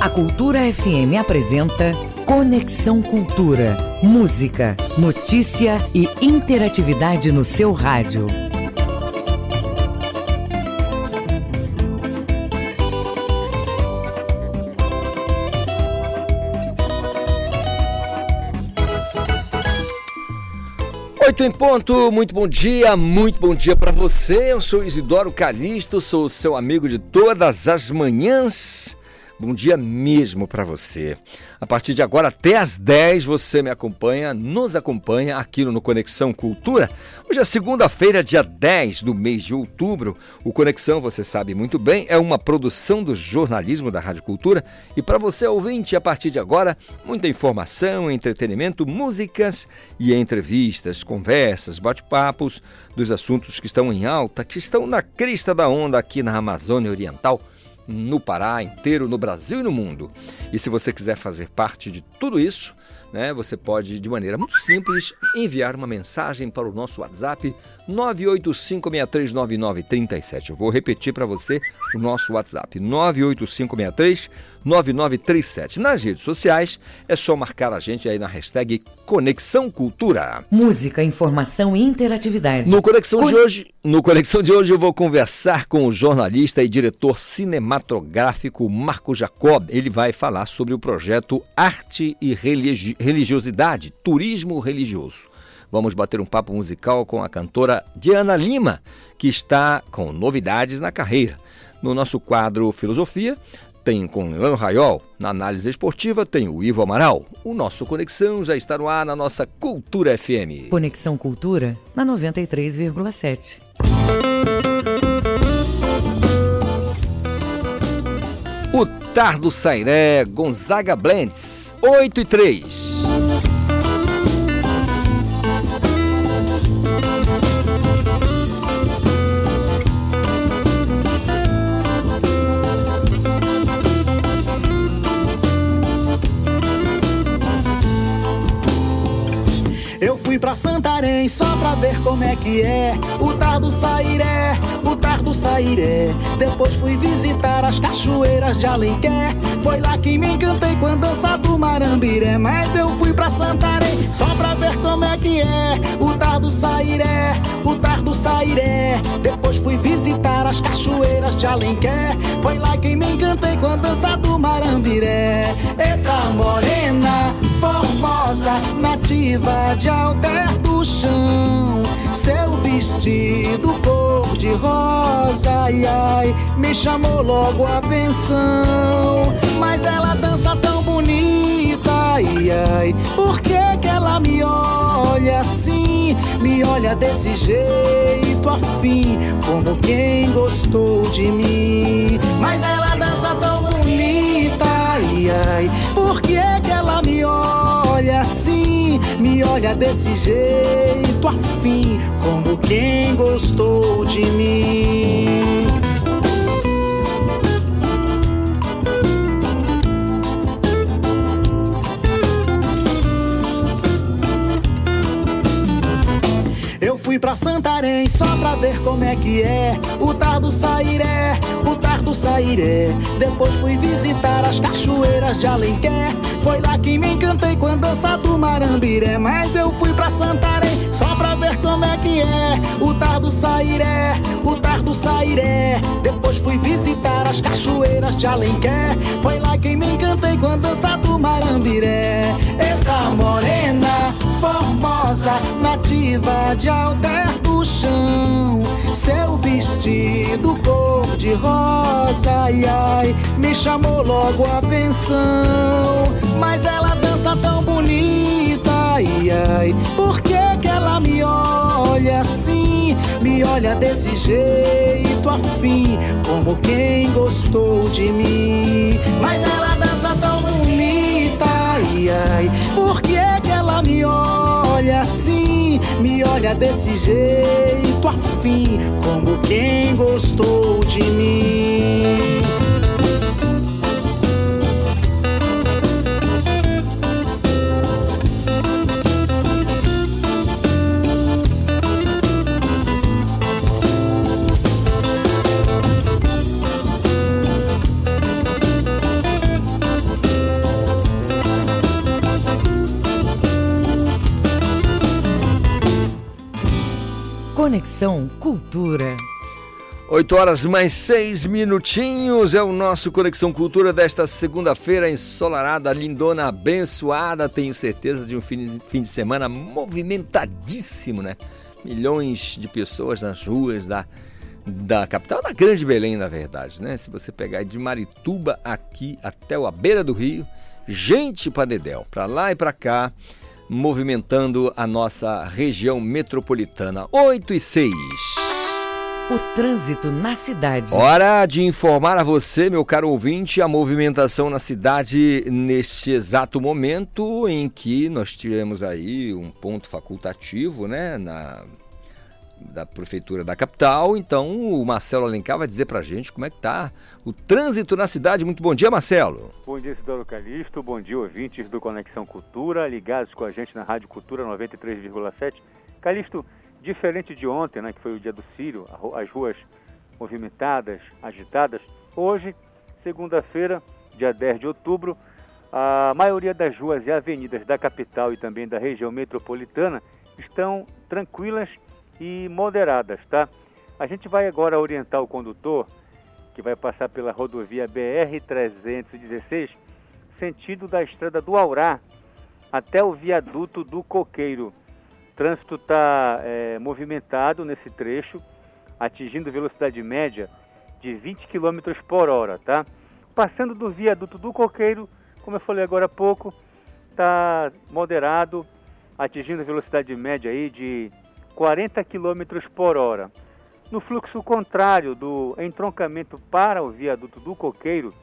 A Cultura FM apresenta Conexão Cultura. Música, notícia e interatividade no seu rádio. Oito em ponto, muito bom dia, muito bom dia para você. Eu sou Isidoro Calixto, sou seu amigo de todas as manhãs Bom dia mesmo para você. A partir de agora até às 10 você me acompanha, nos acompanha aqui no Conexão Cultura. Hoje é segunda-feira, dia 10 do mês de outubro. O Conexão, você sabe muito bem, é uma produção do jornalismo da Rádio Cultura. E para você ouvinte, a partir de agora, muita informação, entretenimento, músicas e entrevistas, conversas, bate-papos dos assuntos que estão em alta, que estão na crista da onda aqui na Amazônia Oriental no Pará inteiro, no Brasil e no mundo. E se você quiser fazer parte de tudo isso, né, você pode, de maneira muito simples, enviar uma mensagem para o nosso WhatsApp 985639937. Eu vou repetir para você o nosso WhatsApp 985639937. Nas redes sociais é só marcar a gente aí na hashtag Conexão Cultura. Música, informação e interatividade. No Conexão Con... de hoje, no Conexão de hoje eu vou conversar com o jornalista e diretor cinematográfico Marco Jacob. Ele vai falar sobre o projeto Arte e Religi Religiosidade, Turismo Religioso. Vamos bater um papo musical com a cantora Diana Lima, que está com novidades na carreira. No nosso quadro Filosofia, tem com Elano Raiol. Na análise esportiva tem o Ivo Amaral. O nosso Conexão já está no ar na nossa Cultura FM. Conexão Cultura na 93,7. O Tardo Sairé, Gonzaga Blends, 8 e 3. Pra Santarém só pra ver como é que é o tardo Sairé, o tardo Sairé. Depois fui visitar as cachoeiras de Alenquer. Foi lá que me encantei com a dança do Marambiré. Mas eu fui pra Santarém só pra ver como é que é o tardo Sairé, o tardo Sairé. Depois fui visitar as cachoeiras de Alenquer. Foi lá que me encantei com a dança do Marambiré. Eita morena, formosa, nativa de mulher do chão, seu vestido cor de rosa, ai ai, me chamou logo a atenção. Mas ela dança tão bonita, ai ai, por que que ela me olha assim? Me olha desse jeito afim, como quem gostou de mim. Mas ela dança tão bonita, ai ai, por que que ela me olha assim? me olha desse jeito afim, como quem gostou de mim. Eu fui pra Santarém só pra ver como é que é o tardo Sairé, o tardo Sairé. Depois fui visitar as cachoeiras de Alenquer foi lá que me encantei com a dança do Marambiré. Mas eu fui pra Santarém só pra ver como é que é o tardo Sairé, o tardo Sairé. Depois fui visitar as cachoeiras de Alenquer. Foi lá que me encantei com a dança do Marambiré. Eita morena, formosa, nativa de Alter do Chão. Seu vestido cor de rosa, ai ai, me chamou logo a atenção. Mas ela dança tão bonita, ai ai. Por que, que ela me olha assim? Me olha desse jeito afim, como quem gostou de mim. Mas ela dança tão bonita, ai ai. Por que, que ela me olha assim? Me olha desse jeito afim, como quem gostou de mim. Conexão Cultura. 8 horas mais 6 minutinhos é o nosso Conexão Cultura desta segunda-feira ensolarada, lindona, abençoada. Tenho certeza de um fim, fim de semana movimentadíssimo, né? Milhões de pessoas nas ruas da, da capital, da Grande Belém, na verdade, né? Se você pegar de Marituba aqui até a beira do rio, gente para dedéu, para lá e para cá, movimentando a nossa região metropolitana. 8 e 6. O trânsito na cidade. Hora de informar a você, meu caro ouvinte, a movimentação na cidade neste exato momento em que nós tivemos aí um ponto facultativo, né, na da prefeitura da capital. Então, o Marcelo Alencar vai dizer pra gente como é que tá o trânsito na cidade. Muito bom dia, Marcelo. Bom dia, Cidoro Calixto. Bom dia, ouvintes do Conexão Cultura, ligados com a gente na Rádio Cultura 93,7. Calixto, Diferente de ontem, né, que foi o dia do Sírio, as ruas movimentadas, agitadas, hoje, segunda-feira, dia 10 de outubro, a maioria das ruas e avenidas da capital e também da região metropolitana estão tranquilas e moderadas, tá? A gente vai agora orientar o condutor que vai passar pela rodovia BR-316, sentido da estrada do Aurá até o viaduto do Coqueiro trânsito está é, movimentado nesse trecho, atingindo velocidade média de 20 km por hora, tá? Passando do viaduto do Coqueiro, como eu falei agora há pouco, está moderado, atingindo velocidade média aí de 40 km por hora. No fluxo contrário do entroncamento para o viaduto do Coqueiro,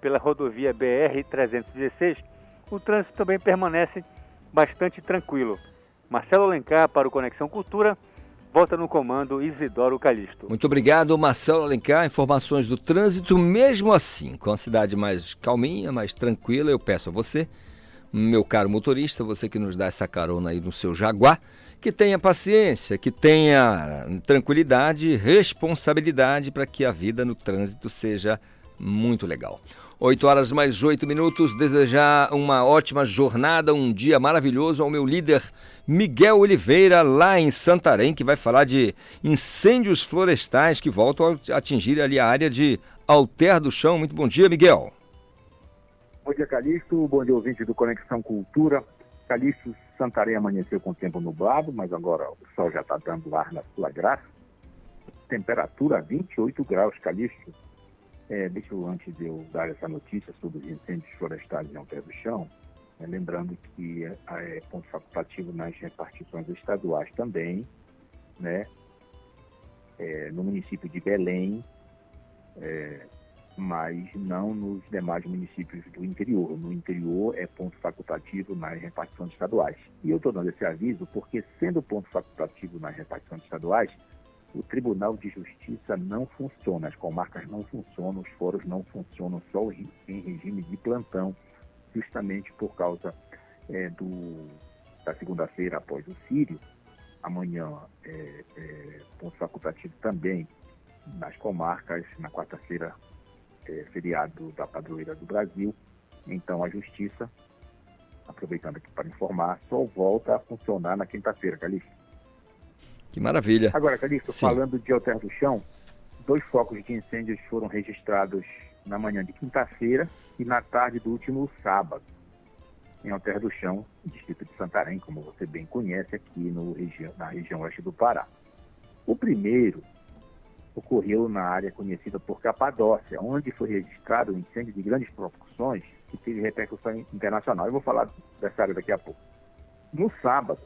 pela rodovia BR-316, o trânsito também permanece bastante tranquilo. Marcelo Alencar para o Conexão Cultura. Volta no comando Isidoro Calixto. Muito obrigado, Marcelo Alencar. Informações do trânsito, mesmo assim, com a cidade mais calminha, mais tranquila, eu peço a você, meu caro motorista, você que nos dá essa carona aí no seu Jaguar, que tenha paciência, que tenha tranquilidade, responsabilidade para que a vida no trânsito seja muito legal. 8 horas mais 8 minutos. Desejar uma ótima jornada, um dia maravilhoso ao meu líder Miguel Oliveira, lá em Santarém, que vai falar de incêndios florestais que voltam a atingir ali a área de Alter do Chão. Muito bom dia, Miguel. Bom dia, Calixto. Bom dia, ouvinte do Conexão Cultura. Calixto, Santarém amanheceu com tempo nublado, mas agora o sol já está dando ar na sua graça. Temperatura 28 graus, Calixto é, deixa eu, antes de eu dar essa notícia sobre os incêndios florestais em Alter do Chão, é, lembrando que é, é, ponto facultativo nas repartições estaduais também, né? É, no município de Belém, é, mas não nos demais municípios do interior. No interior é ponto facultativo nas repartições estaduais. E eu estou dando esse aviso porque, sendo ponto facultativo nas repartições estaduais, o Tribunal de Justiça não funciona, as comarcas não funcionam, os fóruns não funcionam só em regime de plantão, justamente por causa é, do, da segunda-feira após o Sírio. Amanhã é, é, ponto facultativo também nas comarcas, na quarta-feira é, feriado da padroeira do Brasil. Então a Justiça, aproveitando aqui para informar, só volta a funcionar na quinta-feira, Calixto. Que maravilha. Agora, Calixto, falando de Alter do Chão, dois focos de incêndios foram registrados na manhã de quinta-feira e na tarde do último sábado, em Alter do Chão, distrito de Santarém, como você bem conhece, aqui no na região oeste do Pará. O primeiro ocorreu na área conhecida por Capadócia, onde foi registrado um incêndio de grandes proporções que teve repercussão internacional. Eu vou falar dessa área daqui a pouco. No sábado,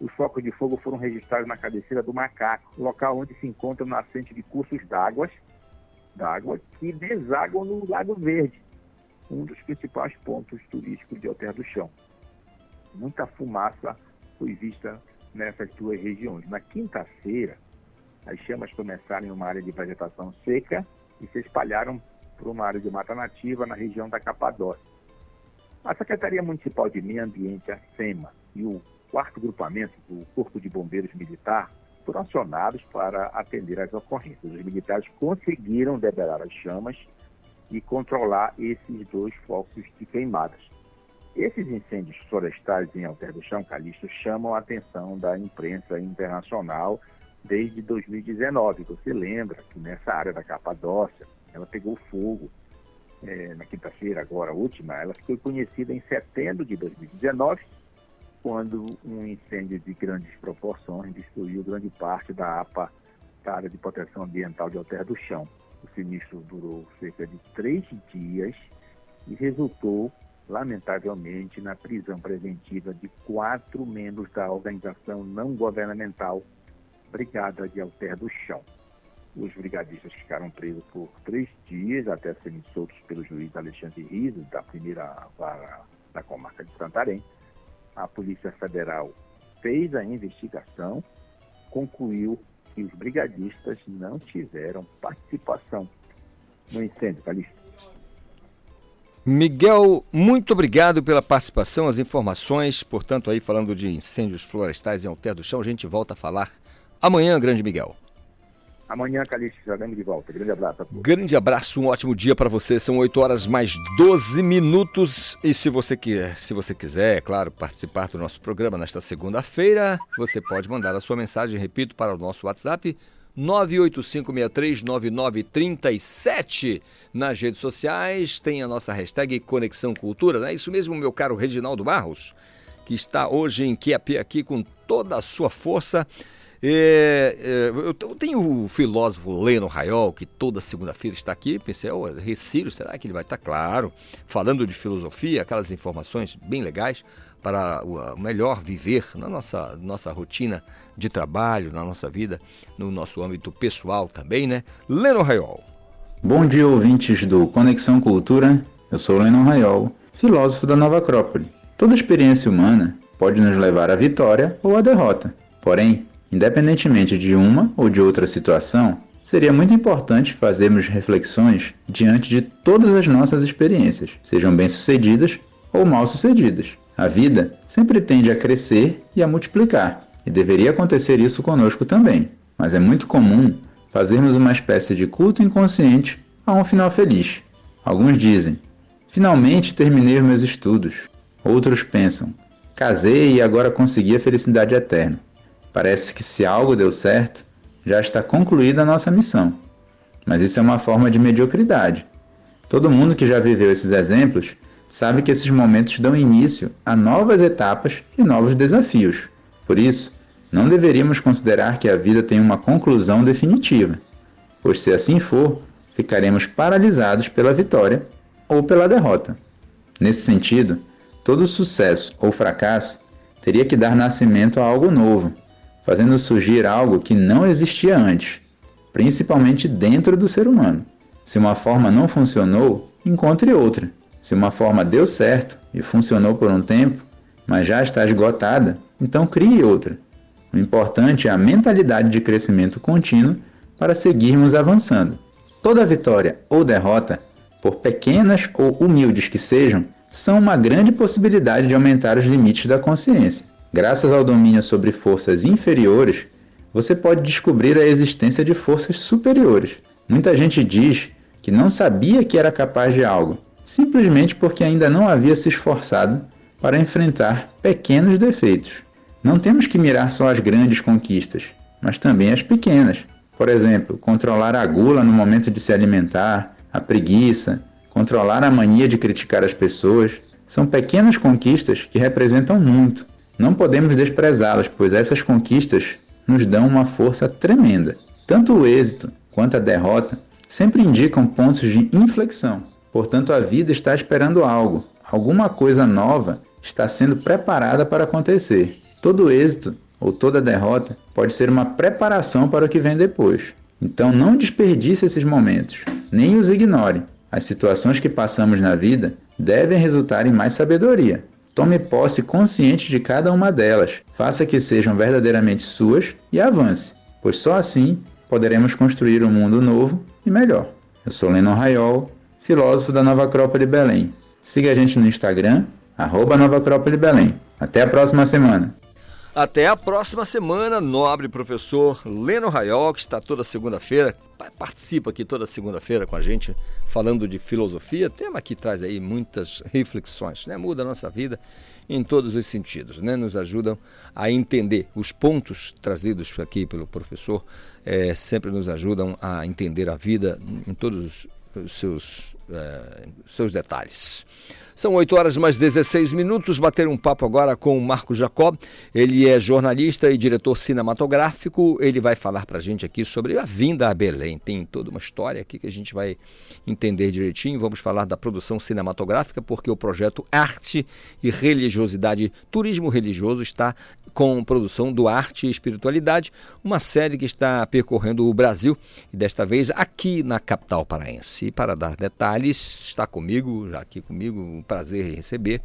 os focos de fogo foram registrados na cabeceira do Macaco, local onde se encontra o nascente de cursos d'água d'água que desaguam no Lago Verde, um dos principais pontos turísticos de Alter do Chão. Muita fumaça foi vista nessas duas regiões. Na quinta-feira, as chamas começaram em uma área de vegetação seca e se espalharam por uma área de mata nativa na região da Capadócia. A Secretaria Municipal de Meio Ambiente, a SEMA, e o quarto grupamento do Corpo de Bombeiros Militar foram acionados para atender às ocorrências. Os militares conseguiram debelar as chamas e controlar esses dois focos de queimadas. Esses incêndios florestais em Alter do Chão, Calixto, chamam a atenção da imprensa internacional desde 2019. Você lembra que nessa área da Capadócia, ela pegou fogo é, na quinta-feira, agora última, ela ficou conhecida em setembro de 2019, quando um incêndio de grandes proporções destruiu grande parte da APA, da área de proteção ambiental de Alter do Chão. O sinistro durou cerca de três dias e resultou, lamentavelmente, na prisão preventiva de quatro membros da organização não governamental Brigada de Alter do Chão. Os brigadistas ficaram presos por três dias até serem soltos pelo juiz Alexandre Riso, da primeira vara da comarca de Santarém. A Polícia Federal fez a investigação, concluiu que os brigadistas não tiveram participação no incêndio, Calixto. Miguel, muito obrigado pela participação, as informações. Portanto, aí falando de incêndios florestais em Alter do Chão, a gente volta a falar amanhã, grande Miguel. Amanhã, Calixto, estaremos de volta. Grande abraço a todos. Grande abraço, um ótimo dia para você. São 8 horas mais 12 minutos. E se você, quer, se você quiser, é claro, participar do nosso programa nesta segunda-feira, você pode mandar a sua mensagem, repito, para o nosso WhatsApp 985639937 nas redes sociais. Tem a nossa hashtag Conexão Cultura, não é isso mesmo, meu caro Reginaldo Barros, que está hoje em QAP aqui com toda a sua força. É, é, eu tenho o filósofo Leno Raiol, que toda segunda-feira está aqui. Pensei, oh, Recírio, será que ele vai estar? Claro, falando de filosofia, aquelas informações bem legais para o melhor viver na nossa, nossa rotina de trabalho, na nossa vida, no nosso âmbito pessoal também, né? Leno Raiol. Bom dia, ouvintes do Conexão Cultura. Eu sou Leno Raiol, filósofo da Nova Acrópole. Toda experiência humana pode nos levar à vitória ou à derrota. Porém, Independentemente de uma ou de outra situação, seria muito importante fazermos reflexões diante de todas as nossas experiências, sejam bem-sucedidas ou mal-sucedidas. A vida sempre tende a crescer e a multiplicar, e deveria acontecer isso conosco também. Mas é muito comum fazermos uma espécie de culto inconsciente a um final feliz. Alguns dizem: finalmente terminei os meus estudos. Outros pensam: casei e agora consegui a felicidade eterna. Parece que se algo deu certo, já está concluída a nossa missão. Mas isso é uma forma de mediocridade. Todo mundo que já viveu esses exemplos sabe que esses momentos dão início a novas etapas e novos desafios. Por isso, não deveríamos considerar que a vida tem uma conclusão definitiva, pois se assim for, ficaremos paralisados pela vitória ou pela derrota. Nesse sentido, todo sucesso ou fracasso teria que dar nascimento a algo novo, fazendo surgir algo que não existia antes, principalmente dentro do ser humano. Se uma forma não funcionou, encontre outra. Se uma forma deu certo e funcionou por um tempo, mas já está esgotada, então crie outra. O importante é a mentalidade de crescimento contínuo para seguirmos avançando. Toda vitória ou derrota, por pequenas ou humildes que sejam, são uma grande possibilidade de aumentar os limites da consciência. Graças ao domínio sobre forças inferiores, você pode descobrir a existência de forças superiores. Muita gente diz que não sabia que era capaz de algo, simplesmente porque ainda não havia se esforçado para enfrentar pequenos defeitos. Não temos que mirar só as grandes conquistas, mas também as pequenas. Por exemplo, controlar a gula no momento de se alimentar, a preguiça, controlar a mania de criticar as pessoas. São pequenas conquistas que representam muito. Não podemos desprezá-las, pois essas conquistas nos dão uma força tremenda. Tanto o êxito quanto a derrota sempre indicam pontos de inflexão. Portanto, a vida está esperando algo, alguma coisa nova está sendo preparada para acontecer. Todo êxito ou toda derrota pode ser uma preparação para o que vem depois. Então, não desperdice esses momentos, nem os ignore. As situações que passamos na vida devem resultar em mais sabedoria, Tome posse consciente de cada uma delas, faça que sejam verdadeiramente suas e avance, pois só assim poderemos construir um mundo novo e melhor. Eu sou Lennon Raiol, filósofo da Nova Acrópole Belém. Siga a gente no Instagram, arroba Nova Acrópole Belém. Até a próxima semana. Até a próxima semana, nobre professor Leno Raiol, que está toda segunda-feira, participa aqui toda segunda-feira com a gente, falando de filosofia, tema que traz aí muitas reflexões, né? Muda a nossa vida em todos os sentidos, né? Nos ajudam a entender os pontos trazidos aqui pelo professor, é, sempre nos ajudam a entender a vida em todos os seus, é, seus detalhes. São 8 horas mais 16 minutos. Bater um papo agora com o Marco Jacob. Ele é jornalista e diretor cinematográfico. Ele vai falar para a gente aqui sobre a vinda a Belém. Tem toda uma história aqui que a gente vai entender direitinho. Vamos falar da produção cinematográfica, porque o projeto Arte e Religiosidade, Turismo Religioso, está com produção do Arte e Espiritualidade, uma série que está percorrendo o Brasil e desta vez aqui na capital paraense. E para dar detalhes, está comigo, já aqui comigo, prazer em receber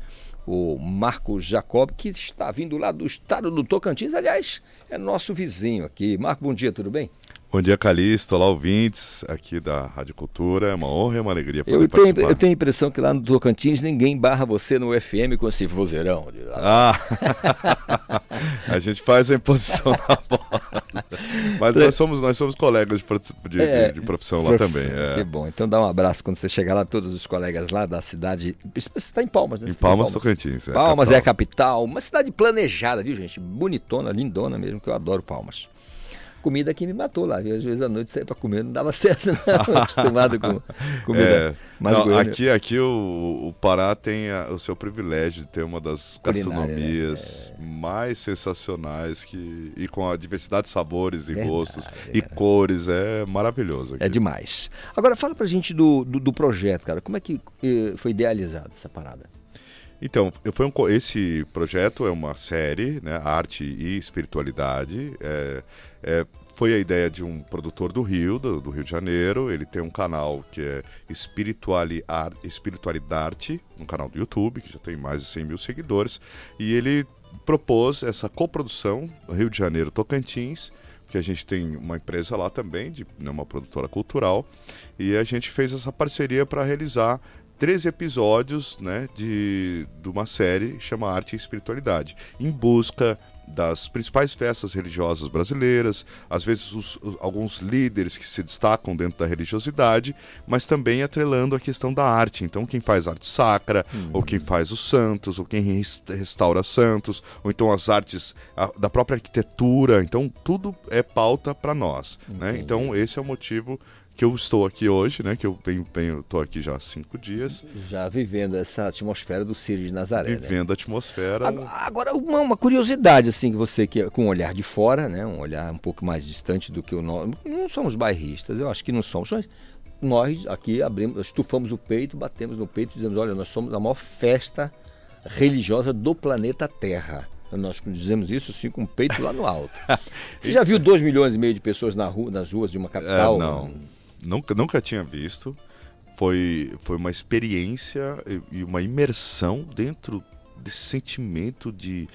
o Marco Jacob, que está vindo lá do estado do Tocantins. Aliás, é nosso vizinho aqui. Marco, bom dia, tudo bem? Bom dia, Calixto. Olá, ouvintes aqui da Rádio Cultura. É uma honra e uma alegria poder eu tenho, participar. Eu tenho a impressão que lá no Tocantins ninguém barra você no FM com esse vozeirão. Ah, a gente faz a imposição na bola. Mas nós somos, nós somos colegas de, de, é, de profissão lá profissão, também. É. Que bom. Então dá um abraço quando você chegar lá, todos os colegas lá da cidade. Você está em Palmas, né? Em Palmas, Palmas, Tocantins. É Palmas capital. é a capital. Uma cidade planejada, viu, gente? Bonitona, lindona mesmo, que eu adoro Palmas comida que me matou lá. Viu? Às vezes à noite sair para comer não dava certo, não. acostumado com comida é, não, aqui, aqui o, o Pará tem a, o seu privilégio de ter uma das né? gastronomias né? é... mais sensacionais que, e com a diversidade de sabores e verdade, gostos e cores. É maravilhoso. Aqui. É demais. Agora fala pra gente do, do, do projeto, cara. Como é que eh, foi idealizado essa parada? Então, foi um, esse projeto é uma série, né, arte e espiritualidade. É, é, foi a ideia de um produtor do Rio, do, do, Rio de Janeiro. Ele tem um canal que é Ar, Espiritualidade, um canal do YouTube, que já tem mais de 100 mil seguidores. E ele propôs essa coprodução Rio de Janeiro Tocantins, que a gente tem uma empresa lá também, de né, uma produtora cultural, e a gente fez essa parceria para realizar três episódios né, de, de uma série chama Arte e Espiritualidade, em busca das principais festas religiosas brasileiras, às vezes os, alguns líderes que se destacam dentro da religiosidade, mas também atrelando a questão da arte. Então, quem faz arte sacra, uhum. ou quem faz os santos, ou quem restaura santos, ou então as artes a, da própria arquitetura. Então, tudo é pauta para nós. Né? Então, esse é o motivo que eu estou aqui hoje, né? Que eu venho, venho tô aqui já há cinco dias. Já vivendo essa atmosfera do Círio de Nazaré. Né? Vivendo né? a atmosfera. Agora, uma, uma, curiosidade, assim, que você que com um olhar de fora, né? Um olhar um pouco mais distante do que o nosso. Não somos bairristas, eu acho que não somos, mas nós aqui abrimos, estufamos o peito, batemos no peito e dizemos, olha, nós somos a maior festa religiosa do planeta Terra. Nós dizemos isso assim com o peito lá no alto. Você já viu 2 milhões e meio de pessoas na rua, nas ruas de uma capital? É, não nunca, nunca tinha visto. Foi, foi uma experiência e uma imersão dentro desse sentimento de,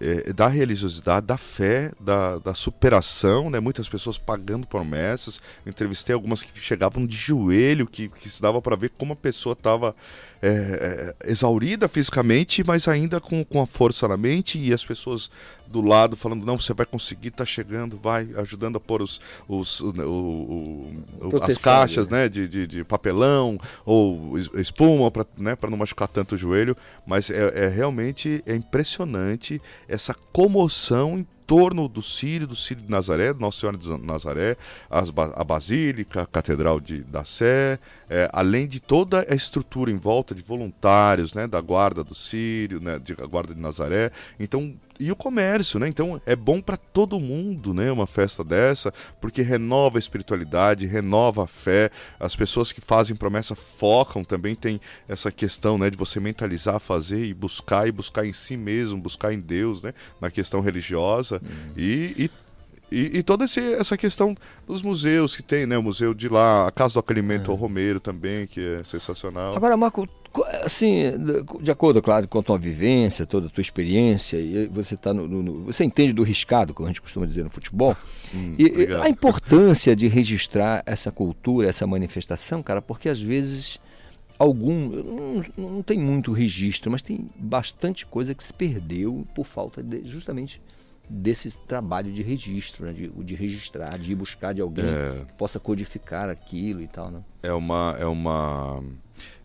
é, da religiosidade, da fé, da, da superação, né? Muitas pessoas pagando promessas. Entrevistei algumas que chegavam de joelho, que, que se dava para ver como a pessoa estava é, é, exaurida fisicamente, mas ainda com, com a força na mente e as pessoas do lado falando não você vai conseguir tá chegando vai ajudando a pôr os, os o, o, o, as caixas né, de, de, de, papelão ou espuma para né, não machucar tanto o joelho. Mas é, é realmente é impressionante essa comoção torno do Sírio, do Sírio de Nazaré, Nossa Senhora de Nazaré, as, a Basílica, a Catedral de, da Sé, é, além de toda a estrutura em volta de voluntários, né, da Guarda do Sírio, né, de, a Guarda de Nazaré. Então, e o comércio, né? Então é bom para todo mundo, né? Uma festa dessa, porque renova a espiritualidade, renova a fé. As pessoas que fazem promessa focam também tem essa questão, né? De você mentalizar, fazer e buscar e buscar em si mesmo, buscar em Deus, né? Na questão religiosa uhum. e, e e, e, toda esse, essa questão dos museus que tem, né? O museu de lá, a Casa do Acolhimento é. ao Romero também, que é sensacional. Agora, Marco, assim, de acordo, claro, com a tua vivência, toda a tua experiência, e você está no, no, você entende do riscado, como a gente costuma dizer no futebol, hum, e, a importância de registrar essa cultura, essa manifestação, cara, porque às vezes algum, não, não tem muito registro, mas tem bastante coisa que se perdeu por falta de, justamente desse trabalho de registro, né? de, de registrar, de ir buscar de alguém É. que possa codificar aquilo e tal, né? É uma, é uma,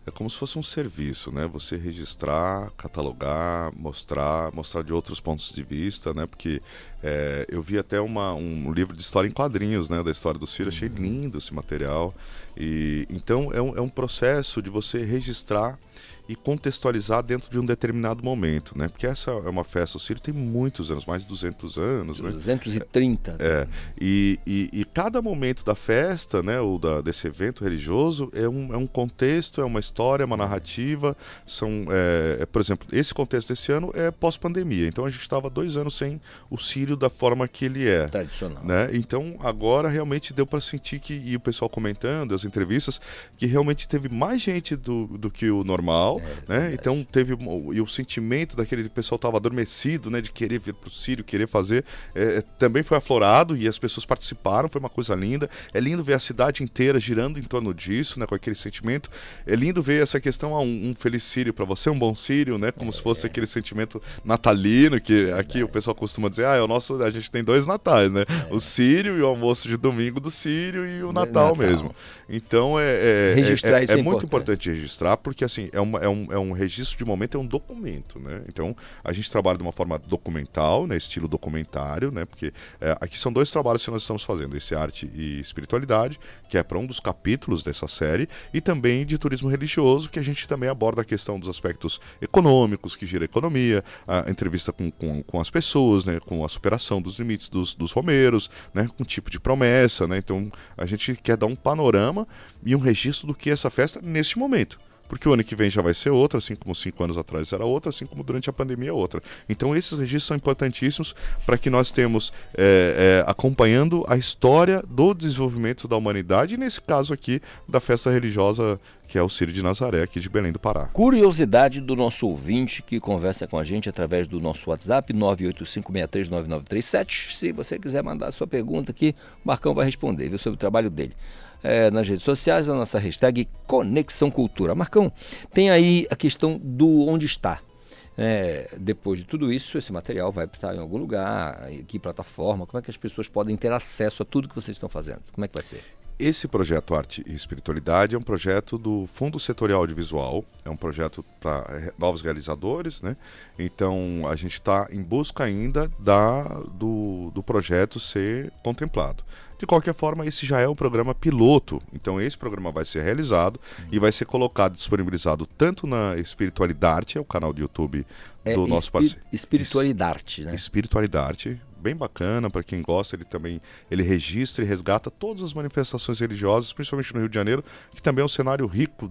é como se fosse um serviço, né? Você registrar, catalogar, mostrar, mostrar de outros pontos de vista, né? Porque é, eu vi até uma, um livro de história em quadrinhos, né? Da história do Ciro, achei lindo esse material. E então é um, é um processo de você registrar e contextualizar dentro de um determinado momento, né? Porque essa é uma festa, o Ciro tem muitos anos, mais de 200 anos, né? 230. É, e, e, e cada momento da festa, né, ou da, desse evento religioso, é um, é um contexto, é uma história, é uma narrativa. São, é, é, por exemplo, esse contexto desse ano é pós-pandemia. Então a gente estava dois anos sem o Sírio da forma que ele é. Tradicional. Né? Então agora realmente deu para sentir que, e o pessoal comentando, as entrevistas, que realmente teve mais gente do, do que o normal. Né? Então teve. E o sentimento daquele pessoal estava adormecido, né? De querer vir para o Sírio, querer fazer. é, também foi aflorado e as pessoas participaram, foi uma coisa linda. É lindo ver a cidade inteira girando em torno disso, né? Com aquele sentimento. É lindo ver essa questão, ah, um, um feliz Sírio para você, um bom Sírio, né? Como se fosse aquele sentimento natalino, que aqui o pessoal costuma dizer, ah, é o nosso. A gente tem dois natais, né? O Sírio e o almoço de domingo do Sírio e o Natal, Natal. mesmo. Então é, é, Registrar é, é é muito importante. importante registrar, porque assim, é, uma, é, um, é um registro de momento, é um documento, né? Então, a gente trabalha de uma forma documental, né? Estilo documentário, né? Porque é, aqui são dois trabalhos que nós estamos fazendo, esse arte e espiritualidade, que é para um dos capítulos dessa série, e também de turismo religioso, que a gente também aborda a questão dos aspectos econômicos, que gira a economia, a entrevista com, com, com as pessoas, né? Com a superação dos limites dos, dos romeiros, né? Com tipo de promessa, né? Então, a gente quer dar um panorama e um registro do que é essa festa neste momento. Porque o ano que vem já vai ser outra, assim como cinco anos atrás era outra, assim como durante a pandemia é outra. Então esses registros são importantíssimos para que nós temos é, é, acompanhando a história do desenvolvimento da humanidade, e nesse caso aqui, da festa religiosa que é o Círio de Nazaré, aqui de Belém do Pará. Curiosidade do nosso ouvinte que conversa com a gente através do nosso WhatsApp 985639937. Se você quiser mandar sua pergunta aqui, o Marcão vai responder viu, sobre o trabalho dele. É, nas redes sociais, a nossa hashtag Conexão Cultura. Marcão, tem aí a questão do onde está. É, depois de tudo isso, esse material vai estar em algum lugar, em que plataforma, como é que as pessoas podem ter acesso a tudo que vocês estão fazendo? Como é que vai ser? Esse projeto Arte e Espiritualidade é um projeto do Fundo Setorial Audiovisual, é um projeto para novos realizadores, né? Então a gente está em busca ainda da, do, do projeto ser contemplado. De qualquer forma, esse já é um programa piloto, então esse programa vai ser realizado e vai ser colocado, disponibilizado tanto na Espiritualidade, é o canal do YouTube É do nosso espi- parceiro. Espiritualidade, né? Espiritualidade, bem bacana para quem gosta. Ele também ele registra e resgata todas as manifestações religiosas, principalmente no Rio de Janeiro, que também é um cenário rico,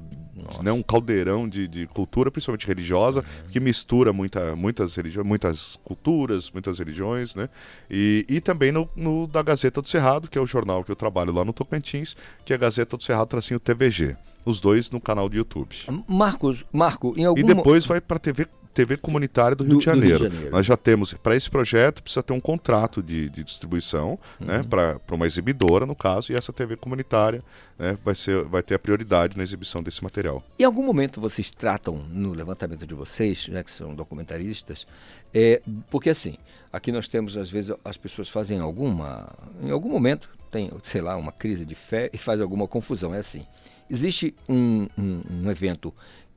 né, um caldeirão de, de cultura, principalmente religiosa, que mistura muita, muitas religiões, muitas culturas, muitas religiões, né? E, e também no, no da Gazeta do Cerrado, que é o jornal que eu trabalho lá no Tocantins, que é a Gazeta do Cerrado tracinho TVG. Os dois no canal do YouTube. Marcos, Marco, em algum E depois vai para TV, TV comunitária do Rio, Do- de do Rio de Janeiro. Janeiro. Nós já temos, para esse projeto, precisa ter um contrato de, de distribuição Uhum. né, para uma exibidora, no caso, e essa TV comunitária né, vai, ser, vai ter a prioridade na exibição desse material. Em algum momento vocês tratam no levantamento de vocês, né, que são documentaristas, é, porque assim, aqui nós temos às vezes as pessoas fazem alguma, em algum momento tem, sei lá, uma crise de fé e faz alguma confusão. É assim, existe um, um, um evento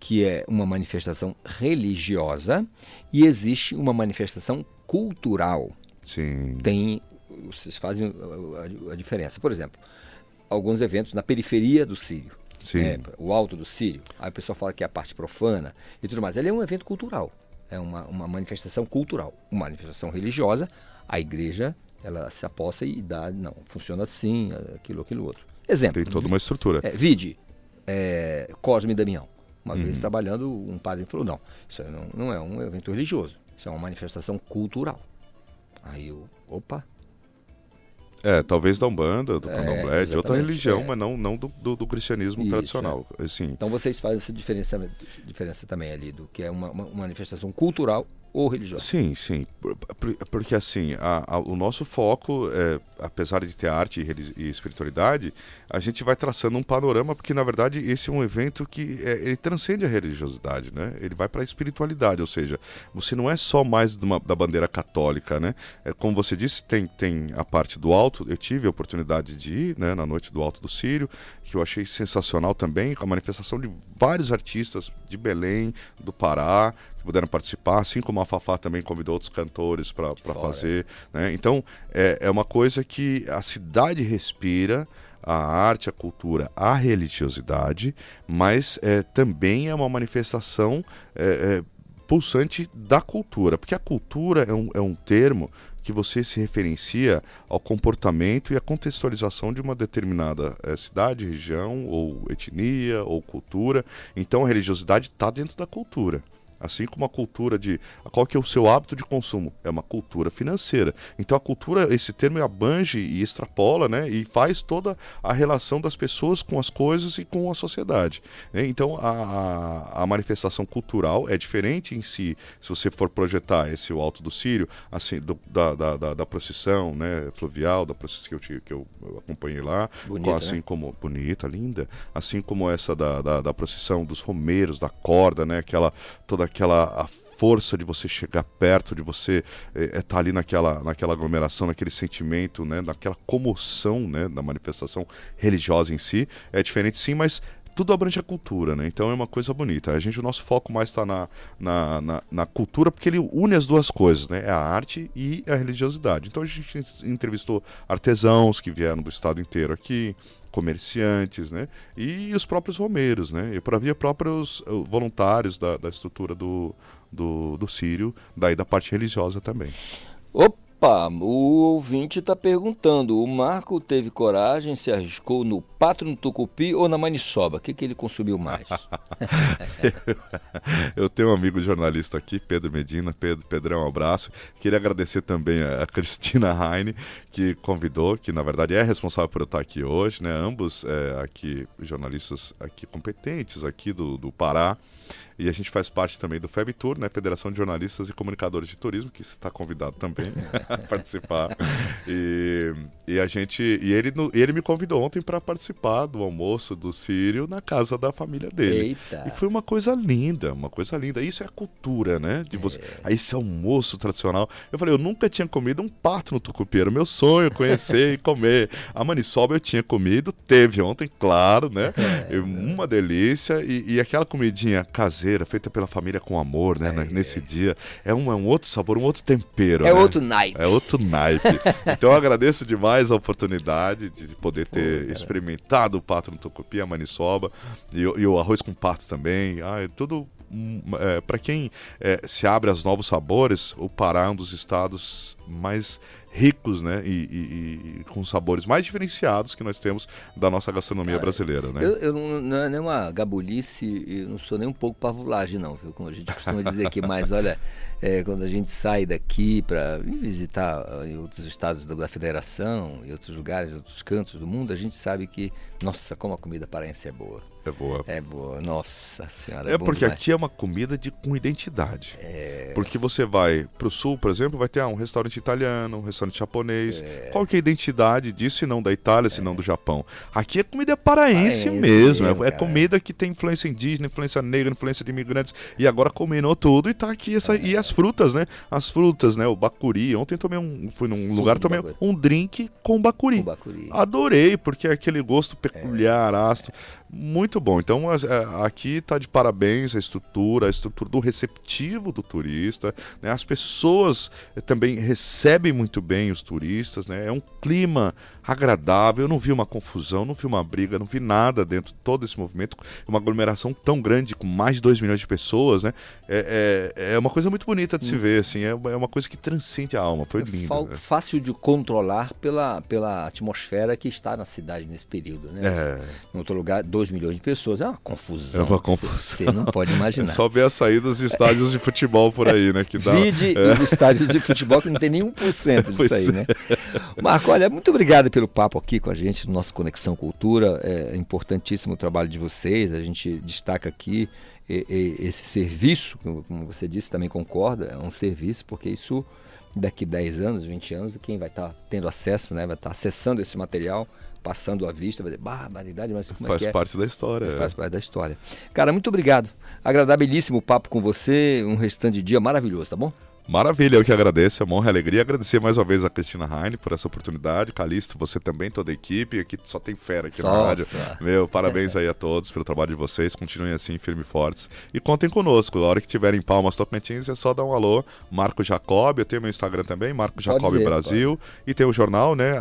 que é uma manifestação religiosa e existe uma manifestação cultural Sim. tem vocês fazem a, a- a diferença. Por exemplo, alguns eventos na periferia do Sírio. Sim. É, o alto do Sírio. Aí o pessoal fala que é a parte profana e tudo mais. Ele é um evento cultural. É uma, uma manifestação cultural. Uma manifestação religiosa, a igreja ela se aposta e dá, não, funciona assim, aquilo, aquilo outro. Exemplo. Tem toda uma estrutura. É, vide, é, Cosme e Damião. Uma Uhum. vez trabalhando, um padre falou, não, isso não, não é um evento religioso, isso é uma manifestação cultural. Aí eu, opa, É, talvez da Umbanda, do É, Candomblé, de outra religião, é. mas não, não do, do, do cristianismo Isso, tradicional. Assim, então vocês fazem essa diferença, diferença também ali, do que é uma, uma manifestação cultural ou religiosa. Sim, sim. Por- por- Porque assim, a- a- o nosso foco é apesar de ter arte e, e, espiritualidade, a gente vai traçando um panorama, porque na verdade esse é um evento que é, ele transcende a religiosidade, né? Ele vai para a espiritualidade, ou seja, você não é só mais uma, da bandeira católica, né? É, como você disse, tem, tem a parte do alto, eu tive a oportunidade de ir, né, na noite do Alto do Sírio, que eu achei sensacional também, com a manifestação de vários artistas de Belém, do Pará, que puderam participar, assim como a Fafá também convidou outros cantores para fazer. Né? Então, é, é uma coisa que a cidade respira, a arte, a cultura, a religiosidade, mas é, também é uma manifestação é, é, pulsante da cultura, porque a cultura é um, é um termo que você se referencia ao comportamento e à contextualização de uma determinada é, cidade, região, ou etnia, ou cultura. Então a religiosidade está dentro da cultura. Assim como a cultura de. Qual que é o seu hábito de consumo? É uma cultura financeira. Então a cultura, esse termo abrange e extrapola, né? E faz toda a relação das pessoas com as coisas e com a sociedade. Né? Então a, a, manifestação cultural é diferente em si, se você for projetar esse o Alto do Sírio, assim, do, da, da, da, da, procissão né, fluvial, da procissão que eu, que eu, acompanhei lá, bonita, assim né? como. Bonita, linda. Assim como essa da, da, da procissão dos romeiros, da corda, né? Aquela toda aquela a força de você chegar perto, de você estar é, tá ali naquela, naquela aglomeração, naquele sentimento, né, naquela comoção né, da manifestação religiosa em si, é diferente sim, mas tudo abrange a cultura, né? Então é uma coisa bonita. A gente, o nosso foco mais está na, na, na, na, cultura, porque ele une as duas coisas, né? É a arte e a religiosidade. Então a gente entrevistou artesãos que vieram do estado inteiro aqui, comerciantes, né? E os próprios romeiros, né? E por havia próprios eh, voluntários da, da estrutura do, do, do Sírio, daí da parte religiosa também. Opa! Opa, o ouvinte está perguntando: o Marco teve coragem, se arriscou no pato no tucupi ou na maniçoba? O que, que ele consumiu mais? Eu tenho um amigo jornalista aqui, Pedro Medina. Pedro, Pedrão, um abraço. Queria agradecer também a Cristina Heine, que convidou, que na verdade é responsável por eu estar aqui hoje, né? Ambos é, aqui, jornalistas aqui competentes aqui do, do Pará. E a gente faz parte também do FEBTUR, né? Federação de Jornalistas e Comunicadores de Turismo, que está convidado também a participar. E, e a gente. E ele, ele me convidou ontem para participar do almoço do Sírio na casa da família dele. Eita. E foi uma coisa linda, uma coisa linda. Isso é a cultura, né? De você. É. Esse almoço tradicional. Eu falei, eu nunca tinha comido um pato no tucupi. Era meu sonho conhecer e comer. A maniçoba eu tinha comido, teve ontem, claro, né? É, uma delícia. E, e aquela comidinha caseira feita pela família com amor, né? É, nesse é. dia. É um, é um outro sabor, um outro tempero. É né? outro naipe. É outro naipe. então eu agradeço demais a oportunidade de poder ter Pô, experimentado o pato no tucupi, a maniçoba e, e, o arroz com pato também. Ah, é tudo. Hum, é, para quem é, se abre aos novos sabores, o Pará é um dos estados mais ricos, né? E, e, e, com sabores mais diferenciados que nós temos da nossa gastronomia Cara, brasileira, né? Eu, eu não, não é nenhuma gabulice, eu não sou nem um pouco pavulagem, não, viu? Como a gente costuma dizer aqui, mas olha, é, quando a gente sai daqui para visitar ah, outros estados da Federação, em outros lugares, outros cantos do mundo, a gente sabe que, nossa, como a comida paraense é boa. É boa. É boa, nossa senhora. É, é porque demais. aqui é uma comida de, com identidade. É... Porque você vai para o sul, por exemplo, vai ter ah, um restaurante italiano, um restaurante japonês. É... Qual que é a identidade disso, se não da Itália, se não é. do Japão? Aqui é comida paraense, paraense mesmo. mesmo é, é comida que tem influência indígena, influência negra, influência de imigrantes. E agora combinou tudo e tá aqui essa. E as frutas, né? As frutas, né? O bacuri. Ontem tomei um. Fui num Sim, lugar, tomei um drink com bacuri. com bacuri. Adorei, porque é aquele gosto peculiar, ácido. Muito bom. Então aqui está de parabéns a estrutura, a estrutura do receptivo do turista. Né? As pessoas eh, também recebem muito bem os turistas. Né? É um clima agradável. Eu não vi uma confusão, não vi uma briga, não vi nada dentro de todo esse movimento. Uma aglomeração tão grande, com mais de 2 milhões de pessoas. Né? É, é, é, uma coisa muito bonita de se hum. ver. Assim. É, é uma coisa que transcende a alma. Foi é lindo. Né? Fácil de controlar pela, pela atmosfera que está na cidade nesse período. Né? É. Em outro lugar, 2 milhões de pessoas. É uma confusão. É uma confusão. Você não pode imaginar. Só ver a saída dos estádios de futebol por aí, né? Que dá... Vide é. os estádios de futebol que não tem por cento disso aí, né? É. Marco, olha, muito obrigado pelo papo aqui com a gente, no nosso Conexão Cultura. É importantíssimo o trabalho de vocês. A gente destaca aqui esse serviço, como você disse, também concorda, é um serviço, porque isso daqui 10 anos, 20 anos, quem vai estar tá tendo acesso, né, vai estar tá acessando esse material, passando à vista, vai dizer, barbaridade, mas como faz é que é? parte da história. Faz é. parte da história. Cara, muito obrigado. Agradabilíssimo papo com você, um restante de dia maravilhoso, tá bom? Maravilha, eu que agradeço, é uma honra e alegria. Agradecer mais uma vez a Cristina Heine por essa oportunidade. Calixto, você também, toda a equipe. Aqui só tem fera aqui Nossa. na rádio. Meu, parabéns aí a todos pelo trabalho de vocês. Continuem assim, firmes e fortes. E contem conosco. A hora que tiverem Palmas Tocantins, é só dar um alô. Marco Jacob, eu tenho meu Instagram também, Marco Jacob dizer, Brasil. Pode. E tem o jornal, né?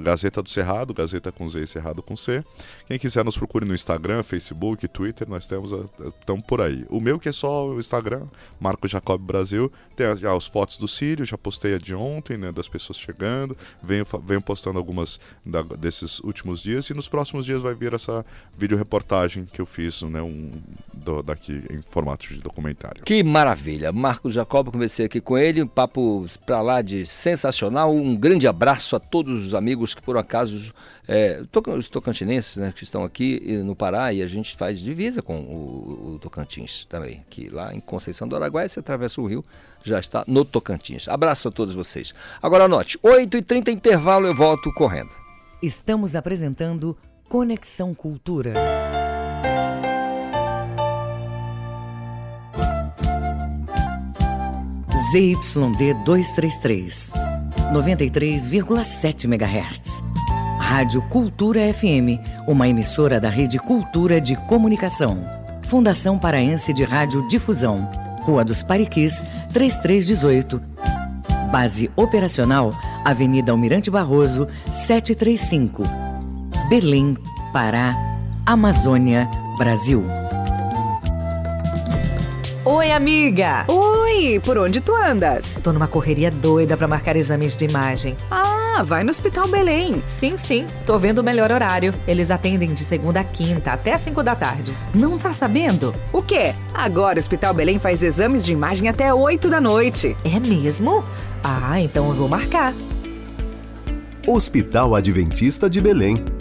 Gazeta do Cerrado, Gazeta com Z e Cerrado com C. Quem quiser nos procure no Instagram, Facebook, Twitter, nós temos, estamos por aí. O meu que é só o Instagram, Marco Jacob Brasil. Tem já as fotos do Sírio, já postei a de ontem, né, das pessoas chegando, venho, venho postando algumas da, desses últimos dias e nos próximos dias vai vir essa vídeo reportagem que eu fiz, né, um, do, daqui em formato de documentário. Que maravilha! Marcos Jacob, conversei aqui com ele, um papo para lá de sensacional, um grande abraço a todos os amigos que por acaso é, os tocantinenses né, que estão aqui no Pará e a gente faz divisa com o, o Tocantins também, que lá em Conceição do Araguaia você atravessa o rio, já está no Tocantins. Abraço a todos vocês. Agora anote, 8h30 intervalo eu volto correndo. Estamos apresentando Conexão Cultura. ZYD 233, 93,7 MHz. Rádio Cultura FM, uma emissora da Rede Cultura de Comunicação. Fundação Paraense de Rádio Difusão. Rua dos Pariquis, 3318. Base operacional, Avenida Almirante Barroso, 735. Belém, Pará, Amazônia, Brasil. Oi, amiga! Oi, por onde tu andas? Tô numa correria doida para marcar exames de imagem. Ah, vai no Hospital Belém. Sim, sim, tô vendo o melhor horário. Eles atendem de segunda a quinta até 5 da tarde. Não tá sabendo? O quê? Agora o Hospital Belém faz exames de imagem até 8 da noite. É mesmo? Ah, então eu vou marcar. Hospital Adventista de Belém.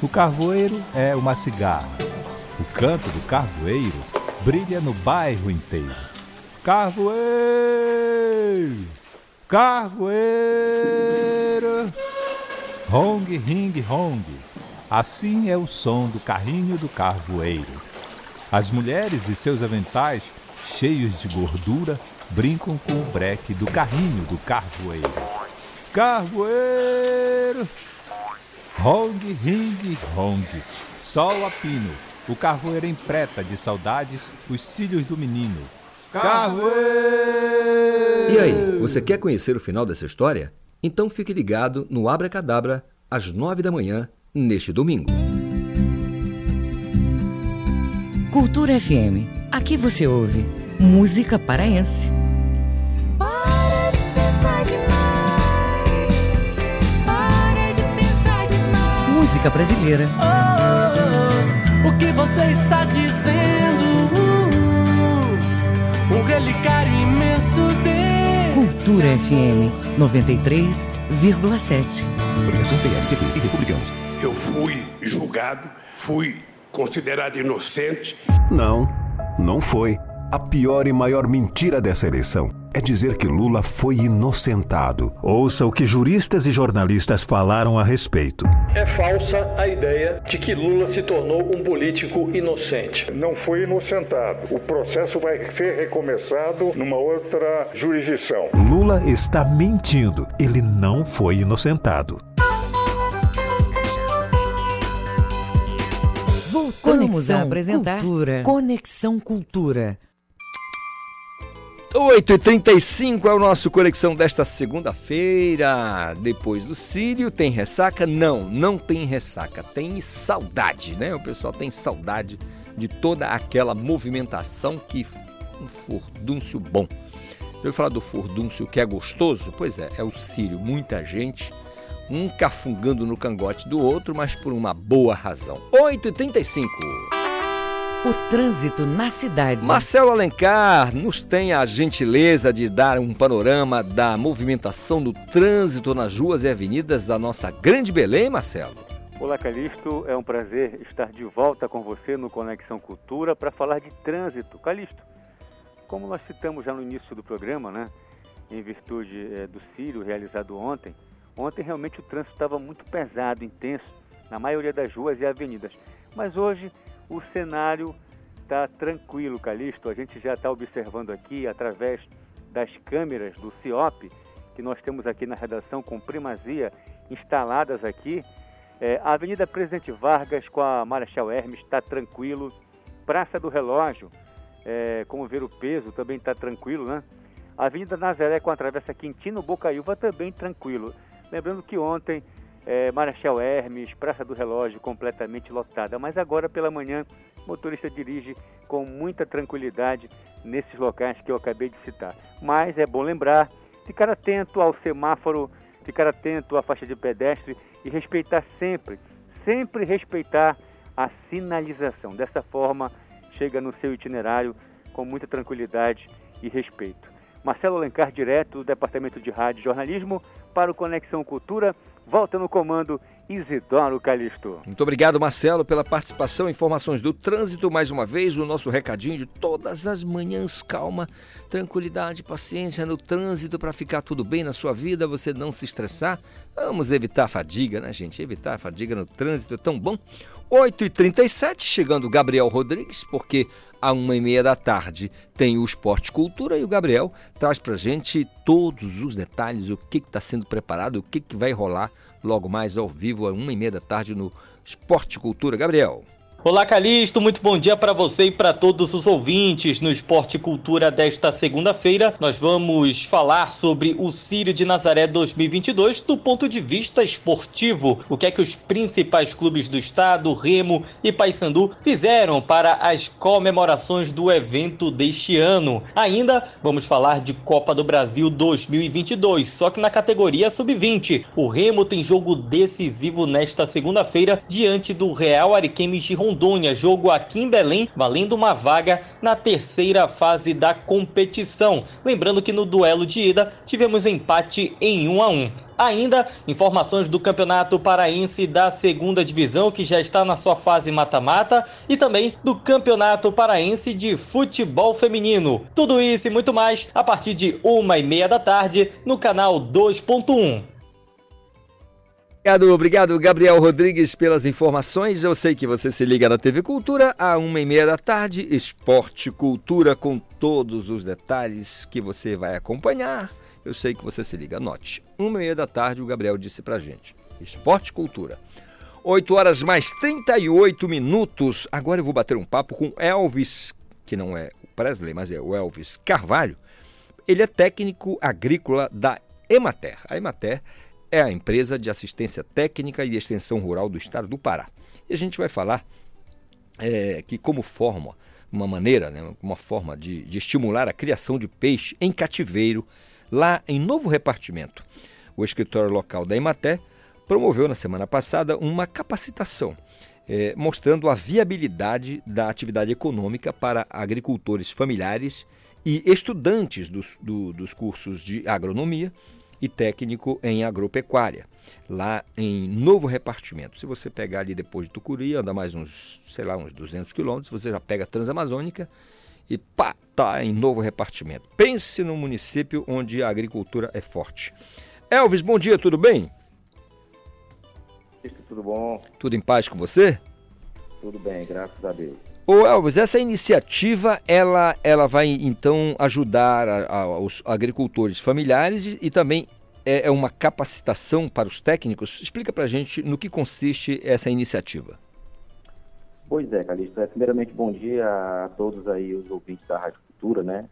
O carvoeiro é uma cigarra. O canto do carvoeiro brilha no bairro inteiro. Carvoeiro! Carvoeiro! Hong, ring, hong. Assim é o som do carrinho do carvoeiro. As mulheres e seus aventais, cheios de gordura, brincam com o breque do carrinho do carvoeiro. Carvoeiro! Rong, ring, rong. Sol a pino, o carvoeiro empreta de saudades os cílios do menino. Carvoeiro! E aí, você quer conhecer o final dessa história? Então fique ligado no Abra Cadabra às nove da manhã, neste domingo. Cultura FM. Aqui você ouve música paraense. Música brasileira. Oh, oh, oh, o que você está dizendo? Uh, um relicário imenso de. Cultura FM 93,7. Coligação PLPP e Republicanos. Eu fui julgado, fui considerado inocente. Não, não foi. A pior e maior mentira dessa eleição é dizer que Lula foi inocentado. Ouça o que juristas e jornalistas falaram a respeito. É falsa a ideia de que Lula se tornou um político inocente. Não foi inocentado. O processo vai ser recomeçado numa outra jurisdição. Lula está mentindo. Ele não foi inocentado. Voltamos a apresentar Cultura. Conexão Cultura. 8h35 é o nosso Conexão desta segunda-feira. Depois do Sírio, tem ressaca? Não, não tem ressaca. Tem saudade, né? O pessoal tem saudade de toda aquela movimentação que um furdúncio bom. Eu falar do furdúncio que é gostoso? Pois é, é o sírio. Muita gente, um cafungando no cangote do outro, mas por uma boa razão. 8h35. O trânsito na cidade. Marcelo Alencar nos tem a gentileza de dar um panorama da movimentação do trânsito nas ruas e avenidas da nossa Grande Belém, Marcelo. Olá, Calixto. É um prazer estar de volta com você no Conexão Cultura para falar de trânsito. Calixto, como nós citamos já no início do programa, né, em virtude é, do Sírio realizado ontem, ontem realmente o trânsito estava muito pesado, intenso, na maioria das ruas e avenidas. Mas hoje o cenário está tranquilo, Calixto. A gente já está observando aqui, através das câmeras do CIOP, que nós temos aqui na redação com primazia instaladas aqui. É, a Avenida Presidente Vargas com a Marechal Hermes está tranquilo. Praça do Relógio, é, como ver o peso, também está tranquilo, né? Avenida Nazaré com a Travessa Quintino Bocaiúva também tranquilo. Lembrando que ontem é, Marechal Hermes, Praça do Relógio completamente lotada. Mas agora pela manhã, o motorista dirige com muita tranquilidade nesses locais que eu acabei de citar. Mas é bom lembrar, ficar atento ao semáforo, ficar atento à faixa de pedestre e respeitar sempre, sempre respeitar a sinalização. Dessa forma, chega no seu itinerário com muita tranquilidade e respeito. Marcelo Alencar, direto do Departamento de Rádio e Jornalismo, para o Conexão Cultura. Volta no comando Isidoro Calixto. Muito obrigado, Marcelo, pela participação. Informações do trânsito, mais uma vez, o nosso recadinho de todas as manhãs. Calma, tranquilidade, paciência no trânsito para ficar tudo bem na sua vida, você não se estressar. Vamos evitar fadiga, né, gente? Evitar fadiga no trânsito é tão bom. 8h37, chegando Gabriel Rodrigues, porque à uma e meia da tarde tem o Esporte Cultura e o Gabriel traz pra gente todos os detalhes, o que está sendo preparado, o que, que vai rolar logo mais ao vivo, à uma e meia da tarde no Esporte Cultura. Gabriel. Olá, Calixto, muito bom dia para você e para todos os ouvintes. No Esporte Cultura desta segunda-feira, nós vamos falar sobre o Círio de Nazaré 2022 do ponto de vista esportivo. O que é que os principais clubes do estado, Remo e Paysandu, fizeram para as comemorações do evento deste ano. Ainda vamos falar de Copa do Brasil 2022, só que na categoria sub-20. O Remo tem jogo decisivo nesta segunda-feira diante do Real Ariquemes de Rondônia Rondônia, jogo aqui em Belém, valendo uma vaga na terceira fase da competição. Lembrando que no duelo de ida tivemos empate em 1 a 1. Ainda informações do Campeonato Paraense da Segunda Divisão, que já está na sua fase mata-mata, e também do Campeonato Paraense de Futebol Feminino. Tudo isso e muito mais a partir de uma e meia da tarde no canal 2.1. Obrigado, obrigado, Gabriel Rodrigues, pelas informações. Eu sei que você se liga na TV Cultura a uma e meia da tarde, Esporte Cultura, com todos os detalhes que você vai acompanhar. Eu sei que você se liga. Anote, uma e meia da tarde, o Gabriel disse pra gente. Esporte Cultura. 8 horas mais 38 minutos. Agora eu vou bater um papo com Elvis, que não é o Presley, mas é o Elvis Carvalho. Ele é técnico agrícola da Emater. A Emater é a empresa de assistência técnica e extensão rural do estado do Pará. E a gente vai falar é, que como forma, uma maneira, né, uma forma de, de estimular a criação de peixe em cativeiro lá em Novo Repartimento. O escritório local da Imaté promoveu na semana passada uma capacitação é, mostrando a viabilidade da atividade econômica para agricultores familiares e estudantes dos, do, dos cursos de agronomia e técnico em agropecuária, lá em Novo Repartimento. Se você pegar ali depois de Tucuri, anda mais uns, sei lá, uns 200 quilômetros, você já pega a Transamazônica e pá, tá em Novo Repartimento. Pense no município onde a agricultura é forte. Elvis, bom dia, tudo bem? Tudo bom? Tudo em paz com você? Tudo bem, graças a Deus. Ô Elvis, essa iniciativa ela, ela vai então ajudar a, a, os agricultores familiares e, e também é, é, uma capacitação para os técnicos. Explica para a gente no que consiste essa iniciativa. Pois é, Calixto. É, primeiramente, bom dia a todos aí os ouvintes da Rádio Cultura, né?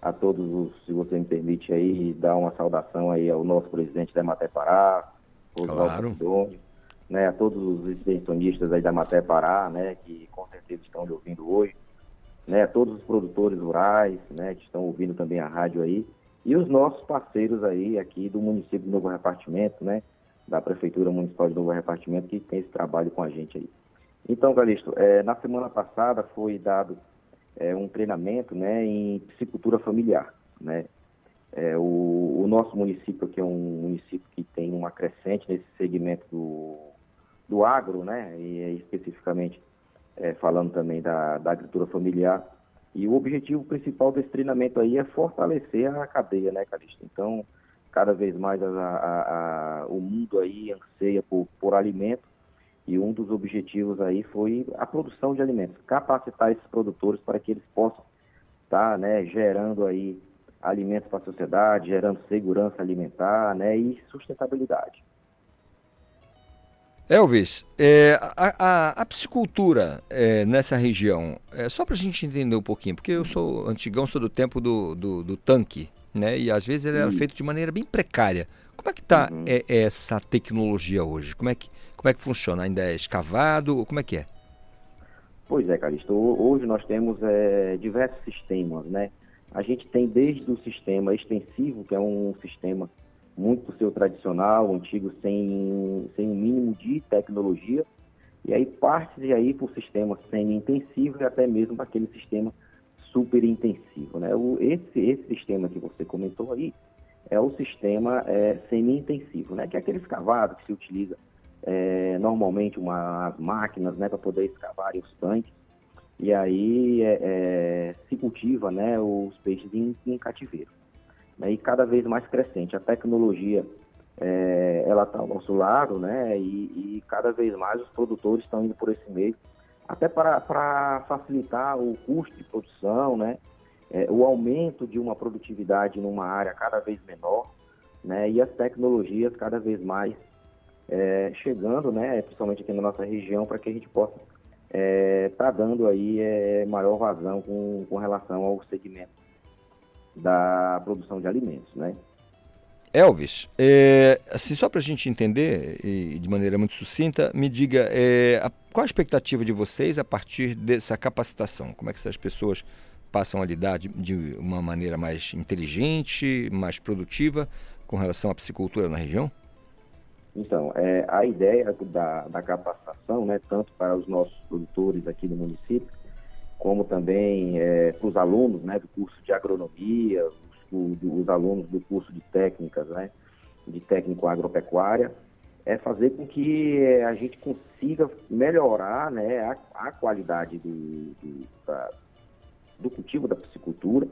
A todos os, se você me permite aí, dar uma saudação aí ao nosso presidente da Maté Pará, claro. Doni, né, a todos os extensionistas aí da Maté Pará, né, que com certeza estão lhe ouvindo hoje, né, a todos os produtores rurais, né, que estão ouvindo também a rádio aí, e os nossos parceiros aí aqui do município do Novo Repartimento, né? Da Prefeitura Municipal de Novo Repartimento, que tem esse trabalho com a gente aí. Então, Calixto, é, na semana passada foi dado é, um treinamento né, em psicultura familiar, né? É, o, o, nosso município, que é um município que tem uma crescente nesse segmento do, do agro, né, e especificamente é, falando também da, da agricultura familiar, e o objetivo principal desse treinamento aí é fortalecer a cadeia, né, Calixto? Então, cada vez mais a, a, a, o mundo aí anseia por, por alimento e um dos objetivos aí foi a produção de alimentos, capacitar esses produtores para que eles possam estar, tá, né, gerando aí alimentos para a sociedade, gerando segurança alimentar, né, e sustentabilidade. Elvis, é, a, a, a, psicultura é, nessa região, é, só para a gente entender um pouquinho, porque eu sou antigão, sou do tempo do, do, do tanque, né? E às vezes ele era feito de maneira bem precária. Como é que está uhum. é, essa tecnologia hoje? Como é, que, como é que funciona? Ainda é escavado? Como é que é? Pois é, Calixto. Hoje nós temos é, diversos sistemas, né? A gente tem desde o sistema extensivo, que é um sistema muito seu tradicional, antigo, sem, sem um mínimo de tecnologia, e aí parte aí para o sistema semi-intensivo e até mesmo para aquele sistema super intensivo. Né? O, esse, esse sistema que você comentou aí é o sistema é, semi-intensivo, né? que é aquele escavado que se utiliza é, normalmente uma, as máquinas né, para poder escavar os tanques, e aí é, é, se cultiva né, os peixes em, em cativeiro né, e cada vez mais crescente. A tecnologia é, ela está ao nosso lado, né, e, e, cada vez mais os produtores estão indo por esse meio, até para, facilitar o custo de produção, né, é, o aumento de uma produtividade numa área cada vez menor, né, e as tecnologias cada vez mais é, chegando, né, principalmente aqui na nossa região, para que a gente possa estar é, tá dando aí é, maior vazão com, com relação ao segmento da produção de alimentos, né? Elvis, é, assim, só para a gente entender e de maneira muito sucinta, me diga é, a, qual a expectativa de vocês a partir dessa capacitação? Como é que essas pessoas passam a lidar de, de uma maneira mais inteligente, mais produtiva com relação à psicultura na região? Então, é, a ideia da, da capacitação, né, tanto para os nossos produtores aqui no município, como também é, para os alunos né, do curso de agronomia, os, os, alunos do curso de técnicas, né, de técnico agropecuária, é fazer com que é, a gente consiga melhorar né, a, a qualidade do, do, da, do, cultivo da piscicultura,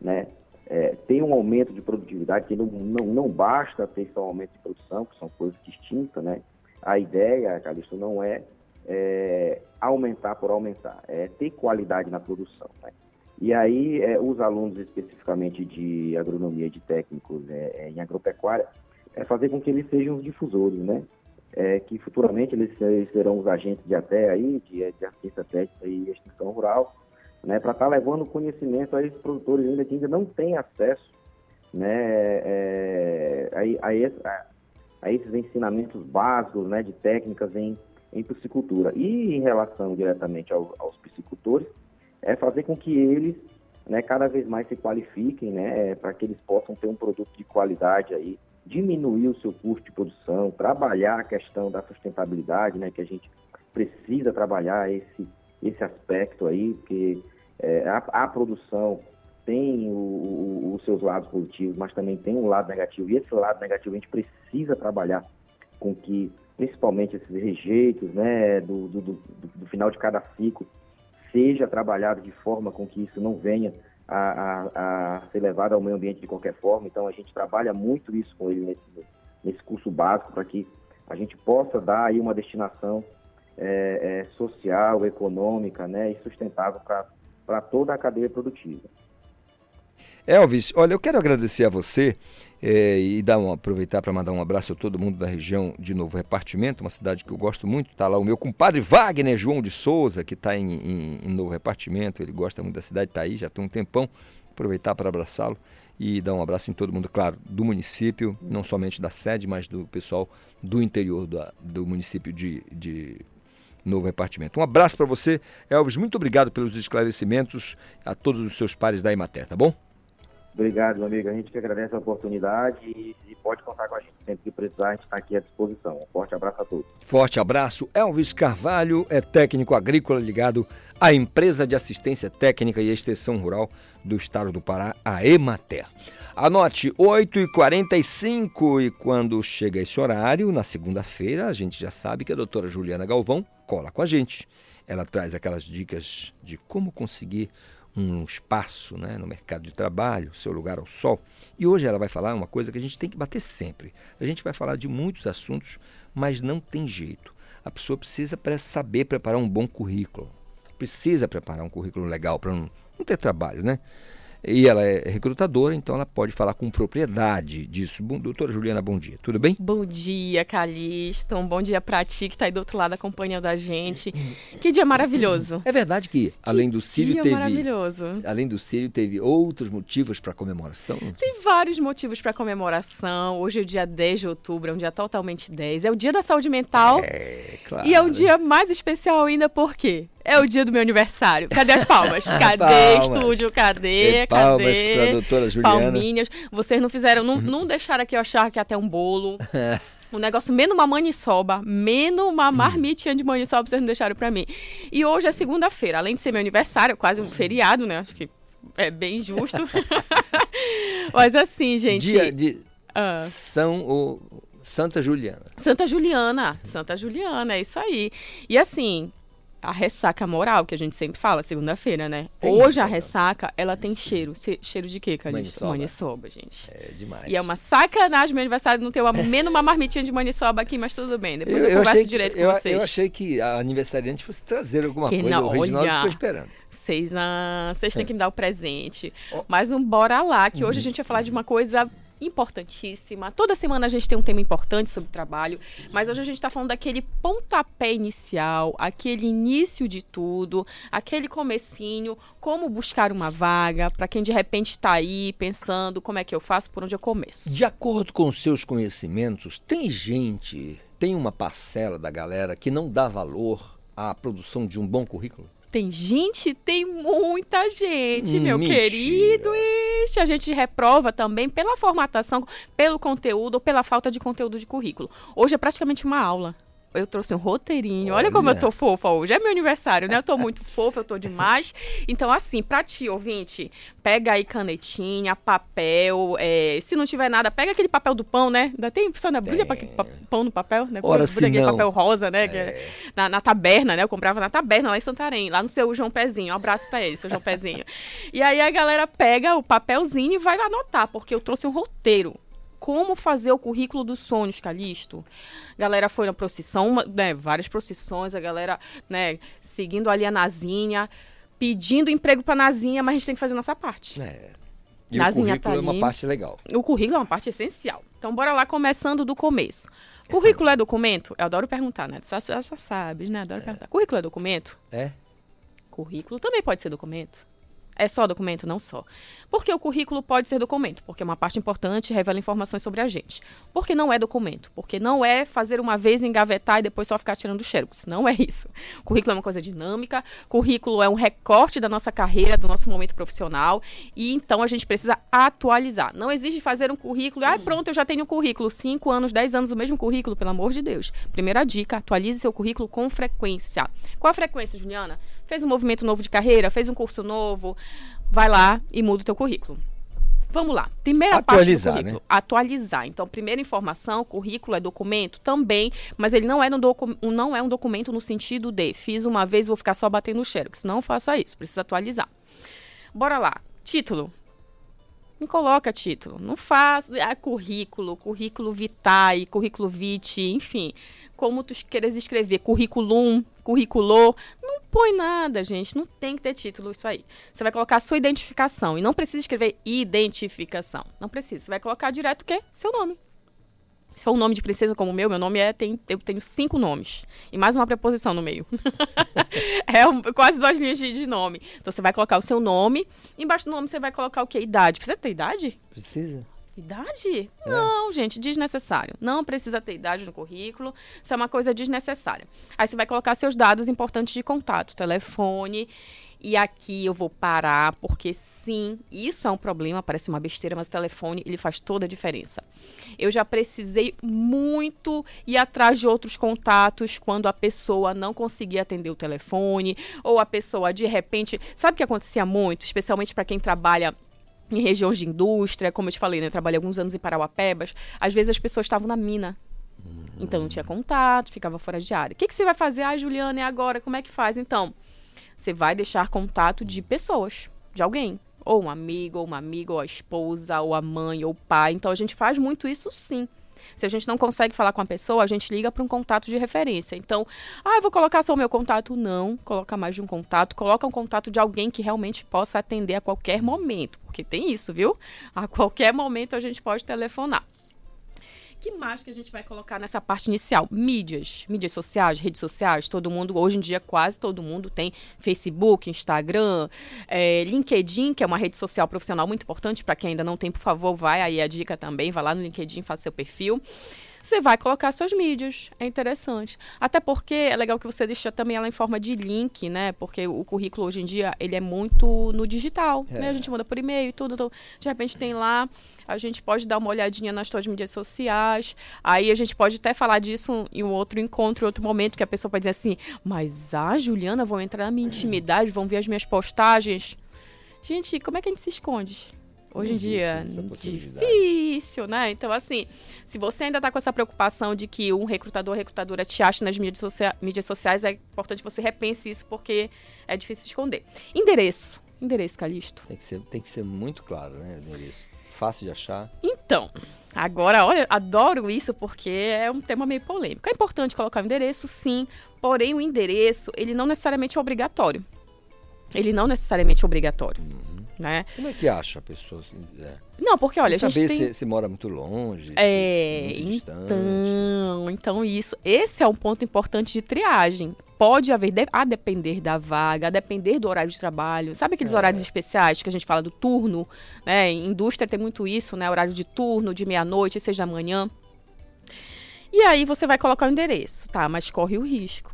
né, é, ter um aumento de produtividade, que não, não, não basta ter só um aumento de produção, que são coisas distintas, né? A ideia, Calixto, não é é, aumentar por aumentar, é ter qualidade na produção. Né? E aí, é, os alunos especificamente de agronomia, de técnicos é, é, em agropecuária, é fazer com que eles sejam os difusores, né? É, que futuramente eles, serão os agentes de até aí, de, de assistência técnica e extensão rural, né? Para estar tá levando conhecimento a esses produtores ainda que ainda não têm acesso, né? É, a, a, a, esses ensinamentos básicos, né? De técnicas em em piscicultura. E em relação diretamente ao, aos piscicultores, é fazer com que eles né, cada vez mais se qualifiquem, né, para que eles possam ter um produto de qualidade aí, diminuir o seu custo de produção, trabalhar a questão da sustentabilidade, né, que a gente precisa trabalhar esse, esse aspecto aí, porque é, a, a, produção tem o, os seus lados positivos, mas também tem um lado negativo, e esse lado negativo a gente precisa trabalhar com que principalmente esses rejeitos né, do, do, do, do, final de cada ciclo, seja trabalhado de forma com que isso não venha a, a, a, ser levado ao meio ambiente de qualquer forma. Então, a gente trabalha muito isso com ele nesse, nesse curso básico para que a gente possa dar aí uma destinação é, é, social, econômica né, e sustentável para toda a cadeia produtiva. Elvis, olha, eu quero agradecer a você é, e dar um, aproveitar para mandar um abraço a todo mundo da região de Novo Repartimento, uma cidade que eu gosto muito. Está lá o meu compadre Wagner João de Souza, que está em, em, em, Novo Repartimento. Ele gosta muito da cidade, está aí já tem um tempão. Aproveitar para abraçá-lo e dar um abraço em todo mundo, claro, do município, não somente da sede, mas do pessoal do interior do, do município de, de novo repartimento. Um abraço para você, Elvis. Muito obrigado pelos esclarecimentos a todos os seus pares da Imater, tá bom? Obrigado, amigo. A gente que agradece a oportunidade e, e pode contar com a gente. Sempre que precisar, a gente está aqui à disposição. Um forte abraço a todos. Forte abraço. Elvis Carvalho é técnico agrícola ligado à empresa de assistência técnica e extensão rural do estado do Pará, a Emater. Anote, 8h45 e quando chega esse horário, na segunda-feira, a gente já sabe que a doutora Juliana Galvão cola com a gente. Ela traz aquelas dicas de como conseguir um espaço né, no mercado de trabalho, seu lugar ao sol. E hoje ela vai falar uma coisa que a gente tem que bater sempre. A gente vai falar de muitos assuntos, mas não tem jeito. A pessoa precisa saber preparar um bom currículo. Precisa preparar um currículo legal para não, não ter trabalho, né? E ela é recrutadora, então ela pode falar com propriedade disso. Bom, doutora Juliana, bom dia. Tudo bem? Bom dia, Calixto. Um bom dia para ti que está aí do outro lado acompanhando a gente. Que dia maravilhoso. É verdade que, além do Sírio, dia teve. maravilhoso. Além do Sírio, teve outros motivos para comemoração? Tem vários motivos para comemoração. Hoje é o dia 10 de outubro, é um dia totalmente 10. É o dia da saúde mental. É, claro. E é um dia mais especial ainda por quê? É o dia do meu aniversário. Cadê as palmas? Cadê Palmas. estúdio? Cadê? E palmas Cadê? pra doutora Juliana. Palminhas. Vocês não fizeram, não, não deixaram aqui eu achar que ia ter um bolo. Um negócio menos uma maniçoba, menos uma marmitinha de maniçoba, vocês não deixaram pra mim. E hoje é segunda-feira, além de ser meu aniversário, quase um feriado, né? Acho que é bem justo. Mas assim, gente. Dia de Ah. São o Santa Juliana. Santa Juliana, Santa Juliana, é isso aí. E assim, a ressaca moral, que a gente sempre fala, segunda-feira, né? Tem Hoje a ressaca. ela tem cheiro. Cheiro de quê, Calixto? Maniçoba. Maniçoba, gente. É demais. E é uma sacanagem meu aniversário não ter uma, menos uma marmitinha de maniçoba aqui, mas tudo bem. Depois eu, converso achei que, direito eu, com vocês. eu achei que a aniversariante fosse trazer alguma Que coisa. não, o Reginaldo olha. ficou esperando. Vocês, não, vocês têm É. que me dar o presente. Mas um bora lá, que hoje a Uhum. gente vai falar de uma coisa importantíssima. Toda semana a gente tem um tema importante sobre trabalho, mas hoje a gente está falando daquele pontapé inicial, aquele início de tudo, aquele comecinho, como buscar uma vaga, para quem de repente está aí pensando como é que eu faço, por onde eu começo. De acordo com os seus conhecimentos, tem gente, tem uma parcela da galera que não dá valor à produção de um bom currículo? Tem gente, tem muita gente, meu Mentira. querido. Ixi, a gente reprova também pela formatação, pelo conteúdo ou pela falta de conteúdo de currículo. Hoje é praticamente uma aula. Eu trouxe um roteirinho. Olha, como eu Olha. tô fofa hoje. É meu aniversário, né? Eu tô muito fofa, eu tô demais. Então, assim, pra ti, ouvinte, pega aí canetinha, papel. é, se não tiver nada, pega aquele papel do pão, né? Ainda tem opção da brilha pra pão no papel, né? Ora, Brilha se aquele não. papel rosa, né? que é na, na taberna, né? Eu comprava na taberna lá em Santarém, lá no seu João Pezinho. Um abraço pra ele, seu João Pezinho. e aí a galera pega o papelzinho e vai anotar, porque eu trouxe um roteiro. Como fazer o currículo dos sonhos, Calixto? Galera foi na procissão, uma- né, várias procissões, a galera, né, seguindo ali a Nazinha, pedindo emprego pra Nazinha, mas a gente tem que fazer nossa parte. É. E Nazinha o currículo tá é uma parte legal. O currículo é uma parte essencial. Então, bora lá, começando do começo. Currículo é documento? Eu adoro perguntar, né? Já, já, já sabes, né? Adoro perguntar. Currículo é documento? É? Currículo também pode ser documento. É só documento? Não só. Porque o currículo pode ser documento, porque é uma parte importante revela informações sobre a gente. Porque não é documento, porque não é fazer uma vez engavetar e depois só ficar tirando xerox. Não é isso. Currículo é uma coisa dinâmica, currículo é um recorte da nossa carreira, do nosso momento profissional, e então a gente precisa atualizar. Não existe fazer um currículo, ah, pronto, eu já tenho um currículo, 5 anos, 10 anos o mesmo currículo, pelo amor de Deus. Primeira dica, atualize seu currículo com frequência. Qual a frequência, Juliana? Fez um movimento novo de carreira, fez um curso novo, vai lá e muda o teu currículo. Vamos lá. Primeira Atualizar, parte do currículo. né? Atualizar. Então, primeira informação, currículo é documento também, mas ele não é, no docu- não é um documento no sentido de fiz uma vez, vou ficar só batendo o xerox. Não faça isso, precisa atualizar. Bora lá. Título. Não coloca título. Não faz ah, currículo, currículo vitae, currículo vitae, enfim. Como tu queres escrever, currículum, currículo. Não põe nada, gente. Não tem que ter título isso aí. Você vai colocar a sua identificação. E não precisa escrever identificação. Não precisa. Você vai colocar direto o quê? Seu nome. Se for um nome de princesa como o meu, meu nome é. Tem, eu tenho cinco nomes. E mais uma preposição no meio. é um- quase duas linhas de, de nome. Então você vai colocar o seu nome. Embaixo do nome você vai colocar o quê? Idade. Precisa ter idade? Precisa. Idade? Não, gente, desnecessário. Não precisa ter idade no currículo. Isso é uma coisa desnecessária. Aí você vai colocar seus dados importantes de contato, telefone E aqui eu vou parar, porque sim, isso é um problema, parece uma besteira, mas o telefone, ele faz toda a diferença. Eu já precisei muito ir atrás de outros contatos quando a pessoa não conseguia atender o telefone, ou a pessoa de repente, sabe o que acontecia muito, especialmente para quem trabalha em regiões de indústria, como eu te falei, né? Trabalhei alguns anos em Parauapebas. Às vezes as pessoas estavam na mina. Então não tinha contato, ficava fora de área. O que, que você vai fazer? Ah, Juliana, e agora? Como é que faz? Então, você vai deixar contato de pessoas, de alguém. Ou um amigo, ou uma amiga, ou a esposa, ou a mãe, ou o pai. Então a gente faz muito isso sim. Se a gente não consegue falar com a pessoa, a gente liga para um contato de referência. Então, ah, eu vou colocar só o meu contato. Não, coloca mais de um contato. Coloca um contato de alguém que realmente possa atender a qualquer momento. Porque tem isso, viu? A qualquer momento a gente pode telefonar que mais que a gente vai colocar nessa parte inicial? Mídias, mídias sociais, redes sociais, todo mundo, hoje em dia quase todo mundo tem Facebook, Instagram, é, LinkedIn, que é uma rede social profissional muito importante, para quem ainda não tem, por favor, vai aí a dica também, vai lá no LinkedIn, faça seu perfil você vai colocar suas mídias. É interessante. Até porque é legal que você deixa também ela em forma de link, né? Porque o currículo hoje em dia, ele é muito no digital, é. né? A gente manda por e-mail e tudo. Então, de repente tem lá, a gente pode dar uma olhadinha nas suas mídias sociais. Aí a gente pode até falar disso em um outro encontro, em outro momento, que a pessoa pode dizer assim, mas a Juliana, vão entrar na minha intimidade, vão ver as minhas postagens. Gente, como é que a gente se esconde? Hoje em dia, difícil, né? Então, assim, se você ainda está com essa preocupação de que um recrutador ou recrutadora te ache nas mídias, socia mídias sociais, é importante que você repense isso, porque é difícil esconder. Endereço. Endereço, Calixto. Tem que ser, tem que ser muito claro, né? Endereço. Fácil de achar. Então, agora, olha, adoro isso porque é um tema meio polêmico. É importante colocar o endereço, sim, porém o endereço, ele não necessariamente é obrigatório. Ele não necessariamente é obrigatório. Uhum né? Como é que acha a pessoa? Assim, é? Não, porque olha, a gente saber tem... se, se mora muito longe, é, muito então, então isso, esse é um ponto importante de triagem. Pode haver, a depender da vaga, a depender do horário de trabalho. Sabe aqueles é. horários especiais que a gente fala do turno, né? Em indústria tem muito isso, né? Horário de turno, de meia-noite, seis da manhã. E aí você vai colocar o endereço, tá? Mas corre o risco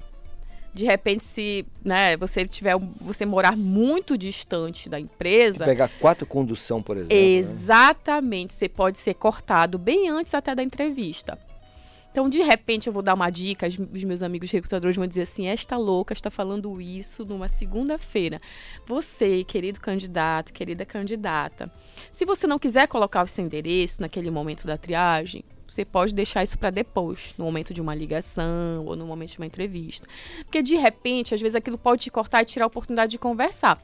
de repente se né, você tiver você morar muito distante da empresa pegar quatro condução por exemplo né? exatamente né? você pode ser cortado bem antes até da entrevista então de repente eu vou dar uma dica os meus amigos recrutadores vão dizer assim esta louca está falando isso numa segunda-feira você querido candidato querida candidata se você não quiser colocar o seu endereço naquele momento da triagem você pode deixar isso para depois, no momento de uma ligação ou no momento de uma entrevista. Porque de repente, às vezes aquilo pode te cortar e tirar a oportunidade de conversar.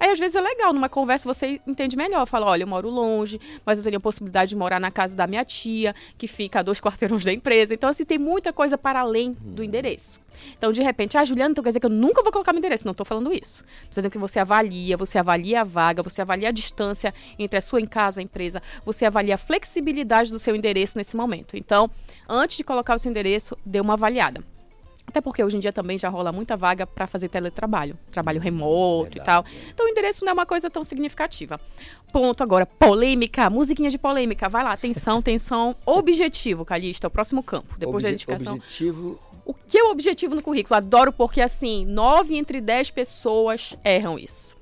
Aí, às vezes, é legal, numa conversa você entende melhor. Fala, olha, eu moro longe, mas eu tenho a possibilidade de morar na casa da minha tia, que fica a dois quarteirões da empresa. Então, assim, tem muita coisa para além do endereço. Então, de repente, ah, Juliana, então quer dizer que eu nunca vou colocar meu endereço. Não estou falando isso. Estou dizendo que você avalia, você avalia a vaga, você avalia a distância entre a sua em casa, a empresa, você avalia a flexibilidade do seu endereço nesse momento. Então, antes de colocar o seu endereço, dê uma avaliada. Até porque hoje em dia também já rola muita vaga para fazer teletrabalho, trabalho remoto Verdade. e tal. Então o endereço não é uma coisa tão significativa. Ponto agora, polêmica, musiquinha de polêmica. Vai lá, atenção, atenção. Objetivo, Calista, o próximo campo. Depois Obje da identificação. Objetivo. O que é o objetivo no currículo? Adoro porque assim, nove entre dez pessoas erram isso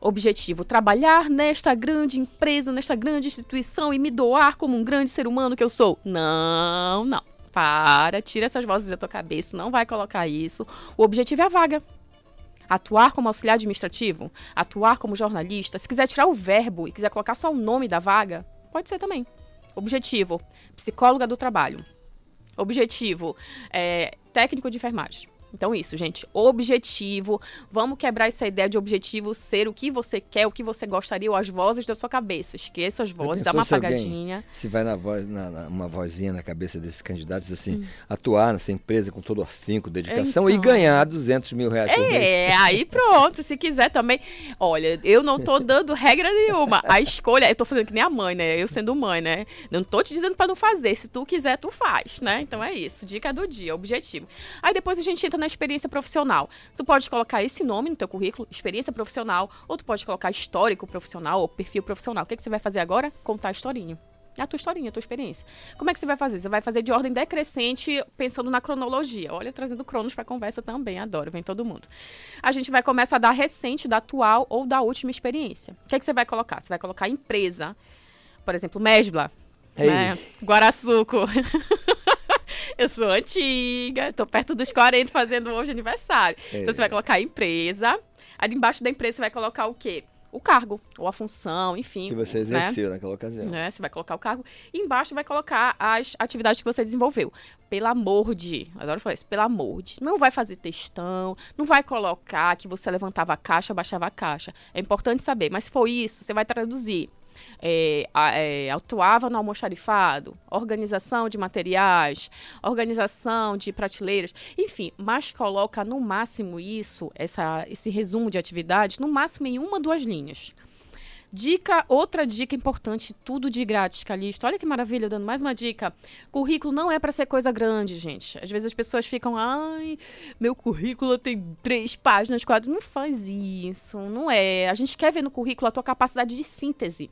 objetivo trabalhar nesta grande empresa, nesta grande instituição e me doar como um grande ser humano que eu sou. Não, não. Para, tira essas vozes da tua cabeça, não vai colocar isso. O objetivo é a vaga. Atuar como auxiliar administrativo, atuar como jornalista. Se quiser tirar o verbo e quiser colocar só o nome da vaga, pode ser também. Objetivo: psicóloga do trabalho. Objetivo: é, técnico de enfermagem. Então, isso, gente. Objetivo. Vamos quebrar essa ideia de objetivo ser o que você quer, o que você gostaria, ou as vozes da sua cabeça. Esqueça as vozes, dá uma se apagadinha. Alguém, se vai na voz, na, na, uma vozinha na cabeça desses candidatos, assim, hum. atuar nessa empresa com todo afinco, dedicação então, e ganhar 200 mil reais por mês. É, aí pronto. se quiser também. Olha, eu não tô dando regra nenhuma. A escolha, eu tô fazendo que nem a mãe, né? Eu sendo mãe, né? Não tô te dizendo para não fazer. Se tu quiser, tu faz, né? Então é isso. Dica do dia, objetivo. Aí depois a gente entra na experiência profissional. Tu pode colocar esse nome no teu currículo, experiência profissional, ou tu pode colocar histórico profissional ou perfil profissional. O que, que você vai fazer agora? Contar a historinha. É a tua historinha, a tua experiência. Como é que você vai fazer? Você vai fazer de ordem decrescente, pensando na cronologia. Olha, trazendo cronos para conversa também, adoro, vem todo mundo. A gente vai começar da recente, da atual ou da última experiência. O que, é que você vai colocar? Você vai colocar empresa, por exemplo, Mesbla, né? Guaraçuco. Eu sou antiga, tô perto dos 40 fazendo hoje aniversário. É. Então você vai colocar empresa. Aí embaixo da empresa você vai colocar o quê? O cargo, ou a função, enfim. Que você né? exerceu naquela ocasião. Né? Você vai colocar o cargo. E embaixo vai colocar as atividades que você desenvolveu. Pelo amor de. Adoro falar isso. Pelo amor de. Não vai fazer textão. Não vai colocar que você levantava a caixa, baixava a caixa. É importante saber. Mas se for isso, você vai traduzir. É, é, atuava no almoxarifado, organização de materiais, organização de prateleiras, enfim, mas coloca no máximo isso, essa, esse resumo de atividades, no máximo em uma, duas linhas. Dica, outra dica importante, tudo de grátis, Calixto. Olha que maravilha, dando mais uma dica. Currículo não é para ser coisa grande, gente. Às vezes as pessoas ficam, ai, meu currículo tem três páginas, quatro. Não faz isso, não é. A gente quer ver no currículo a tua capacidade de síntese.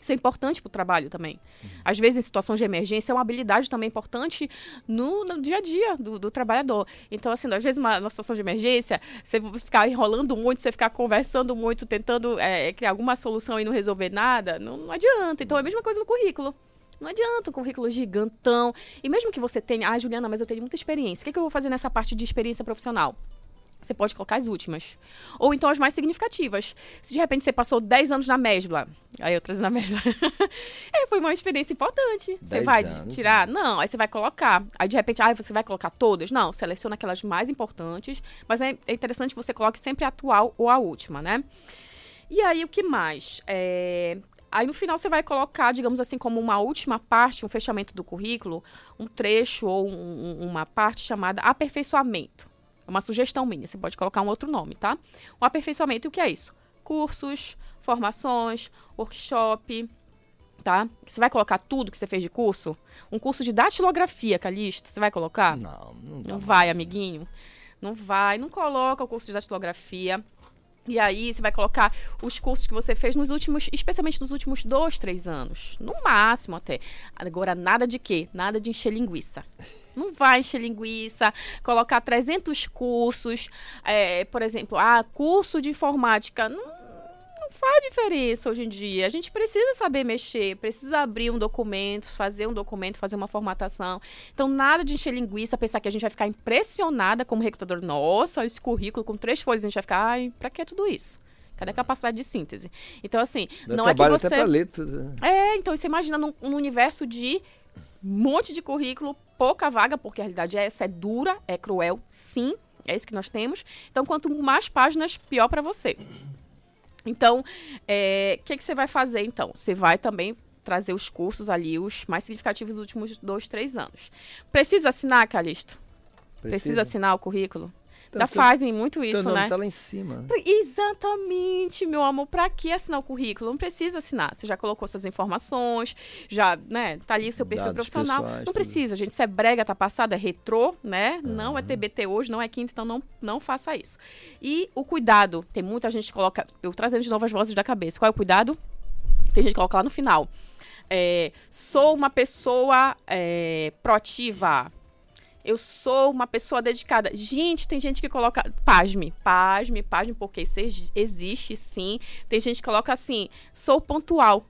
Isso é importante para o trabalho também. Às vezes, em situações de emergência, é uma habilidade também importante no, no dia a dia do, do trabalhador. Então, assim, às vezes, uma, uma situação de emergência, você ficar enrolando muito, você ficar conversando muito, tentando é, criar alguma solução e não resolver nada, não, não adianta. Então, é a mesma coisa no currículo. Não adianta um currículo gigantão. E mesmo que você tenha, ah, Juliana, mas eu tenho muita experiência. O que, que eu vou fazer nessa parte de experiência profissional? Você pode colocar as últimas. Ou então as mais significativas. Se de repente você passou 10 anos na Mesbla, aí eu trazendo a Mesbla. é, foi uma experiência importante. Você 10 vai anos, tirar? Não, aí você vai colocar. Aí de repente, ah, você vai colocar todas? Não, seleciona aquelas mais importantes. Mas é, é interessante que você coloque sempre a atual ou a última, né? E aí o que mais? É, Aí no final você vai colocar, digamos assim, como uma última parte, um fechamento do currículo, um trecho ou um- uma parte chamada aperfeiçoamento. É uma sugestão minha, você pode colocar um outro nome, tá? O aperfeiçoamento, o que é isso? Cursos, formações, workshop, tá? Você vai colocar tudo que você fez de curso? Um curso de datilografia, Calixto, você vai colocar? Não, não Não vai, amiguinho. Não vai, não coloca o curso de datilografia. E aí você vai colocar os cursos que você fez nos últimos, especialmente nos últimos dois, três anos. No máximo até. Agora, nada de quê? Nada de encher linguiça. Não vai encher linguiça, colocar 300 cursos, é, por exemplo, ah, curso de informática. Não, não faz diferença hoje em dia. A gente precisa saber mexer, precisa abrir um documento, fazer um documento, fazer uma formatação. Então, nada de encher linguiça, pensar que a gente vai ficar impressionada como recrutador. Nossa, esse currículo com três folhas, a gente vai ficar, ai, pra que tudo isso? Cadê a capacidade de síntese? Então, assim, Dá não é que você... até pra ler tudo. né? É, então você imagina num, num universo de monte de currículo, pouca vaga, porque a realidade é essa, é dura, é cruel, sim, é isso que nós temos. Então, quanto mais páginas, pior para você. Então, é, o que, que você vai fazer, então? Você vai também trazer os cursos ali, os mais significativos dos últimos dois, três anos. Precisa assinar, Calixto? Precisa, Precisa. assinar o currículo? Ainda teu- fazem muito teu isso, nome né? tá lá em cima. Exatamente, meu amor. Pra que assinar o currículo? Não precisa assinar. Você já colocou suas informações, já, né? Tá ali o seu perfil Dados profissional. pessoais, não precisa, gente. Isso é brega, tá passado, é retrô, né? Não é TBT hoje, não é quinta, então não, não faça isso. E o cuidado. Tem muita gente que coloca. Eu trazendo de novo as vozes da cabeça. Qual é o cuidado? Tem gente que coloca lá no final. É, sou uma pessoa é, proativa. Eu sou uma pessoa dedicada. Gente, tem gente que coloca. Pasme, pasme, pasme, porque isso ex- existe sim. Tem gente que coloca assim: sou pontual.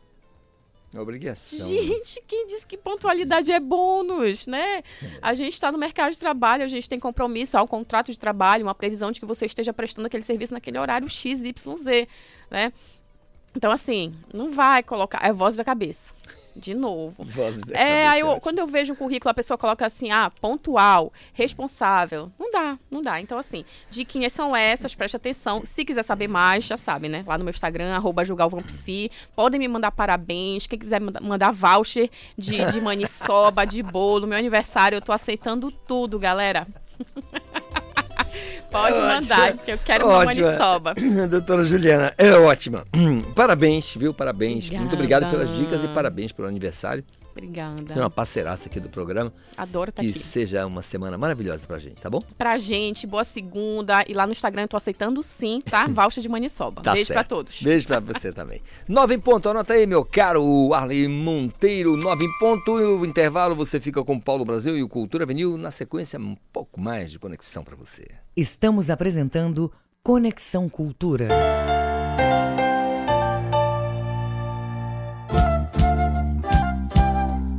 Obrigação. Gente, quem disse que pontualidade é bônus, né? A gente está no mercado de trabalho, a gente tem compromisso, há um contrato de trabalho, uma previsão de que você esteja prestando aquele serviço naquele horário X, Y, Z, né? Então, assim, não vai colocar. É voz da cabeça. De novo. Vozes da É, cabeça, aí eu- quando eu vejo um currículo, a pessoa coloca assim, ah, pontual, responsável. Não dá, não dá. Então, assim, diquinhas são essas, preste atenção. Se quiser saber mais, já sabe, né? Lá no meu Instagram, arroba julgalvampsi. Podem me mandar parabéns. Quem quiser manda- mandar voucher de, de maniçoba, de bolo, meu aniversário, eu tô aceitando tudo, galera. Pode mandar, Ótima. que eu quero uma Ótima. maniçoba. Doutora Juliana, é ótima. Parabéns, viu? Parabéns. Muito obrigado Obrigada. pelas dicas e parabéns pelo aniversário. Obrigada. Você é uma parceiraça aqui do programa. Adoro estar que aqui. seja uma semana maravilhosa pra gente, tá bom? Pra gente, boa segunda. E lá no Instagram eu tô aceitando sim, tá? Voucher de Maniçoba. Tá Beijo certo. pra todos. Beijo pra você também. Nove em ponto, anota aí, meu caro Arley Monteiro. Nove em ponto, o intervalo você fica com o Paulo Brasil e o Cultura Vinil. Na sequência, um pouco mais de conexão pra você. Estamos apresentando Conexão Cultura.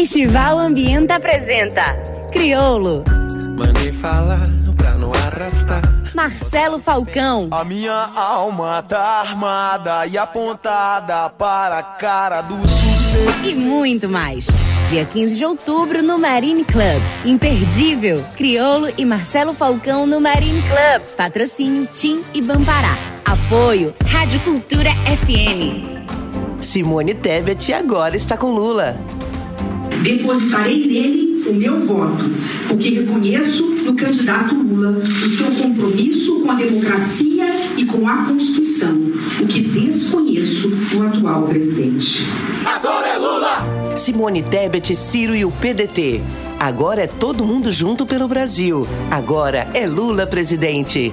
Festival Ambienta apresenta Criolo. Mandei falar pra não arrastar. Marcelo Falcão. A minha alma tá armada e apontada para a cara do sucesso. E muito mais. Dia 15 de outubro no Marine Club. Imperdível. Criolo e Marcelo Falcão no Marine Club. Patrocínio Tim e Bampará. Apoio Rádio Cultura FM. Simone Tebet agora está com Lula. Depositarei nele o meu voto, porque reconheço no candidato Lula o seu compromisso com a democracia e com a Constituição, o que desconheço no atual presidente. Agora é Lula! Simone Tebet, Ciro e o PDT. Agora é todo mundo junto pelo Brasil. Agora é Lula presidente.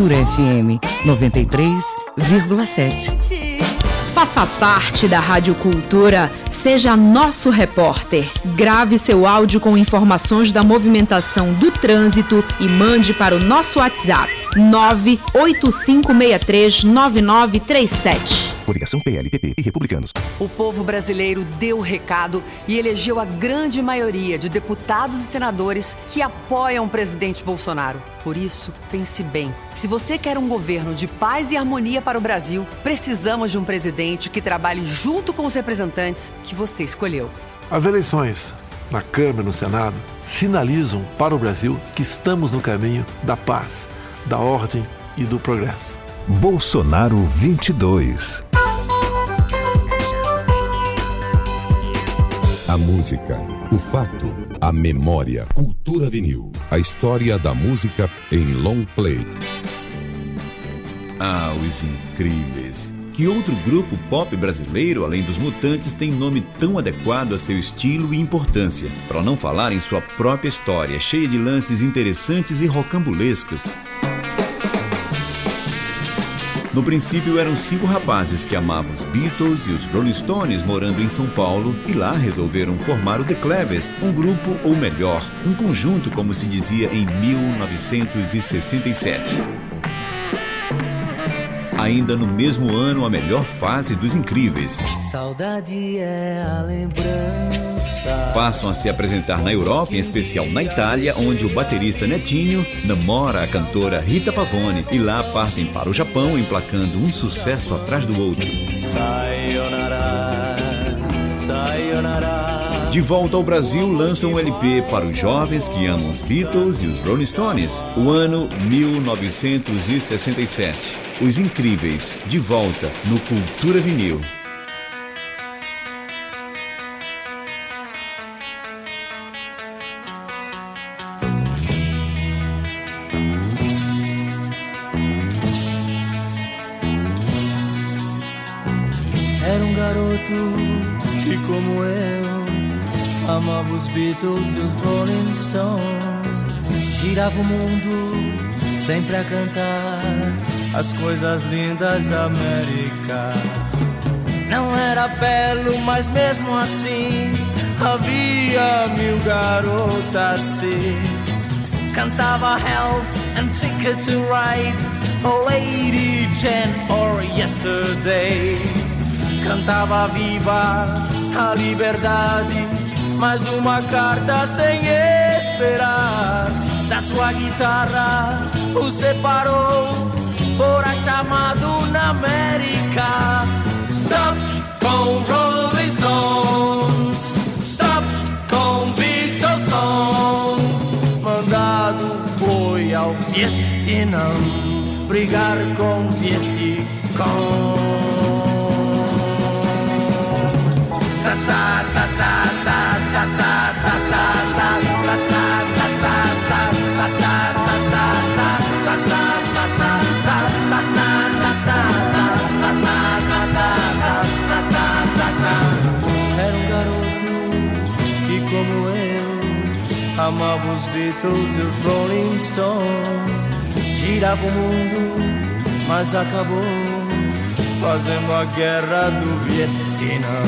Cultura FM 93,7. Faça parte da Rádio Cultura, seja nosso repórter. Grave seu áudio com informações da movimentação do trânsito e mande para o nosso WhatsApp 985639937. Coligação PLPP e Republicanos. O povo brasileiro deu o recado e elegeu a grande maioria de deputados e senadores que apoiam o presidente Bolsonaro. Por isso, pense bem. Se você quer um governo de paz e harmonia para o Brasil, precisamos de um presidente que trabalhe junto com os representantes que você escolheu. As eleições na Câmara e no Senado sinalizam para o Brasil que estamos no caminho da paz, da ordem e do progresso. Bolsonaro 22. A música, o fato, a memória. Cultura vinil. A história da música em long play. Ah, os incríveis. Que outro grupo pop brasileiro, além dos Mutantes, tem nome tão adequado a seu estilo e importância? Para não falar em sua própria história, cheia de lances interessantes e rocambolescos. No princípio eram cinco rapazes que amavam os Beatles e os Rolling Stones morando em São Paulo e lá resolveram formar o The Clevers, um grupo ou melhor, um conjunto como se dizia em 1967. Ainda no mesmo ano, a melhor fase dos Incríveis. Saudade é a lembrança. Passam a se apresentar na Europa, em especial na Itália, onde o baterista Netinho namora a cantora Rita Pavone e lá partem para o Japão, emplacando um sucesso atrás do outro. Sayonara, sayonara. De volta ao Brasil, lançam um LP para os jovens que amam os Beatles e os Rolling Stones. O ano 1967. Os Incríveis, de volta no Cultura Vinil. Era um garoto que, como eu, amava os Beatles e os Rolling Stones. Girava o mundo sempre a cantar as coisas lindas da América. Não era belo, mas mesmo assim havia mil garotas sim. Cantava Help and Ticket to Ride, Oh Lady Jane or Yesterday. Cantava Viva a liberdade, mais uma carta sem esperar. Da sua guitarra o separou, fora chamado na América. Stop com Rolling Stones, stop com Beatles songs. Mandado foi ao Vietnã brigar com Vietcong. Ta ta ta ta ta ta ta ta ta ta amava os Beatles e os Rolling Stones. Girava o mundo, mas acabou fazendo a guerra do Vietnã.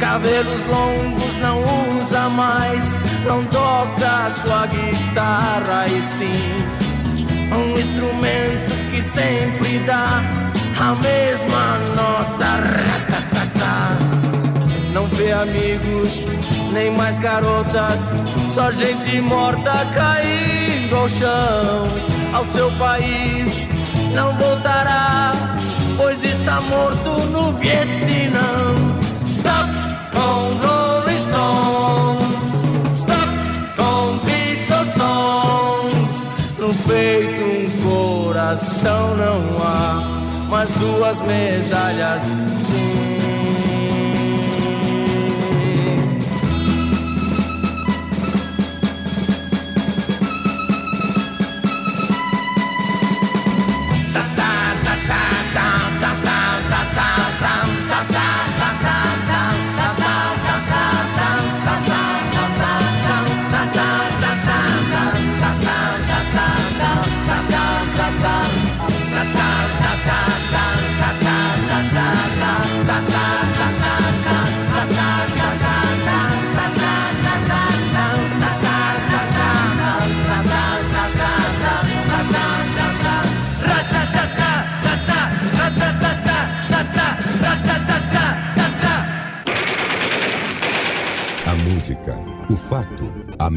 Cabelos longos não usa mais, não toca sua guitarra e sim um instrumento que sempre dá a mesma nota. Vê amigos, nem mais garotas, só gente morta caindo ao chão. Ao seu país não voltará, pois está morto no Vietnã. Stop com Rolling Stones, stop com Beatles songs. No peito um coração não há, mas duas medalhas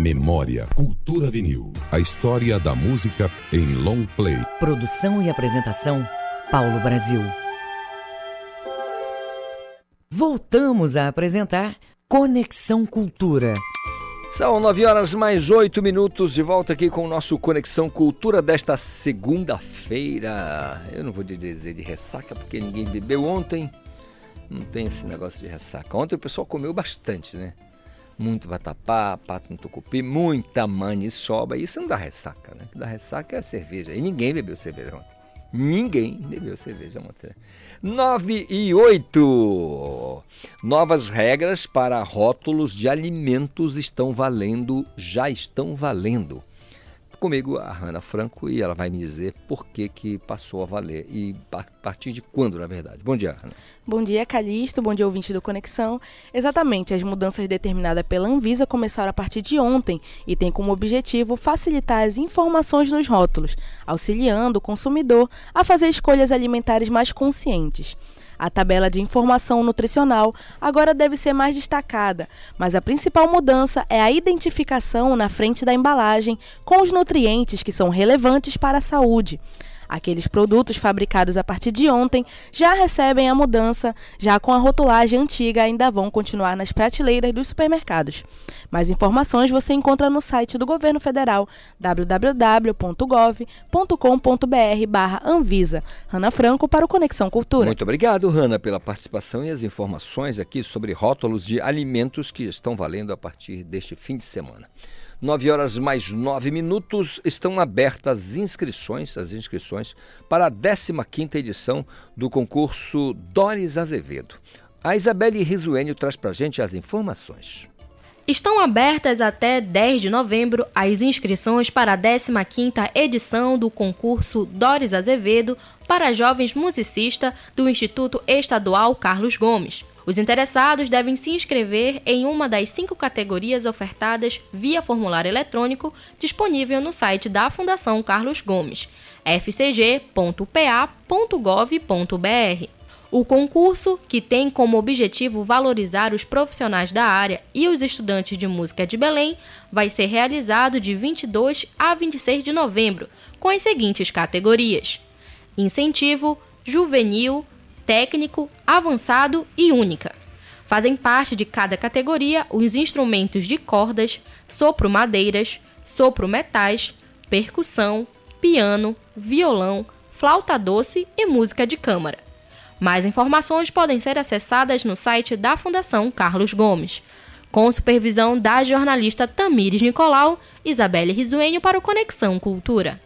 memória. Cultura Vinil. A história da música em long play. Produção e apresentação, Paulo Brasil. Voltamos a apresentar Conexão Cultura. São nove horas mais oito minutos de volta aqui com o nosso Conexão Cultura desta segunda-feira. Eu não vou dizer de ressaca porque ninguém bebeu ontem. Não tem esse negócio de ressaca. Ontem o pessoal comeu bastante, né? Muito vatapá, pato no tucupi, muita maniçoba. Isso não dá ressaca, né? O que dá ressaca é a cerveja. E ninguém bebeu cerveja ontem. Ninguém bebeu cerveja ontem. 9 e 8. Novas regras para rótulos de alimentos estão valendo, já estão valendo. Comigo a Hanna Franco e ela vai me dizer por que, que passou a valer e a partir de quando, na verdade. Bom dia, Hanna. Bom dia, Calixto. Bom dia, ouvinte do Conexão. Exatamente, as mudanças determinadas pela Anvisa começaram a partir de ontem e têm como objetivo facilitar as informações nos rótulos, auxiliando o consumidor a fazer escolhas alimentares mais conscientes. A tabela de informação nutricional agora deve ser mais destacada, mas a principal mudança é a identificação na frente da embalagem com os nutrientes que são relevantes para a saúde. Aqueles produtos fabricados a partir de ontem já recebem a mudança, já com a rotulagem antiga ainda vão continuar nas prateleiras dos supermercados. Mais informações você encontra no site do Governo Federal www.gov.com.br Anvisa. Ana Franco para o Conexão Cultura. Muito obrigado, Hanna, pela participação e as informações aqui sobre rótulos de alimentos que estão valendo a partir deste fim de semana. 9 horas mais 9 minutos, estão abertas as inscrições, as inscrições para a 15ª edição do concurso Doris Azevedo. A Isabelle Risuênio traz para a gente as informações. Estão abertas até 10 de novembro as inscrições para a 15ª edição do concurso Doris Azevedo para jovens musicistas do Instituto Estadual Carlos Gomes. Os interessados devem se inscrever em uma das cinco categorias ofertadas via formulário eletrônico disponível no site da Fundação Carlos Gomes, fcg.pa.gov.br. O concurso, que tem como objetivo valorizar os profissionais da área e os estudantes de música de Belém, vai ser realizado de 22 a 26 de novembro, com as seguintes categorias: incentivo, juvenil, técnico, avançado e única. Fazem parte de cada categoria os instrumentos de cordas, sopro madeiras, sopro metais, percussão, piano, violão, flauta doce e música de câmara. Mais informações podem ser acessadas no site da Fundação Carlos Gomes. Com supervisão da jornalista Tamires Nicolau, Isabelle Risuênio para o Conexão Cultura.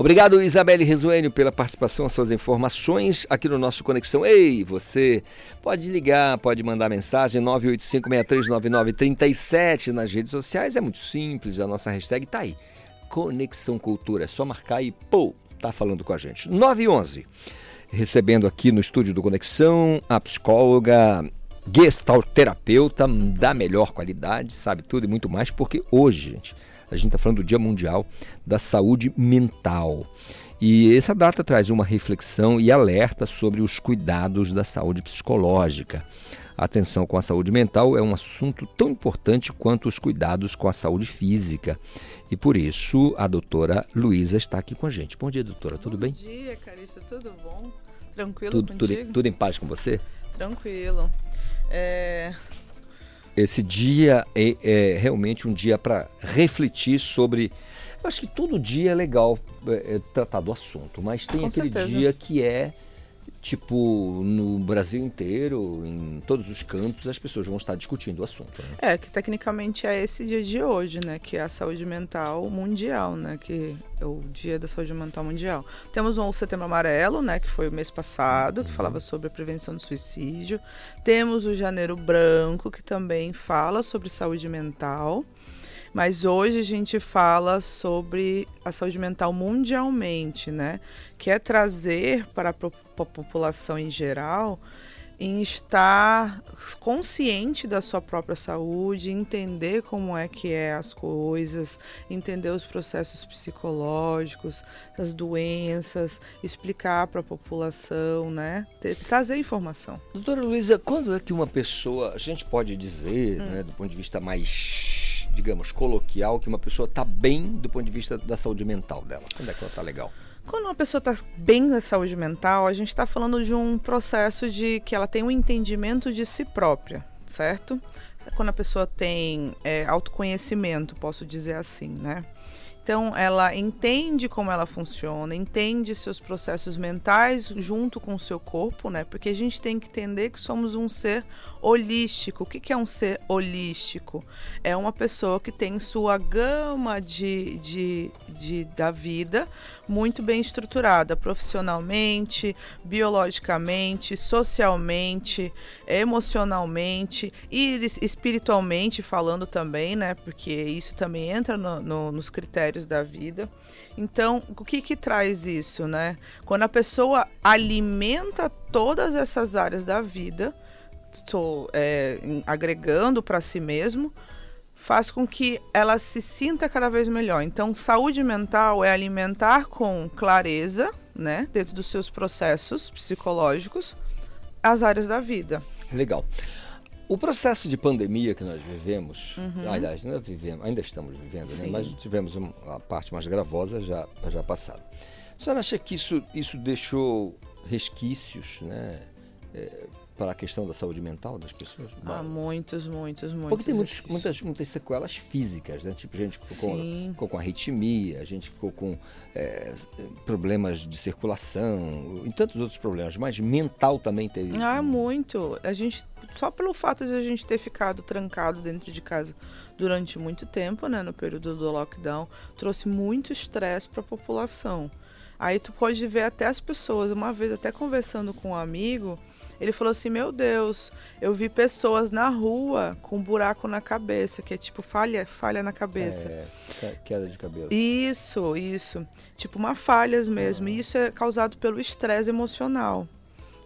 Obrigado, Isabelle Resuênio, pela participação, as suas informações aqui no nosso Conexão. Ei, você pode ligar, pode mandar mensagem 985639937 nas redes sociais. É muito simples, a nossa hashtag está aí. Conexão Cultura. É só marcar e, pô, tá falando com a gente. 911 recebendo aqui no estúdio do Conexão a psicóloga gestalt terapeuta da melhor qualidade, sabe tudo e muito mais, porque hoje, gente, a gente está falando do Dia Mundial da Saúde Mental. E essa data traz uma reflexão e alerta sobre os cuidados da saúde psicológica. A atenção com a saúde mental é um assunto tão importante quanto os cuidados com a saúde física. E por isso a doutora Luísa está aqui com a gente. Bom dia, doutora, tudo bem? Bom dia, Carista, tudo bom? Tranquilo Tudo, tudo, tudo em paz com você? Tranquilo. É, Esse dia é, é realmente um dia para refletir sobre. Eu acho que todo dia é legal é, é, tratar do assunto, mas tem Com aquele certeza. dia que é tipo no Brasil inteiro, em todos os cantos, as pessoas vão estar discutindo o assunto. Né? é, que tecnicamente é esse dia de hoje, né? Que é a saúde mental mundial, né? Que é o dia da saúde mental mundial. Temos o Setembro Amarelo, né? Que foi o mês passado, que falava sobre a prevenção do suicídio. Temos o Janeiro Branco, que também fala sobre saúde mental. Mas hoje a gente fala sobre a saúde mental mundialmente, né? Que é trazer para a pro- a população em geral em estar consciente da sua própria saúde, entender como é que é as coisas, entender os processos psicológicos, as doenças, explicar para a população, né? Trazer informação. Doutora Luísa, quando é que uma pessoa, a gente pode dizer, Hum. né, do ponto de vista mais, digamos, coloquial, que uma pessoa está bem do ponto de vista da saúde mental dela? Quando é que ela está legal? Quando uma pessoa está bem na saúde mental, a gente está falando de um processo de que ela tem um entendimento de si própria, certo? Quando a pessoa tem é, autoconhecimento, posso dizer assim, né? Então, ela entende como ela funciona, entende seus processos mentais junto com o seu corpo, né? Porque a gente tem que entender que somos um ser holístico. O que que é um ser holístico? É uma pessoa que tem sua gama de, de, de, da vida muito bem estruturada, profissionalmente, biologicamente, socialmente, emocionalmente e espiritualmente falando também, né? Porque isso também entra no- no- nos critérios da vida. Então, o que que traz isso, né? Quando a pessoa alimenta todas essas áreas da vida, estou é, agregando para si mesmo, faz com que ela se sinta cada vez melhor. Então, saúde mental é alimentar com clareza, né, dentro dos seus processos psicológicos, as áreas da vida. Legal. O processo de pandemia que nós vivemos, Uhum. aliás, ainda, vivemos, ainda estamos vivendo, né? Mas tivemos a parte mais gravosa já, já passada. A senhora acha que isso, isso deixou resquícios né, é, para a questão da saúde mental das pessoas? Há muitos, muitos, muitos. Porque tem muitos- muitas, muitas sequelas físicas, né? Tipo, gente que ficou com, ficou com arritmia, a gente ficou com é, problemas de circulação e tantos outros problemas, mas mental também teve. Ah, muito. A gente só pelo fato de a gente ter ficado trancado dentro de casa durante muito tempo, né, no período do lockdown, trouxe muito estresse para a população. Aí tu pode ver até as pessoas, uma vez até conversando com um amigo, ele falou assim: "Meu Deus, eu vi pessoas na rua com um buraco na cabeça, que é tipo falha, falha na cabeça". É, que- queda de cabelo. Isso, isso. Tipo uma falhas mesmo. E isso é causado pelo estresse emocional.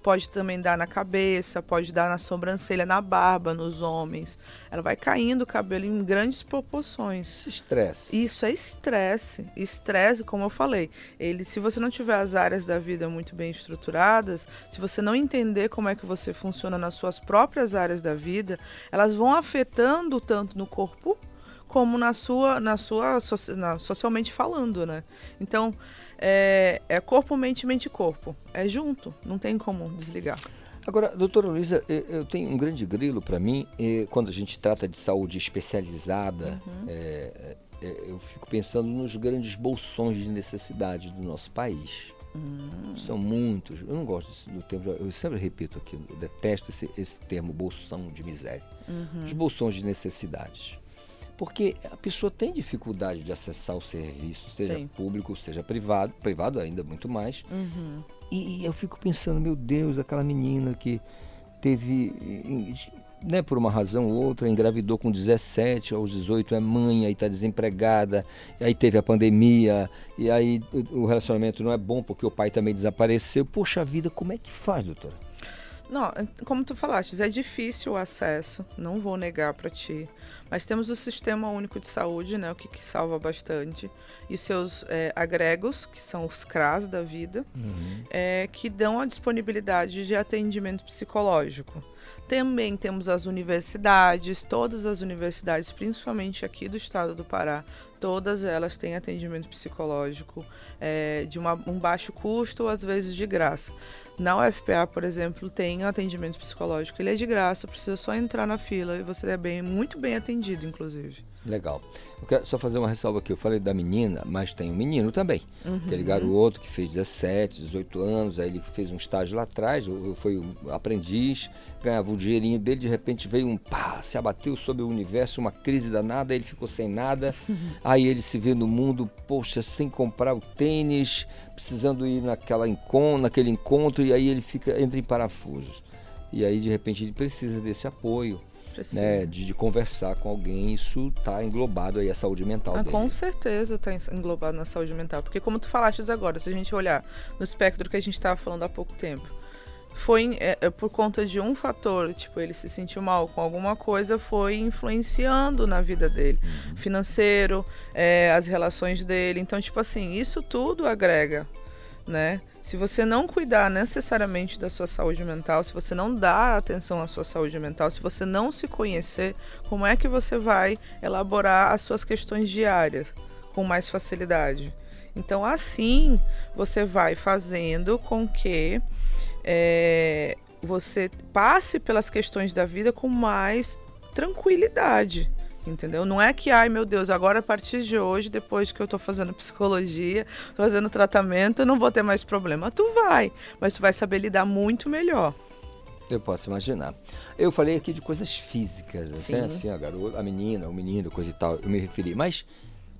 Pode também dar na cabeça, pode dar na sobrancelha, na barba, nos homens. Ela vai caindo o cabelo em grandes proporções. Estresse. Isso é estresse. Estresse, como eu falei, ele, se você não tiver as áreas da vida muito bem estruturadas, se você não entender como é que você funciona nas suas próprias áreas da vida, elas vão afetando tanto no corpo como na sua, na sua na, socialmente falando, né? Então, é, é corpo, mente, mente, corpo. É junto, não tem como desligar. Agora, doutora Luísa, eu- tenho um grande grilo para mim, quando a gente trata de saúde especializada, Uhum. eh, eh, eu fico pensando nos grandes bolsões de necessidade do nosso país. Hum. São muitos. Eu não gosto desse- do termo, eu sempre repito aqui, eu detesto esse, esse termo bolsão de miséria. Uhum. Os bolsões de necessidades. Porque a pessoa tem dificuldade de acessar o serviço, seja Tem. público, seja privado, privado ainda muito mais. Uhum. E, eu fico pensando, meu Deus, aquela menina que teve, né, por uma razão ou outra, engravidou com 17, aos 18 é mãe, aí está desempregada, aí teve a pandemia, e aí o relacionamento não é bom porque o pai também desapareceu. Poxa vida, como é que faz, doutora? Não, como tu falaste, é difícil o acesso, não vou negar para ti. Mas temos o Sistema Único de Saúde, né, o que, que salva bastante, e seus é, agregos, que são os CRAS da vida, é, que dão a disponibilidade de atendimento psicológico. Também temos as universidades, todas as universidades, principalmente aqui do estado do Pará, todas elas têm atendimento psicológico é, de uma- um baixo custo, às vezes de graça. Na UFPA, por exemplo, tem atendimento psicológico, ele é de graça, precisa só entrar na fila e você é bem, muito bem atendido, inclusive. Legal. Eu quero só fazer uma ressalva aqui. Eu falei da menina, mas tem um menino também. Uhum. Aquele garoto que fez 17, 18 anos, aí ele fez um estágio lá atrás, foi um aprendiz, ganhava o dinheirinho dele, de repente veio um pá, se abateu sobre o universo, uma crise danada, ele ficou sem nada. aí ele se vê no mundo, poxa, sem comprar o tênis, precisando ir naquela encon, naquele encontro, e aí ele fica entra em parafusos. E aí, de repente, ele precisa desse apoio. Né, de, de conversar com alguém, isso está englobado aí a saúde mental Ah, dele. com certeza está englobado na saúde mental. Porque como tu falaste agora, se a gente olhar no espectro que a gente estava falando há pouco tempo, foi é, é por conta de um fator, tipo, ele se sentiu mal com alguma coisa, foi influenciando na vida dele. Financeiro, é, as relações dele. Então, tipo assim, isso tudo agrega, né? Se você não cuidar necessariamente da sua saúde mental, se você não dar atenção à sua saúde mental, se você não se conhecer, como é que você vai elaborar as suas questões diárias com mais facilidade? Então, assim, você vai fazendo com que é, você passe pelas questões da vida com mais tranquilidade. Entendeu? Não é que, ai meu Deus, agora a partir de hoje, depois que eu tô fazendo psicologia, tô fazendo tratamento, eu não vou ter mais problema. Tu vai, mas tu vai saber lidar muito melhor. Eu posso imaginar. Eu falei aqui de coisas físicas, né? Sim. assim, a garota, a menina, o menino, coisa e tal, eu me referi. Mas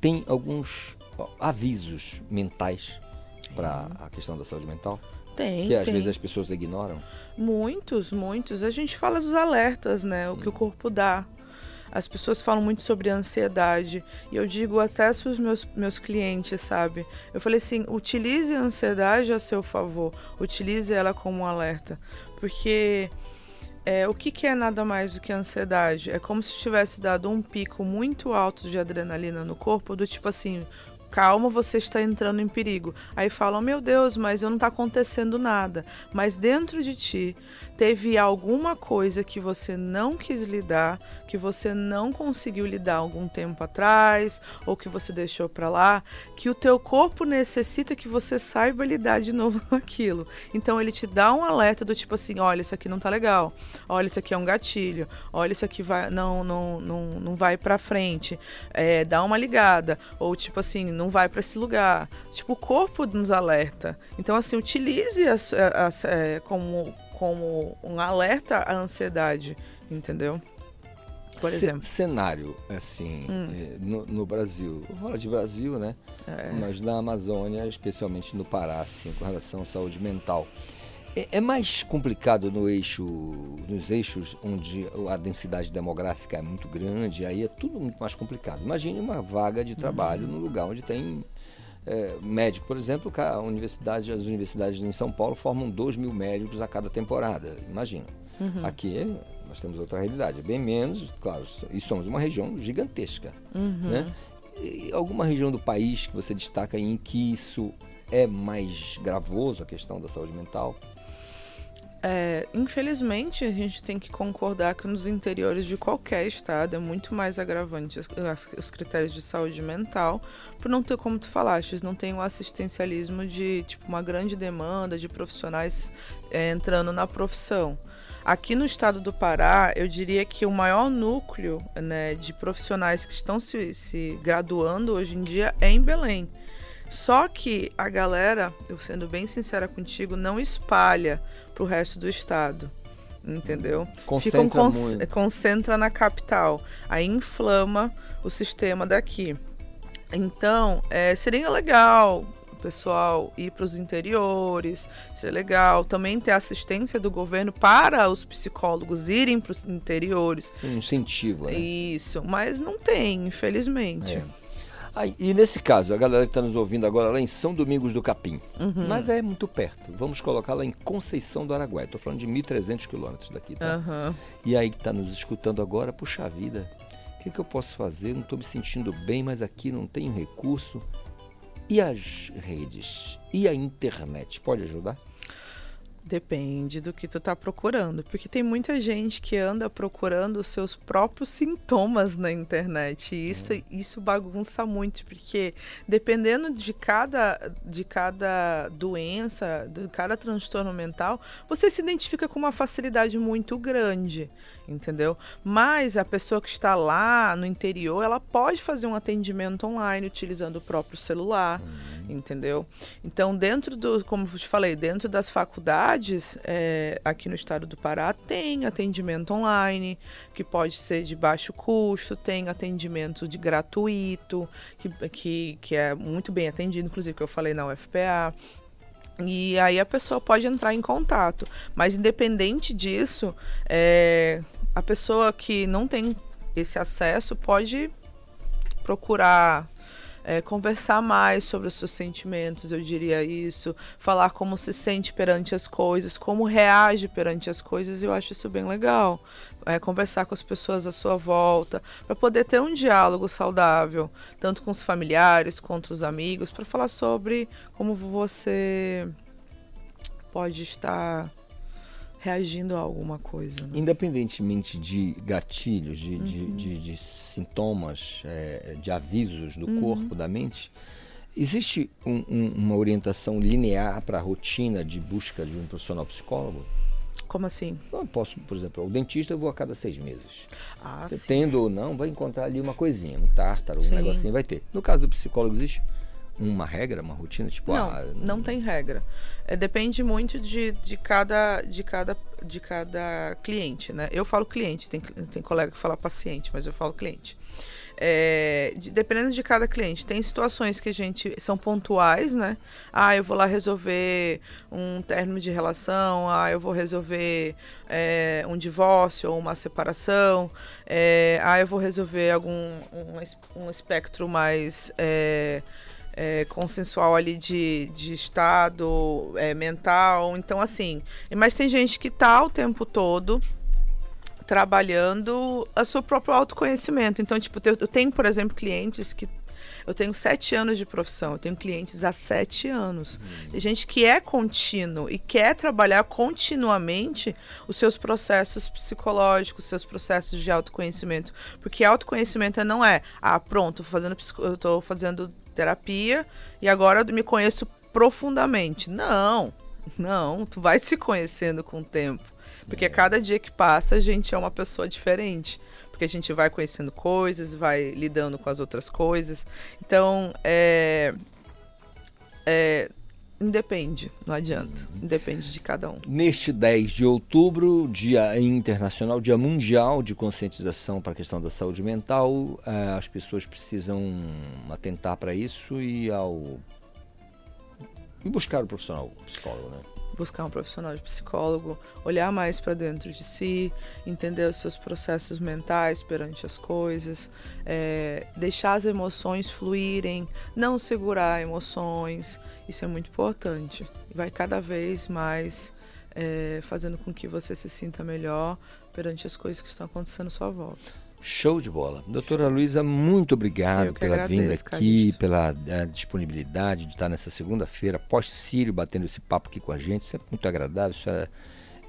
tem alguns avisos mentais para a questão da saúde mental? Tem, Que às tem. vezes as pessoas ignoram. Muitos, muitos. A gente fala dos alertas, né? O que o corpo dá. As pessoas falam muito sobre ansiedade. E eu digo até para os meus, meus clientes, sabe? Eu falei assim: utilize a ansiedade a seu favor. Utilize ela como um alerta. Porque é, o que, que é nada mais do que ansiedade? É como se tivesse dado um pico muito alto de adrenalina no corpo, do tipo assim. Calma, você está entrando em perigo. Aí falam, meu Deus, mas não está acontecendo nada. Mas dentro de ti teve alguma coisa que você não quis lidar, que você não conseguiu lidar algum tempo atrás, ou que você deixou para lá, que o teu corpo necessita que você saiba lidar de novo com aquilo. Então ele te dá um alerta do tipo assim, olha, isso aqui não tá legal. Olha, isso aqui é um gatilho. Olha, isso aqui vai não não não, não vai para frente. É, dá uma ligada ou tipo assim, não vai para esse lugar. Tipo, o corpo nos alerta. Então assim, utilize é, como como um alerta à ansiedade, entendeu? Por Ce- exemplo. Cenário, assim, Hum. eh, no, no Brasil. Vou falar de Brasil, né? É. Mas na Amazônia, especialmente no Pará, assim, com relação à saúde mental. É, é mais complicado no eixo, nos eixos onde a densidade demográfica é muito grande, aí é tudo muito mais complicado. Imagine uma vaga de trabalho num lugar onde tem é, médico, por exemplo, a universidade, as universidades em São Paulo formam 2 mil médicos a cada temporada. Imagina. Uhum. Aqui nós temos outra realidade, bem menos, claro, e somos uma região gigantesca. Uhum. Né? E alguma região do país que você destaca em que isso é mais gravoso, a questão da saúde mental? É, infelizmente, a gente tem que concordar que nos interiores de qualquer estado é muito mais agravante os, critérios de saúde mental, por não ter, como tu falaste, não tem o assistencialismo de tipo uma grande demanda de profissionais é, entrando na profissão. Aqui no estado do Pará, eu diria que o maior núcleo né, de profissionais que estão se, se graduando hoje em dia é em Belém. Só que a galera, eu sendo bem sincera contigo, não espalha pro resto do estado. Entendeu? Concentra Ficam con- muito. concentra na capital. Aí inflama o sistema daqui. Então, é, seria legal o pessoal ir para os interiores, seria legal também ter assistência do governo para os psicólogos irem para os interiores. Um incentivo, né? Isso, mas não tem, infelizmente. É. Ah, e nesse caso, a galera que está nos ouvindo agora lá em São Domingos do Capim, Uhum. mas é muito perto. Vamos colocar lá em Conceição do Araguaia. Estou falando de 1.300 quilômetros daqui, tá? Aham. E aí que está nos escutando agora, puxa vida, o que, que eu posso fazer? Não estou me sentindo bem, mas aqui não tenho recurso. E as redes? E a internet? Pode ajudar? Depende do que tu tá procurando, porque tem muita gente que anda procurando os seus próprios sintomas na internet. E isso, isso bagunça muito, porque dependendo de cada, de cada doença, de cada transtorno mental, você se identifica com uma facilidade muito grande, entendeu? Mas a pessoa que está lá no interior, ela pode fazer um atendimento online utilizando o próprio celular, entendeu? Então, dentro do, como eu te falei, dentro das faculdades, é, aqui no estado do Pará, tem atendimento online, que pode ser de baixo custo, tem atendimento de gratuito, que, que, que é muito bem atendido, inclusive, que eu falei na UFPA. E aí a pessoa pode entrar em contato. Mas independente disso, é, a pessoa que não tem esse acesso pode procurar é, conversar mais sobre os seus sentimentos, eu diria isso, falar como se sente perante as coisas, como reage perante as coisas, eu acho isso bem legal. É, conversar com as pessoas à sua volta, para poder ter um diálogo saudável, tanto com os familiares quanto os amigos, para falar sobre como você pode estar reagindo a alguma coisa. né? Independentemente de gatilhos, de, de- de- de sintomas, é, de avisos do Uhum. corpo, da mente, existe um- um- uma orientação linear para a rotina de busca de um profissional psicólogo? Como assim? Eu posso, por exemplo, o dentista eu vou a cada seis meses. Ah, sim. Tendo ou não, vai encontrar ali uma coisinha, um tártaro, Sim. um negocinho, vai ter. No caso do psicólogo, existe uma regra, uma rotina, tipo, não, ah, não tem regra. É, depende muito de, de, cada, de, cada, de cada cliente, né? Eu falo cliente, tem, tem colega que fala paciente, mas eu falo cliente. É, de- dependendo de cada cliente, tem situações que a gente são pontuais, né? Ah, eu vou lá resolver um término de relação, ah, eu vou resolver é, um divórcio ou uma separação, é, ah, eu vou resolver algum um, um espectro mais é, é, consensual ali de, de estado é, mental. Então, assim, mas tem gente que tá o tempo todo trabalhando a seu próprio autoconhecimento. Então, tipo, eu tenho, por exemplo, clientes que eu tenho sete anos de profissão, eu tenho clientes há sete anos. Tem gente que é contínuo e quer trabalhar continuamente os seus processos psicológicos, os seus processos de autoconhecimento. Porque autoconhecimento não é, ah, pronto, fazendo, eu tô fazendo terapia e agora eu me conheço profundamente. Não, não, tu vai se conhecendo com o tempo. Porque cada dia que passa, a gente é uma pessoa diferente. Porque a gente vai conhecendo coisas, vai lidando com as outras coisas. Então, é. é independe, não adianta. Independe de cada um. Neste 10 de outubro, Dia Internacional, Dia Mundial de Conscientização para a questão da saúde mental, eh, as pessoas precisam atentar para isso e ao e buscar o profissional o psicólogo, né? Buscar um profissional de psicólogo, olhar mais para dentro de si, entender os seus processos mentais perante as coisas, é, deixar as emoções fluírem, não segurar emoções. Isso é muito importante. Vai cada vez mais é, fazendo com que você se sinta melhor perante as coisas que estão acontecendo à sua volta. Show de bola. Doutora Luísa, muito obrigado pela agradeço, vinda aqui, Calixto. pela eh, disponibilidade de estar nessa segunda-feira, pós-Sírio, batendo esse papo aqui com a gente. Sempre muito agradável, isso é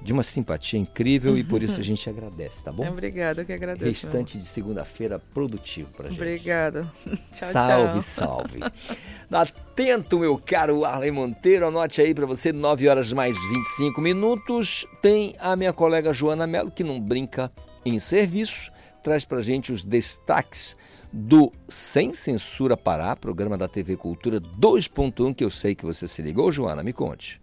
de uma simpatia incrível e por isso a gente agradece, tá bom? Obrigada, eu que agradeço. Restante de segunda-feira produtivo pra gente. Obrigada. tchau, salve, tchau. salve. Atento, meu caro Arley Monteiro, anote aí pra você, 9 horas mais 25 minutos. Tem a minha colega Joana Mello, que não brinca em serviço, traz pra gente os destaques do Sem Censura Pará, programa da TV Cultura 2.1, que eu sei que você se ligou, Joana, me conte.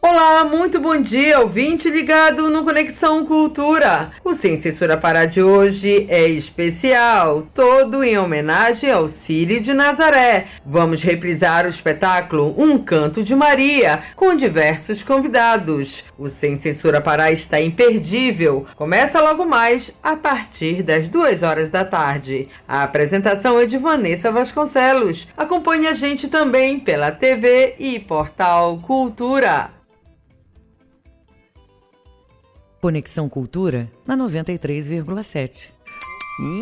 Olá, muito bom dia, ouvinte ligado no Conexão Cultura. O Sem Censura Pará de hoje é especial, todo em homenagem ao Círio de Nazaré. Vamos reprisar o espetáculo Um Canto de Maria, com diversos convidados. O Sem Censura Pará está imperdível. Começa logo mais, a partir das duas horas da tarde. A apresentação é de Vanessa Vasconcelos. Acompanhe a gente também pela TV e Portal Cultura. Conexão Cultura na 93,7.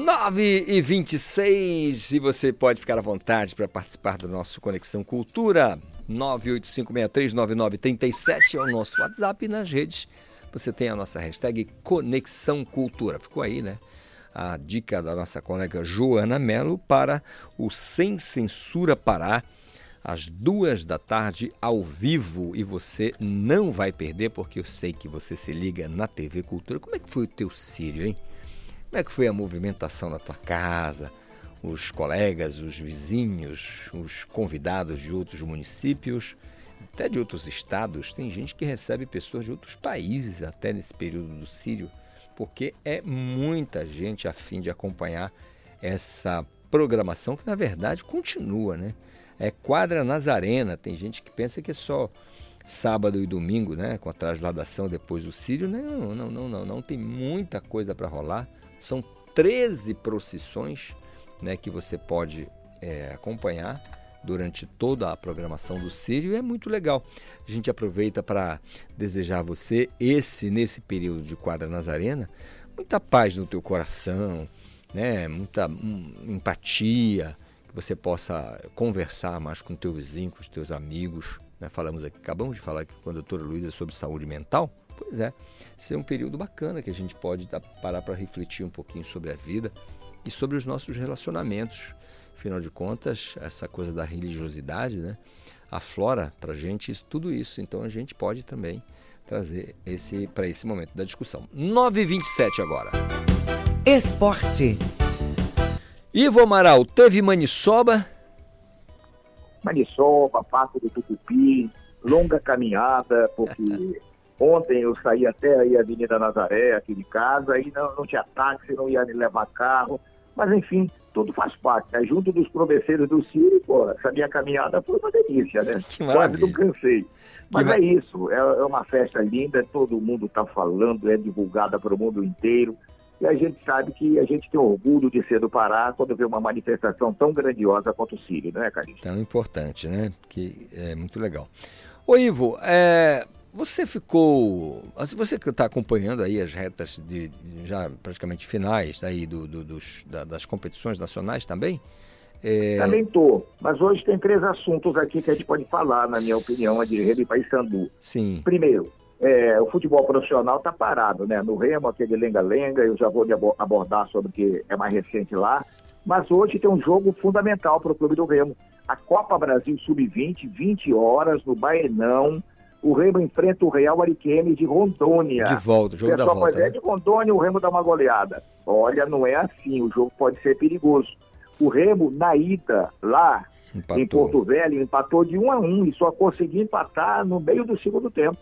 9 e 26 e você pode ficar à vontade para participar do nosso Conexão Cultura. 985639937 é o nosso WhatsApp e nas redes você tem a nossa hashtag Conexão Cultura. Ficou aí, né? A dica da nossa colega Joana Mello para o Sem Censura Pará, às duas da tarde, ao vivo. E você não vai perder, porque eu sei que você se liga na TV Cultura. Como é que foi o teu Sírio, hein? Como é que foi a movimentação na tua casa? Os colegas, os vizinhos, os convidados de outros municípios, até de outros estados. Tem gente que recebe pessoas de outros países até nesse período do Sírio, porque é muita gente a fim de acompanhar essa programação que na verdade continua, né? É quadra Nazarena. Tem gente que pensa que é só sábado e domingo, né? Com a trasladação depois do Sírio. Não, não, não, não, não. Tem muita coisa para rolar. São 13 procissões né, que você pode é, acompanhar durante toda a programação do Sírio é muito legal. A gente aproveita para desejar a você, esse nesse período de quadra Nazarena, muita paz no teu coração, né? muita hum, empatia, você possa conversar mais com teu vizinho, com os teus amigos. Né? Falamos aqui, acabamos de falar aqui com a doutora Luísa sobre saúde mental. Pois é, esse é um período bacana que a gente pode parar para refletir um pouquinho sobre a vida e sobre os nossos relacionamentos. Afinal de contas, essa coisa da religiosidade, né, aflora para a gente isso- tudo isso. Então a gente pode também trazer esse para esse momento da discussão. 9h27 agora. Esporte. Ivo Amaral, teve Maniçoba? Maniçoba, Passo do Tucupi, longa caminhada, porque ontem eu saí até aí a Avenida Nazaré, aqui de casa, e não, não tinha táxi, não ia me levar carro, mas enfim, tudo faz parte, né? Junto dos trovesseiros do Ciro, pô, essa minha caminhada foi uma delícia, né? Quase não cansei. Mas ma- é isso, é, é uma festa linda, todo mundo está falando, é divulgada para o mundo inteiro. E a gente sabe que a gente tem orgulho de ser do Pará quando vê uma manifestação tão grandiosa quanto o Sírio, não é, Carlinhos? Tão importante, né? Que é muito legal. Ô Ivo, é, você ficou. assim, Você que está acompanhando aí as retas de de já praticamente finais aí do, do- dos, da- das competições nacionais também? É, Também estou. Mas hoje tem três assuntos aqui que a gente pode falar, na minha opinião, a de Remo e Paysandu. Sim. Primeiro, é, o futebol profissional está parado, né? No Remo, aquele lenga-lenga, eu já vou abordar sobre o que é mais recente lá. Mas hoje tem um jogo fundamental para o Clube do Remo. A Copa Brasil Sub-20, 20 horas, no Baenão. O Remo enfrenta o Real Ariquemes de Rondônia. De volta, o jogo da volta, pode né? é de Rondônia, o Remo dá uma goleada. Olha, não é assim, o jogo pode ser perigoso. O Remo, na ida, lá Empatou. em Porto Velho, empatou de 1 a 1 e só conseguiu empatar no meio do segundo tempo.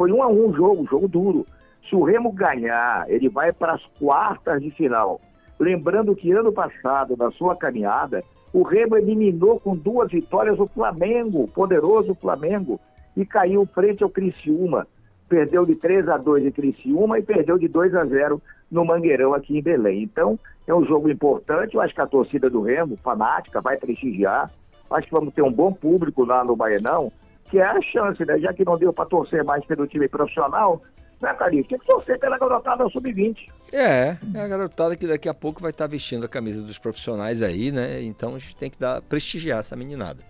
Foi 1 a 1 o jogo, jogo duro. Se o Remo ganhar, ele vai para as quartas de final. Lembrando que ano passado, na sua caminhada, o Remo eliminou com duas vitórias o Flamengo, o poderoso Flamengo. e caiu frente ao Criciúma. Perdeu de 3 a 2 em Criciúma e perdeu de 2 a 0 no Mangueirão aqui em Belém. Então, é um jogo importante, eu acho que a torcida do Remo, fanática, vai prestigiar. Acho que vamos ter um bom público lá no Baianão, que é a chance, né? Já que não deu para torcer mais pelo time profissional, né, Carlinhos? Tem que torcer pela garotada sub-20. É, é a garotada que daqui a pouco vai estar vestindo a camisa dos profissionais aí, né? Então a gente tem que dar, prestigiar essa meninada.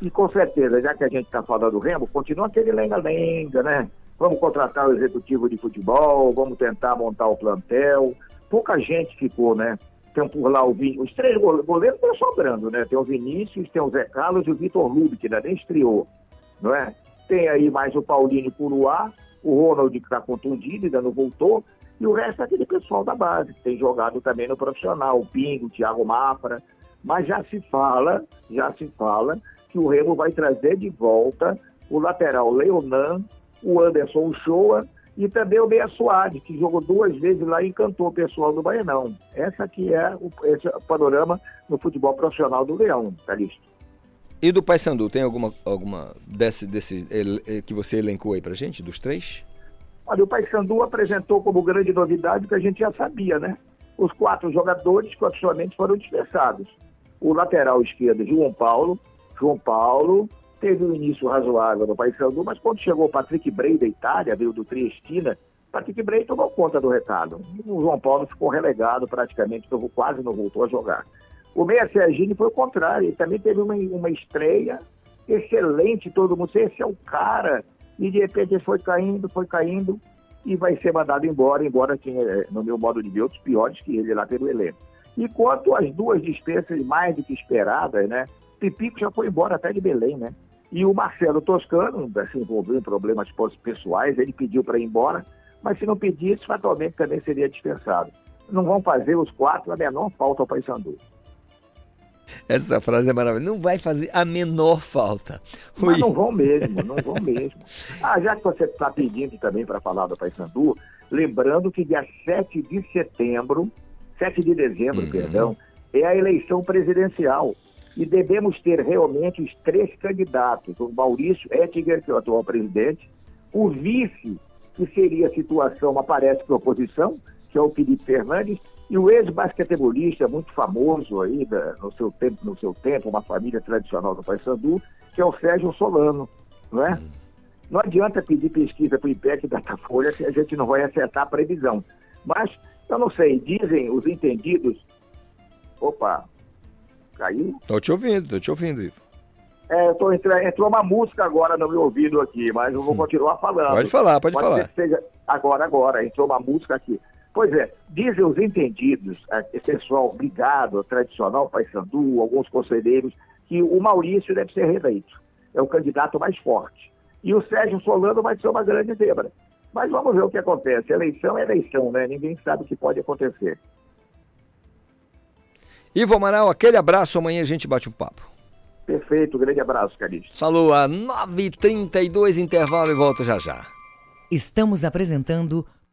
E com certeza, já que a gente está falando do Remo, continua aquele lenga-lenga, né? Vamos contratar o executivo de futebol, vamos tentar montar o plantel. Pouca gente ficou, né? Tem por lá o Vin... os três gole- goleiros estão sobrando, né? Tem o Vinícius, tem o Zé Carlos e o Vitor que ainda nem estreou, não é? Tem aí mais o Paulinho Curuá, o Ronald que está contundido, ainda não voltou, e o resto é aquele pessoal da base, que tem jogado também no profissional, o Pingo, o Thiago Mafra, mas já se fala, já se fala que o Remo vai trazer de volta o lateral Leonan, o Anderson Uchoa e também o Meia Soares, que jogou duas vezes lá e encantou o pessoal do Baianão. Essa aqui é o, esse é panorama no futebol profissional do Leão, Calixto. E do Paysandu, tem alguma, alguma desse, desse eh, que você elencou aí pra gente, dos três? Olha, o Paysandu apresentou como grande novidade o que a gente já sabia, né? Os quatro jogadores que oficialmente foram dispensados. O lateral esquerdo, João Paulo. João Paulo teve um início razoável no Paysandu, mas quando chegou o Patrick Bray da Itália, veio do Triestina, Patrick Bray tomou conta do recado. O João Paulo ficou relegado praticamente, quase não voltou a jogar. O Meia Serginho foi o contrário, ele também teve uma, uma estreia excelente, todo mundo, esse é o cara, e de repente ele foi caindo, foi caindo, e vai ser mandado embora, embora tinha, no meu modo de ver, outros piores que ele lá pelo elenco. E quanto às duas dispensas mais do que esperadas, né? Pipico já foi embora até de Belém, né? E o Marcelo Toscano, se envolveu em problemas pessoais, ele pediu para ir embora, mas se não pedisse, fatalmente também seria dispensado. Não vão fazer os quatro a menor falta ao Paysandu. Essa frase é maravilhosa. Não vai fazer a menor falta. Mas não vão mesmo, não vão mesmo. Ah, já que você está pedindo também para falar do Paysandu, lembrando que dia 7 de setembro, 7 de dezembro, perdão, é a eleição presidencial. E devemos ter realmente os três candidatos, o Maurício Ettinger, que é o atual presidente, o vice, que seria a situação, mas parece que oposição, que é o Felipe Fernandes, e o ex-basquetebolista muito famoso aí da- no, seu tempo, no seu tempo, uma família tradicional do Paysandu, que é o Sérgio Solano, não é? Não adianta pedir pesquisa para o IPEC e Datafolha que a gente não vai acertar a previsão. Mas, eu não sei, dizem os entendidos... Opa, caiu? Tô te ouvindo, tô te ouvindo, Ivo. É, eu tô entra- entrou uma música agora no meu ouvido aqui, mas eu vou continuar falando. Pode falar, pode falar. ser que seja agora, agora, entrou uma música aqui. Pois é, dizem os entendidos, eh, esse pessoal ligado ao tradicional Paysandu, alguns conselheiros, que o Maurício deve ser reeleito. É o candidato mais forte. E o Sérgio Solano vai ser uma grande zebra. Mas vamos ver o que acontece. Eleição é eleição, né? Ninguém sabe o que pode acontecer. Ivo Amaral, aquele abraço. Amanhã a gente bate um papo. Perfeito, grande abraço, Calixto. Falou a 9h32, intervalo e volta já já. Estamos apresentando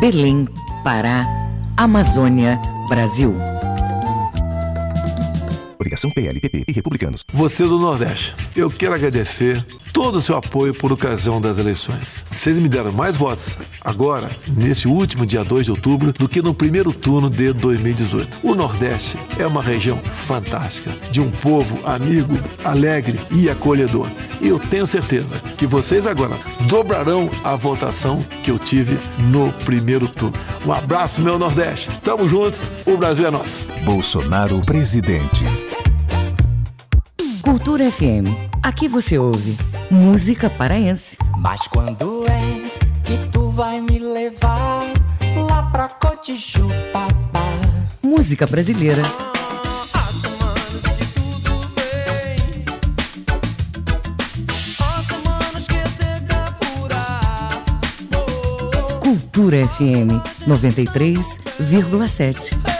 Belém, Pará, Amazônia, Brasil. Obrigação PLPP e Republicanos. Você do Nordeste, eu quero agradecer todo o seu apoio por ocasião das eleições. Vocês me deram mais votos agora, nesse último dia 2 de outubro, do que no primeiro turno de 2018. O Nordeste é uma região fantástica, de um povo amigo, alegre e acolhedor. E eu tenho certeza que vocês agora dobrarão a votação que eu tive no primeiro turno. Um abraço, meu Nordeste. Tamo juntos, o Brasil é nosso. Bolsonaro presidente. Cultura FM. Aqui você ouve música paraense. Mas quando é que tu vai me levar lá pra Cotijupa? Música brasileira. Cultura FM 93,7.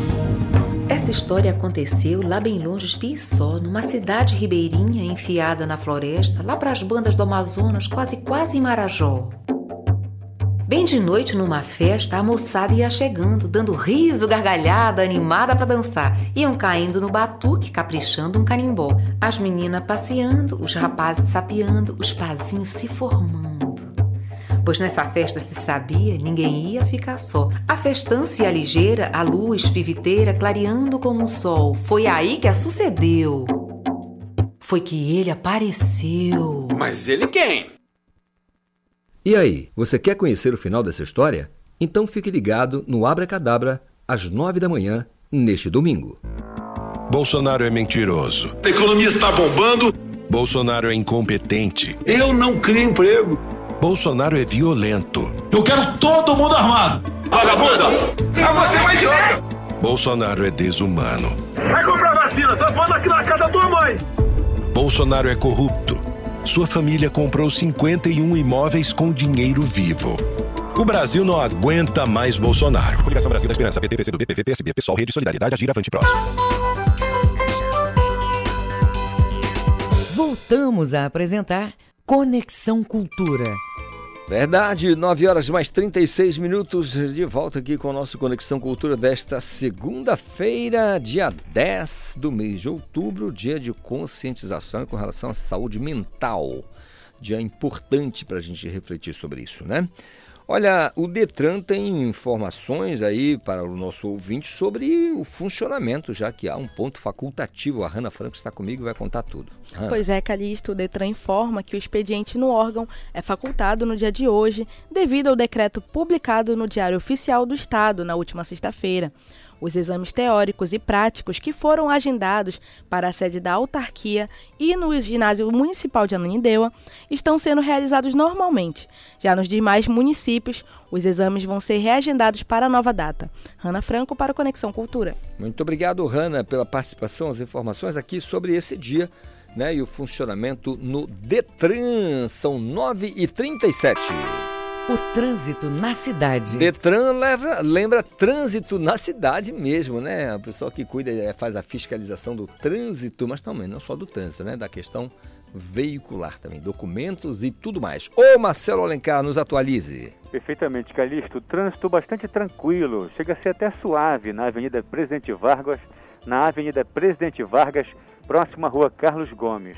Essa história aconteceu lá bem longe de Piçó, numa cidade ribeirinha enfiada na floresta, lá para as bandas do Amazonas, quase quase em Marajó. Bem de noite, numa festa, a moçada ia chegando, dando riso, gargalhada, animada para dançar. Iam caindo no batuque, caprichando um carimbó. As meninas passeando, os rapazes sapeando, os pazinhos se formando. Pois nessa festa se sabia, ninguém ia ficar só. A festança ia ligeira, a lua espiviteira clareando como um sol. Foi aí que a sucedeu. Foi que ele apareceu. Mas ele quem? E aí, você quer conhecer o final dessa história? Então fique ligado no Abra Cadabra às nove da manhã neste domingo. Bolsonaro é mentiroso. A economia está bombando. Bolsonaro é incompetente. Eu não crio emprego. Bolsonaro é violento. Eu quero todo mundo armado. Vagabunda! É você, uma idiota! Bolsonaro é desumano. Vai comprar vacina, só falando aqui na casa da tua mãe. Bolsonaro é corrupto. Sua família comprou 51 imóveis com dinheiro vivo. O Brasil não aguenta mais Bolsonaro. Coligação Brasil da Esperança, PT, PCdoB, PV, PSB, PSOL, Rede Solidariedade, Agir, Avante, Próximo. Voltamos a apresentar Conexão Cultura. Verdade, 9 horas mais 36 minutos, de volta aqui com o nosso Conexão Cultura desta segunda-feira, dia 10 do mês de outubro, dia de conscientização com relação à saúde mental. Dia importante para a gente refletir sobre isso, né? Olha, o Detran tem informações aí para o nosso ouvinte sobre o funcionamento, já que há um ponto facultativo. A Hanna Franco está comigo e vai contar tudo. Hanna. Pois é, Calixto, o Detran informa que o expediente no órgão é facultado no dia de hoje, devido ao decreto publicado no Diário Oficial do Estado na última sexta-feira. Os exames teóricos e práticos que foram agendados para a sede da autarquia e no ginásio municipal de Ananindeua estão sendo realizados normalmente. Já nos demais municípios, os exames vão ser reagendados para nova data. Rana Franco para Conexão Cultura. Muito obrigado, Hanna, pela participação, as informações aqui sobre esse dia né, e o funcionamento no Detran. São 9h37. O trânsito na cidade. Detran leva, lembra trânsito na cidade mesmo, né? O pessoal que cuida, é, faz a fiscalização do trânsito, mas também não só do trânsito, né? Da questão veicular também, documentos e tudo mais. Ô Marcelo Alencar, nos atualize. Perfeitamente, Calixto. Trânsito bastante tranquilo, chega a ser até suave na Avenida Presidente Vargas, na Avenida Presidente Vargas, próxima à Rua Carlos Gomes.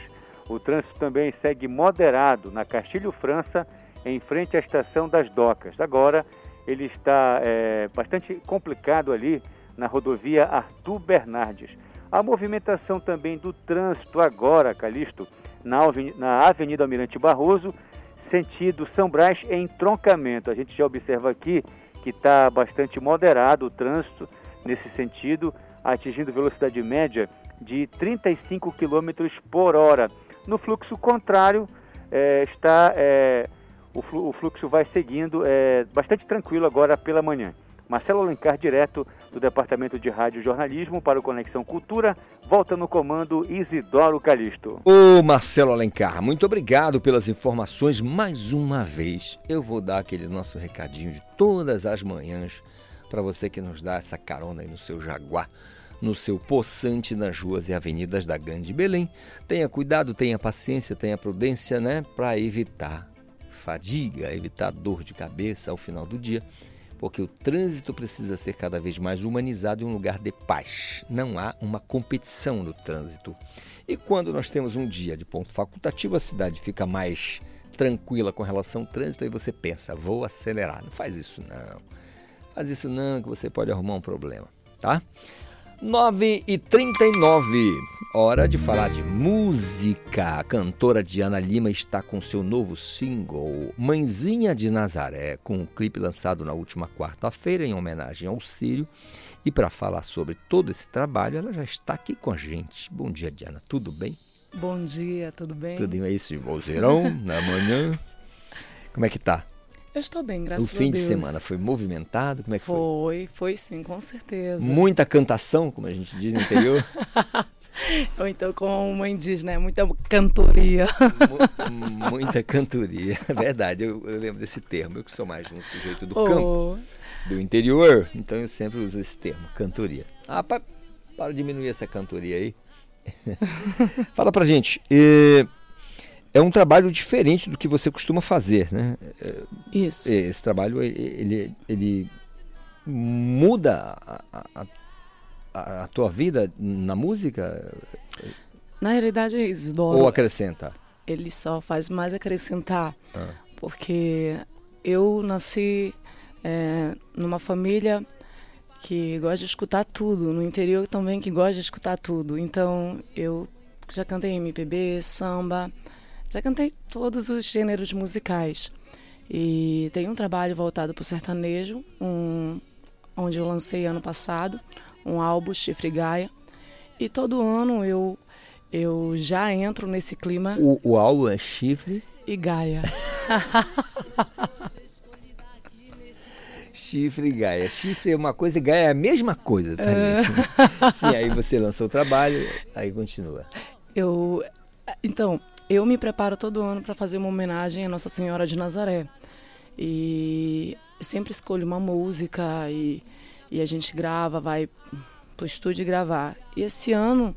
O trânsito também segue moderado na Castilho França, em frente à estação das docas. Agora ele está é, bastante complicado ali na rodovia Arthur Bernardes. A movimentação também do trânsito agora, Calixto, na, Avenida Almirante Barroso, sentido São Brás em troncamento. A gente já observa aqui que está bastante moderado o trânsito nesse sentido, atingindo velocidade média de 35 km por hora. No fluxo contrário, é, está é, o fluxo vai seguindo é, bastante tranquilo agora pela manhã. Marcelo Alencar, direto do Departamento de Rádio e Jornalismo para o Conexão Cultura, volta no comando Isidoro Calixto. Ô Marcelo Alencar, muito obrigado pelas informações mais uma vez. Eu vou dar aquele nosso recadinho de todas as manhãs para você que nos dá essa carona aí no seu Jaguar, no seu poçante nas ruas e avenidas da Grande Belém. Tenha cuidado, tenha paciência, tenha prudência, né, para evitar fadiga, evitar dor de cabeça ao final do dia, porque o trânsito precisa ser cada vez mais humanizado em um lugar de paz. Não há uma competição no trânsito. E quando nós temos um dia de ponto facultativo, a cidade fica mais tranquila com relação ao trânsito, aí você pensa, vou acelerar. Não faz isso não. Faz isso não, que você pode arrumar um problema, tá? 9 e 39 hora de falar de música. A cantora Diana Lima está com seu novo single, Mãezinha de Nazaré, com um clipe lançado na última quarta-feira em homenagem ao Sírio. E para falar sobre todo esse trabalho, ela já está aqui com a gente. Bom dia, Diana. Tudo bem? Bom dia, tudo bem? Tudo bem aí, esse vozeirão na manhã. Como é que tá? Eu estou bem, graças a Deus. O fim de semana foi movimentado? Como é que foi? Foi, foi sim, com certeza. Muita cantação, como a gente diz no interior. Ou então, como a mãe diz, né? Muita cantoria. M muita cantoria. Verdade, eu, eu, lembro desse termo. Eu que sou mais um sujeito do oh. campo, do interior, então eu sempre uso esse termo, cantoria. Ah, para, para diminuir essa cantoria aí. Fala pra gente. Eh, é um trabalho diferente do que você costuma fazer, né? Isso. Esse trabalho ele, ele muda a, a, a, a tua vida na música? Na realidade, Isidoro. Ou acrescenta? Ele só faz mais acrescentar, ah. porque eu nasci é, numa família que gosta de escutar tudo, no interior também que gosta de escutar tudo. Então eu já cantei MPB, samba já cantei todos os gêneros musicais. E tem um trabalho voltado para o sertanejo, um, onde eu lancei ano passado, um álbum Chifre Gaia. E todo ano eu, eu já entro nesse clima. O, o álbum é Chifre? E Gaia. Chifre e Gaia. Chifre é uma coisa e Gaia é a mesma coisa, tá é. Sim, aí você lançou o trabalho, aí continua. Eu. Então, eu me preparo todo ano para fazer uma homenagem à Nossa Senhora de Nazaré. E sempre escolho uma música e, e a gente grava, vai pro estúdio gravar. E esse ano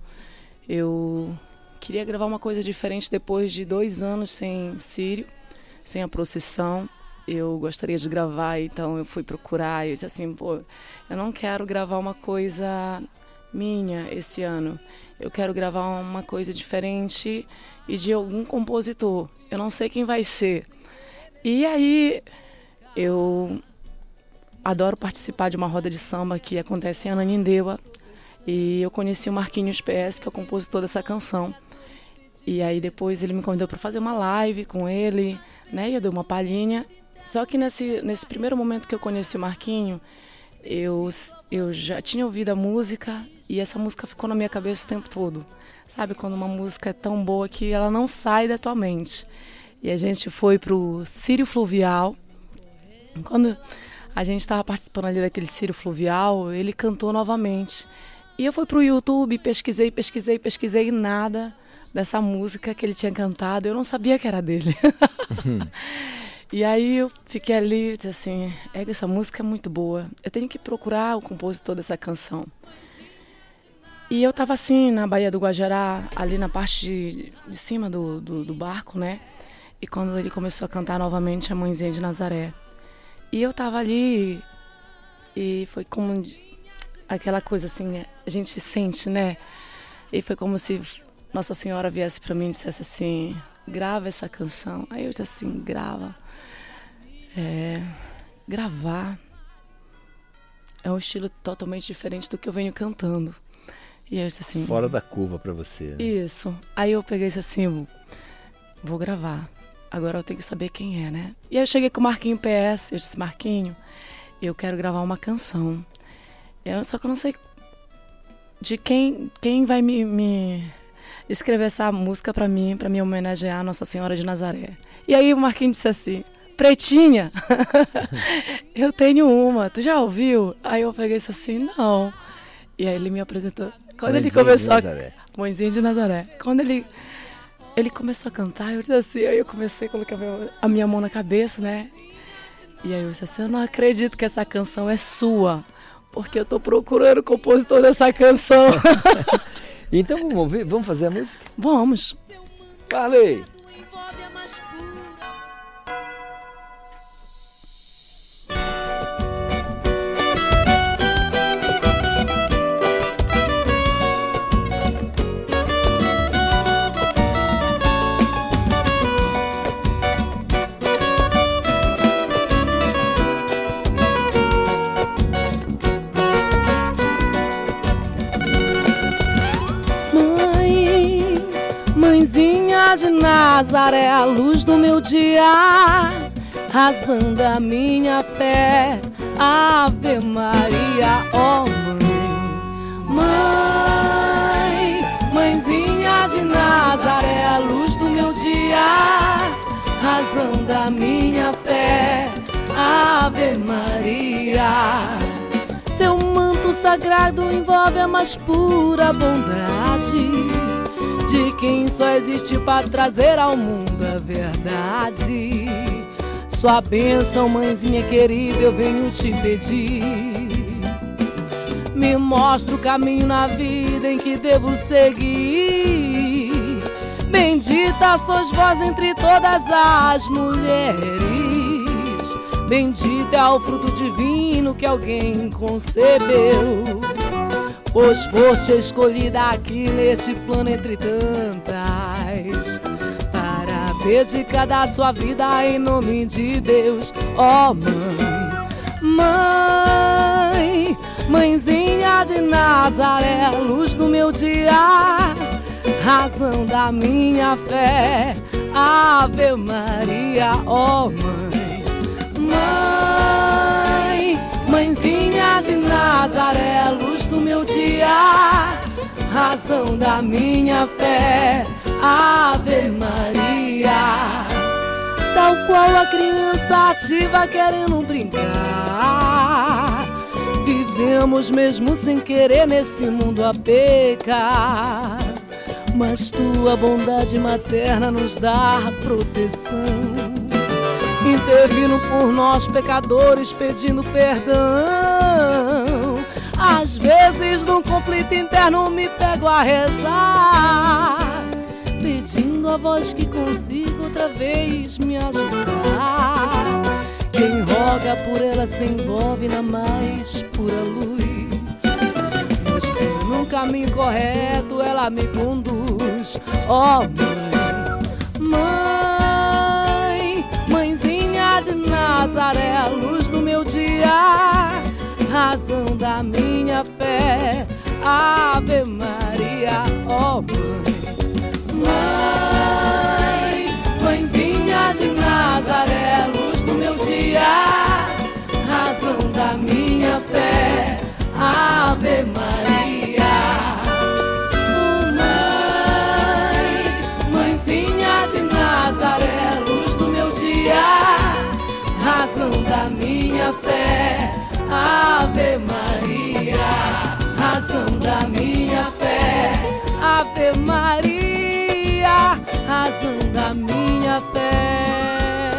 eu queria gravar uma coisa diferente depois de dois anos sem Sírio, sem a procissão. Eu gostaria de gravar, então eu fui procurar e eu disse assim, pô, eu não quero gravar uma coisa minha esse ano. Eu quero gravar uma coisa diferente e de algum compositor. Eu não sei quem vai ser. E aí eu adoro participar de uma roda de samba que acontece em Ananindeua. E eu conheci o Marquinhos PS, que é o compositor dessa canção. E aí depois ele me convidou para fazer uma live com ele, né? E eu dei uma palhinha. Só que nesse, nesse primeiro momento que eu conheci o Marquinho, eu, eu já tinha ouvido a música e essa música ficou na minha cabeça o tempo todo. Sabe quando uma música é tão boa que ela não sai da tua mente. E a gente foi pro Sírio Fluvial. Quando a gente estava participando ali daquele Sírio Fluvial, ele cantou novamente. E eu fui pro YouTube, pesquisei, pesquisei, pesquisei nada dessa música que ele tinha cantado. Eu não sabia que era dele. e aí eu fiquei ali, disse assim, essa música é muito boa. Eu tenho que procurar o compositor dessa canção. E eu estava assim na Baía do Guajará, ali na parte de, de cima do, do, do, barco, né? E quando ele começou a cantar novamente a Mãezinha de Nazaré. E eu estava ali e foi como aquela coisa assim, a gente sente, né? E foi como se Nossa Senhora viesse para mim e dissesse assim: grava essa canção. Aí eu disse assim: grava. É, gravar é um estilo totalmente diferente do que eu venho cantando. E eu disse assim. Fora da curva para você. Né? Isso. Aí eu peguei isso assim, vou gravar. Agora eu tenho que saber quem é, né? E aí eu cheguei com o Marquinho PS, eu disse, Marquinho, eu quero gravar uma canção. Eu, só que eu não sei de quem, quem vai me, me escrever essa música para mim, para me homenagear a Nossa Senhora de Nazaré. E aí o Marquinho disse assim, Pretinha, eu tenho uma, tu já ouviu? Aí eu peguei isso assim, não. E aí ele me apresentou. Quando Mãezinha ele começou a. Mãezinha de Nazaré. Quando ele, ele começou a cantar, eu disse assim, aí eu comecei a colocar a minha mão na cabeça, né? E aí eu disse assim, eu não acredito que essa canção é sua. Porque eu tô procurando o compositor dessa canção. então vamos ouvir, vamos fazer a música? Vamos. Carley! De Nazaré, a luz do meu dia, razão da minha fé. Ave Maria, ó oh mãe, mãe, mãezinha de Nazaré, a luz do meu dia, razão da minha fé. Ave Maria. Seu manto sagrado envolve a mais pura bondade de quem só existe para trazer ao mundo a verdade. Sua bênção, mãezinha querida, eu venho te pedir. Me mostra o caminho na vida em que devo seguir. Bendita sois vós entre todas as mulheres. Bendito é o fruto divino que alguém concebeu. Pois foste escolhida aqui neste plano entre tantas Para dedicar da sua vida em nome de Deus. Ó oh, mãe, mãe, mãezinha de Nazaré Luz do meu dia, razão da minha fé. Ave Maria, ó oh, mãe, mãe, mãezinha de Nazaré Luz meu dia, razão da minha fé, Ave Maria. Tal qual a criança ativa querendo brincar, vivemos mesmo sem querer nesse mundo a pecar. Mas tua bondade materna nos dá proteção intervindo por nós pecadores pedindo perdão. Às vezes num conflito interno me pego a rezar, pedindo a voz que consiga outra vez me ajudar. Quem roga por ela se envolve na mais pura luz. Mostrando um caminho correto, ela me conduz. Oh, mãe, mãe, mãezinha de Nazaré, luz do meu dia razão da minha fé. Ave Maria, ó oh mãe. Mãe, mãezinha de Nazaré, luz do meu dia, razão da minha fé. Ave Maria. Mãe, mãezinha de Nazaré, luz do meu dia, razão da minha fé. Ave Maria, razão da minha fé. Ave Maria, razão da minha fé.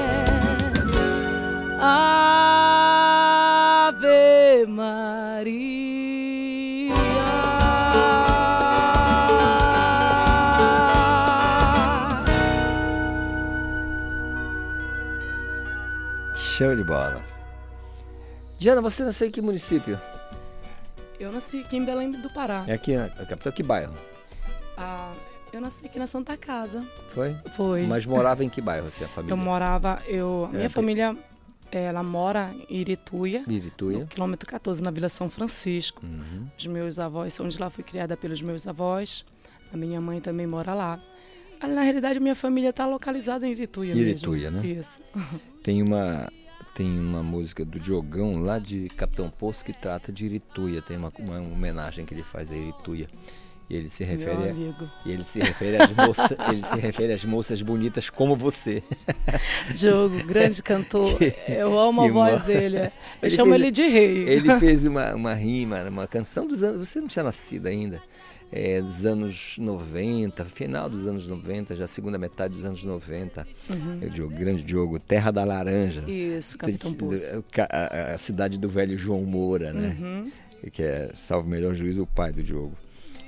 Ave Maria. Show de bola. Diana, você nasceu em que município? Eu nasci aqui em Belém do Pará. É aqui na capital, que bairro? Ah, eu nasci aqui na Santa Casa. Foi? Foi. Mas morava em que bairro, assim, a família? Eu morava, eu, É, minha foi- família, ela mora em Irituia. Irituia. No quilômetro 14, na Vila São Francisco. Uhum. Os meus avós são de lá, fui criada pelos meus avós. A minha mãe também mora lá. Ah, Na realidade, minha família está localizada em Irituia, Irituia, mesmo. né? Isso. Tem uma tem uma música do Diogão lá de Capitão Poço que trata de Irituia. Tem uma, uma homenagem que ele faz a Irituia. E ele se refere a, amigo. e ele se refere às moças, ele se refere às moças bonitas como você. Diogo, grande cantor. Eu amo a voz dele. é. Eu chamo ele de rei. Ele fez uma, uma rima, uma canção dos anos. Você não tinha nascido ainda. É, dos anos 90, final dos anos 90, já segunda metade dos anos 90. Uhum. É o Diogo, grande Diogo, Terra da Laranja. Isso, Capitão. Ca- A, a cidade do velho João Moura, né? Uhum. Que é, salvo melhor juízo, o pai do Diogo,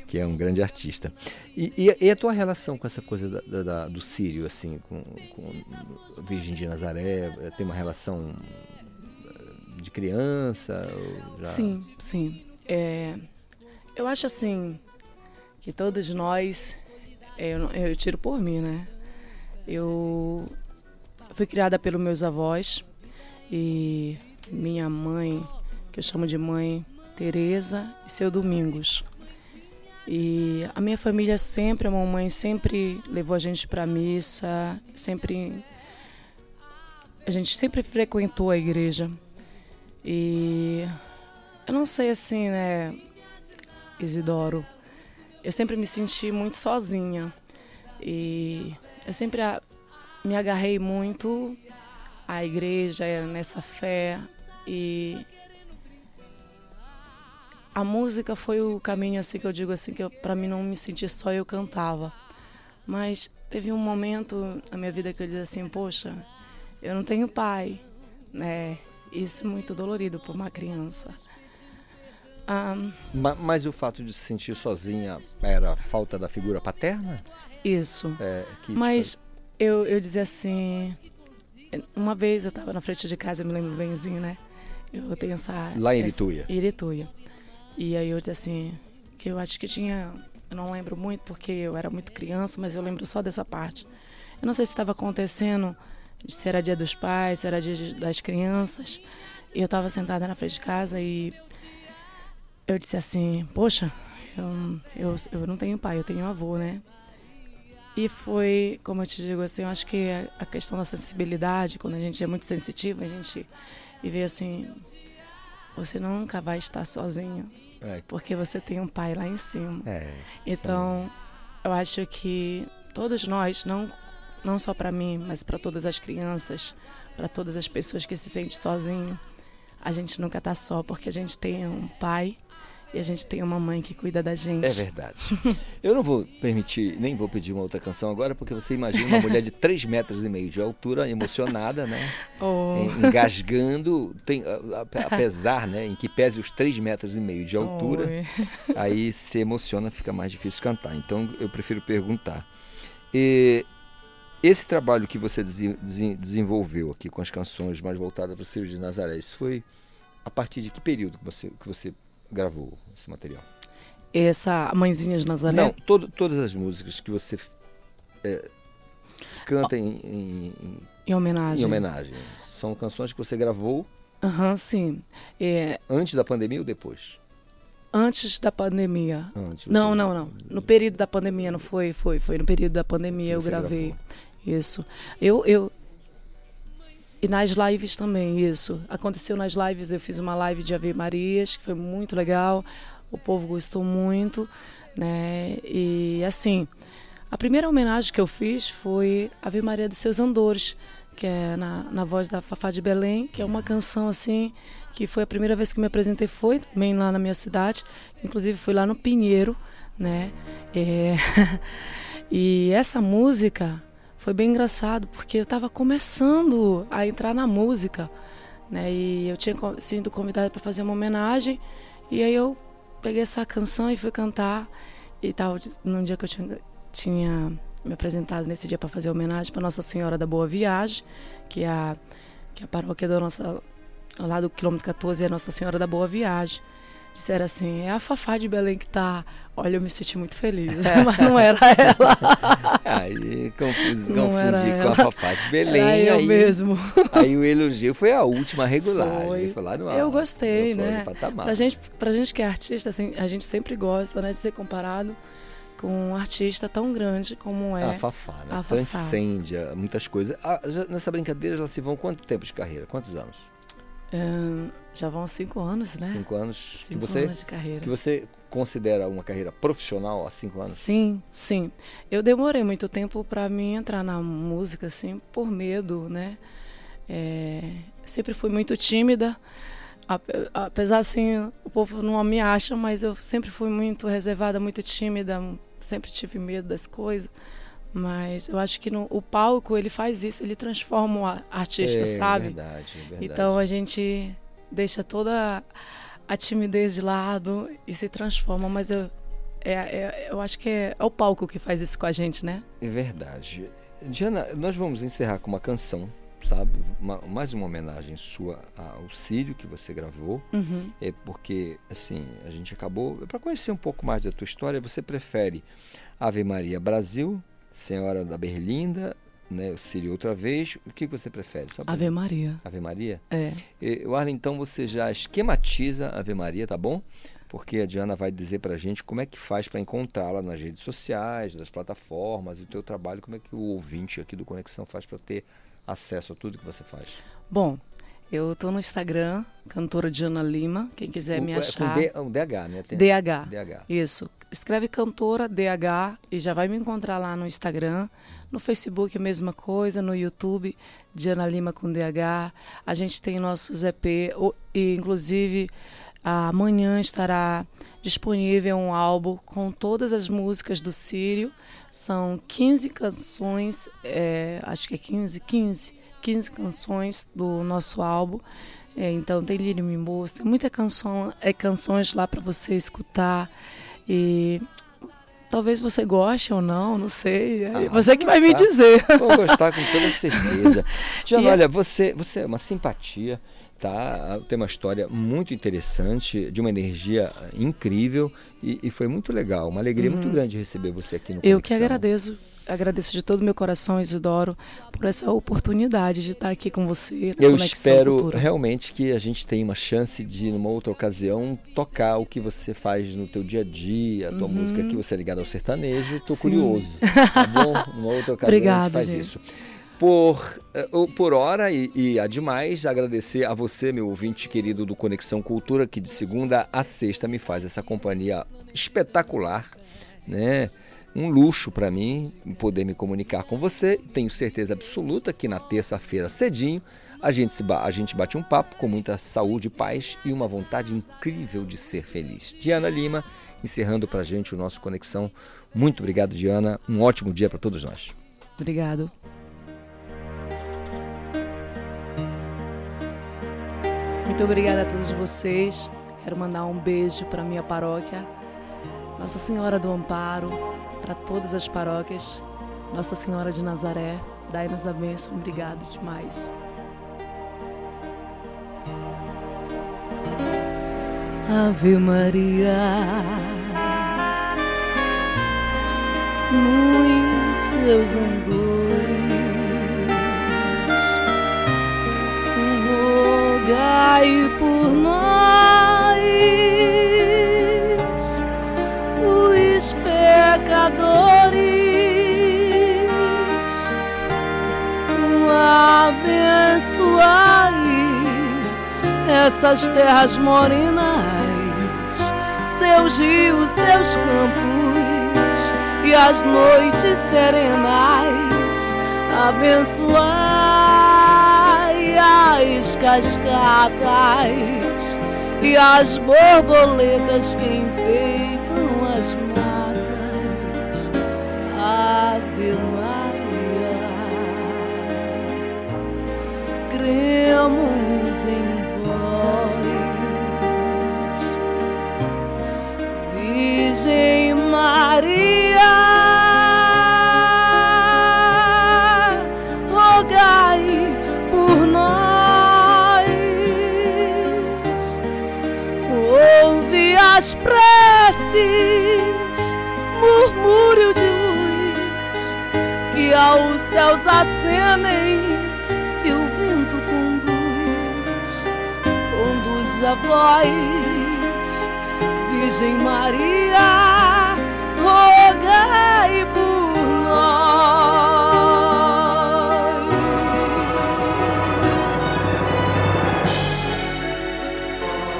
que é um grande artista. E, e- e a tua relação com essa coisa da- da- da- do Sírio, assim, com, com a Virgem de Nazaré? eh, Tem uma relação eh, de criança? já- Sim, sim. É, eu acho assim que todos nós, é, eu, eu tiro por mim, né? Eu fui criada pelos meus avós e minha mãe, que eu chamo de mãe, Teresa e seu Domingos. E a minha família sempre, a mamãe sempre levou a gente para missa, sempre a gente sempre frequentou a igreja. E eu não sei assim, né, Isidoro, eu sempre me senti muito sozinha. E eu sempre me agarrei muito à igreja, nessa fé. E a música foi o caminho assim que eu digo assim que para mim não me sentir só eu cantava. Mas teve um momento na minha vida que eu dizia assim, poxa, eu não tenho pai, né? Isso é muito dolorido para uma criança. Um, mas, mas, o fato de se sentir sozinha era falta da figura paterna? Isso. É, mas eu, eu dizia assim, uma vez eu estava na frente de casa, eu me lembro benzinho, né? Eu tenho essa. Lá em Irituia. Essa, Irituia. E aí eu disse assim, que eu acho que tinha, eu não lembro muito porque eu era muito criança, mas eu lembro só dessa parte. Eu não sei se estava acontecendo, se era dia dos pais, se era dia das crianças. E eu estava sentada na frente de casa e eu disse assim, poxa, eu, eu, eu não tenho pai, eu tenho avô, né? E foi, como eu te digo assim, eu acho que a questão da sensibilidade, quando a gente é muito sensitivo, a gente e vê assim, você nunca vai estar sozinho. É. Porque você tem um pai lá em cima. É, então, eu acho que todos nós, não, não só para mim, mas para todas as crianças, para todas as pessoas que se sentem sozinho, a gente nunca está só, porque a gente tem um pai e a gente tem uma mãe que cuida da gente. É verdade. Eu não vou permitir, nem vou pedir uma outra canção agora, porque você imagina uma mulher de 3 metros e meio de altura, emocionada, né? Oh. Engasgando, tem, apesar, né, em que pese os 3 metros e meio de altura, oh. aí se emociona, fica mais difícil cantar. Então eu prefiro perguntar. E esse trabalho que você desenvolveu aqui com as canções mais voltadas para o Ciro de Nazaré, isso foi a partir de que período que você, que você gravou esse material? Essa Mãezinha de Nazaré? Não, todo, todas as músicas que você é, canta em, em, em, homenagem. em homenagem. São canções que você gravou? Aham, uhum, sim. É... Antes da pandemia ou depois? Antes da pandemia. Antes, não, não, não. No período da pandemia, não foi? Foi, foi no período da pandemia eu gravei. Gravou. Isso. Eu, eu, e nas lives também, isso. Aconteceu nas lives, eu fiz uma live de Ave Marias, que foi muito legal, o povo gostou muito, né? E assim, a primeira homenagem que eu fiz foi Ave Maria dos Seus Andores, que é na, na voz da Fafá de Belém, que é uma canção assim, que foi a primeira vez que me apresentei, foi também lá na minha cidade, inclusive fui lá no Pinheiro, né? É... e essa música foi bem engraçado porque eu estava começando a entrar na música, né? E eu tinha sido convidada para fazer uma homenagem e aí eu peguei essa canção e fui cantar e tal num dia que eu tinha, tinha me apresentado nesse dia para fazer homenagem para Nossa Senhora da Boa Viagem, que é a que é a paróquia da nossa lá do quilômetro 14 é Nossa Senhora da Boa Viagem disseram assim, é a Fafá de Belém que tá. Olha, eu me senti muito feliz, mas não era ela. aí confusi, confundi com a Fafá de Belém. Era eu aí, mesmo. Aí o elogio foi a última regular. Foi. foi lá no eu gostei, né? Pra gente, pra gente que é artista, assim, a gente sempre gosta né, de ser comparado com um artista tão grande como é a Fafá, né? A Transcende Fafá. muitas coisas. Ah, já, nessa brincadeira, elas se vão quanto tempo de carreira? Quantos anos? Já vão cinco anos, né? Cinco anos. Cinco você, anos de carreira. Que você considera uma carreira profissional há cinco anos? Sim, sim. Eu demorei muito tempo para mim entrar na música, assim, por medo, né? É, sempre fui muito tímida. Apesar assim, o povo não me acha, mas eu sempre fui muito reservada, muito tímida, sempre tive medo das coisas. Mas eu acho que no, o palco ele faz isso, ele transforma o artista, é, sabe? Verdade, é verdade. Então a gente deixa toda a timidez de lado e se transforma, mas eu, é, é, eu acho que é, é, o palco que faz isso com a gente, né? É verdade. Diana, nós vamos encerrar com uma canção, sabe? Uma, mais uma homenagem sua ao Círio que você gravou. Uhum. É porque, assim, a gente acabou. Para conhecer um pouco mais da tua história, você prefere Ave Maria Brasil Senhora da Berlinda, né, o Sírio outra vez. O que você prefere? Ave Maria. Ave Maria? É. E, o Arlen, então você já esquematiza Ave Maria, tá bom? porque a Diana vai dizer para a gente como é que faz para encontrá-la nas redes sociais, nas plataformas, o teu trabalho, como é que o ouvinte aqui do Conexão faz para ter acesso a tudo que você faz. Bom, eu estou no Instagram, cantora Diana Lima, quem quiser o, me é achar. Com D, um DH, né? Tem, DH. DH. Isso. Escreve cantora DH e já vai me encontrar lá no Instagram. No Facebook a mesma coisa, no YouTube, Diana Lima com DH. A gente tem nossos EP, e inclusive amanhã estará disponível um álbum com todas as músicas do Sírio. São 15 canções, é, acho que é 15, 15, 15 canções do nosso álbum. É, então tem Lírio Mimoso, tem muita canção, é, canções lá para você escutar. E Talvez você goste ou não, não sei. É ah, você que vai me dizer. Vou gostar com toda certeza. Diana, olha, você, você é uma simpatia, tá? Tem uma história muito interessante, de uma energia incrível e, e foi muito legal. Uma alegria uhum. muito grande receber você aqui no Conexão. Eu que agradeço agradeço de todo o meu coração, Isidoro, por essa oportunidade de estar aqui com você. Eu espero Cultura. realmente que a gente tenha uma chance de, numa outra ocasião, tocar o que você faz no teu dia a dia, a tua uhum. música aqui, você é ligado ao sertanejo. Estou curioso, tá bom? Numa outra ocasião Obrigada, a gente faz gente. isso. Por, eh, por hora e, e ademais, agradecer a você, meu ouvinte querido do Conexão Cultura, que de segunda a sexta me faz essa companhia espetacular, né? Um luxo para mim poder me comunicar com você. Tenho certeza absoluta que na terça-feira cedinho a gente, se a gente bate um papo com muita saúde, paz e uma vontade incrível de ser feliz. Diana Lima, encerrando para a gente o nosso Conexão. Muito obrigado, Diana. Um ótimo dia para todos nós. Obrigado. Muito obrigada a todos vocês. Quero mandar um beijo para minha paróquia, Nossa Senhora do Amparo, para todas as paróquias. Nossa Senhora de Nazaré, dai-nos a bênção. Obrigado demais. Ave Maria, nos seus andores, rogai por nós, essas terras morenas, seus rios, seus campos e as noites serenas, abençoai as cascatas e as borboletas que enfeitam céus acenem a voz, Virgem Maria, rogai por nós.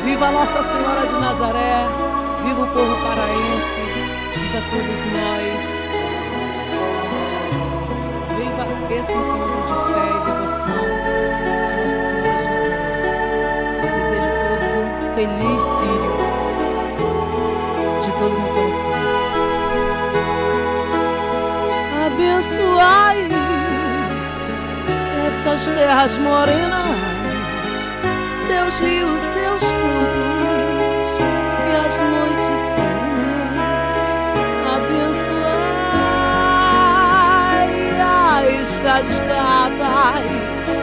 Viva Nossa Senhora de Nazaré, viva o povo paraense, viva todos nós. Esse encontro de fé e devoção. feliz Sírio de todo o meu coração. Abençoai essas terras morenas, seus rios, as cascatas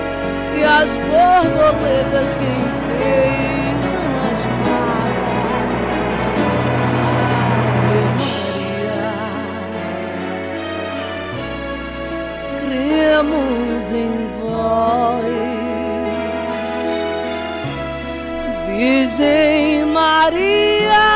e as borboletas que enfeitam cremos em vós, Virgem Maria.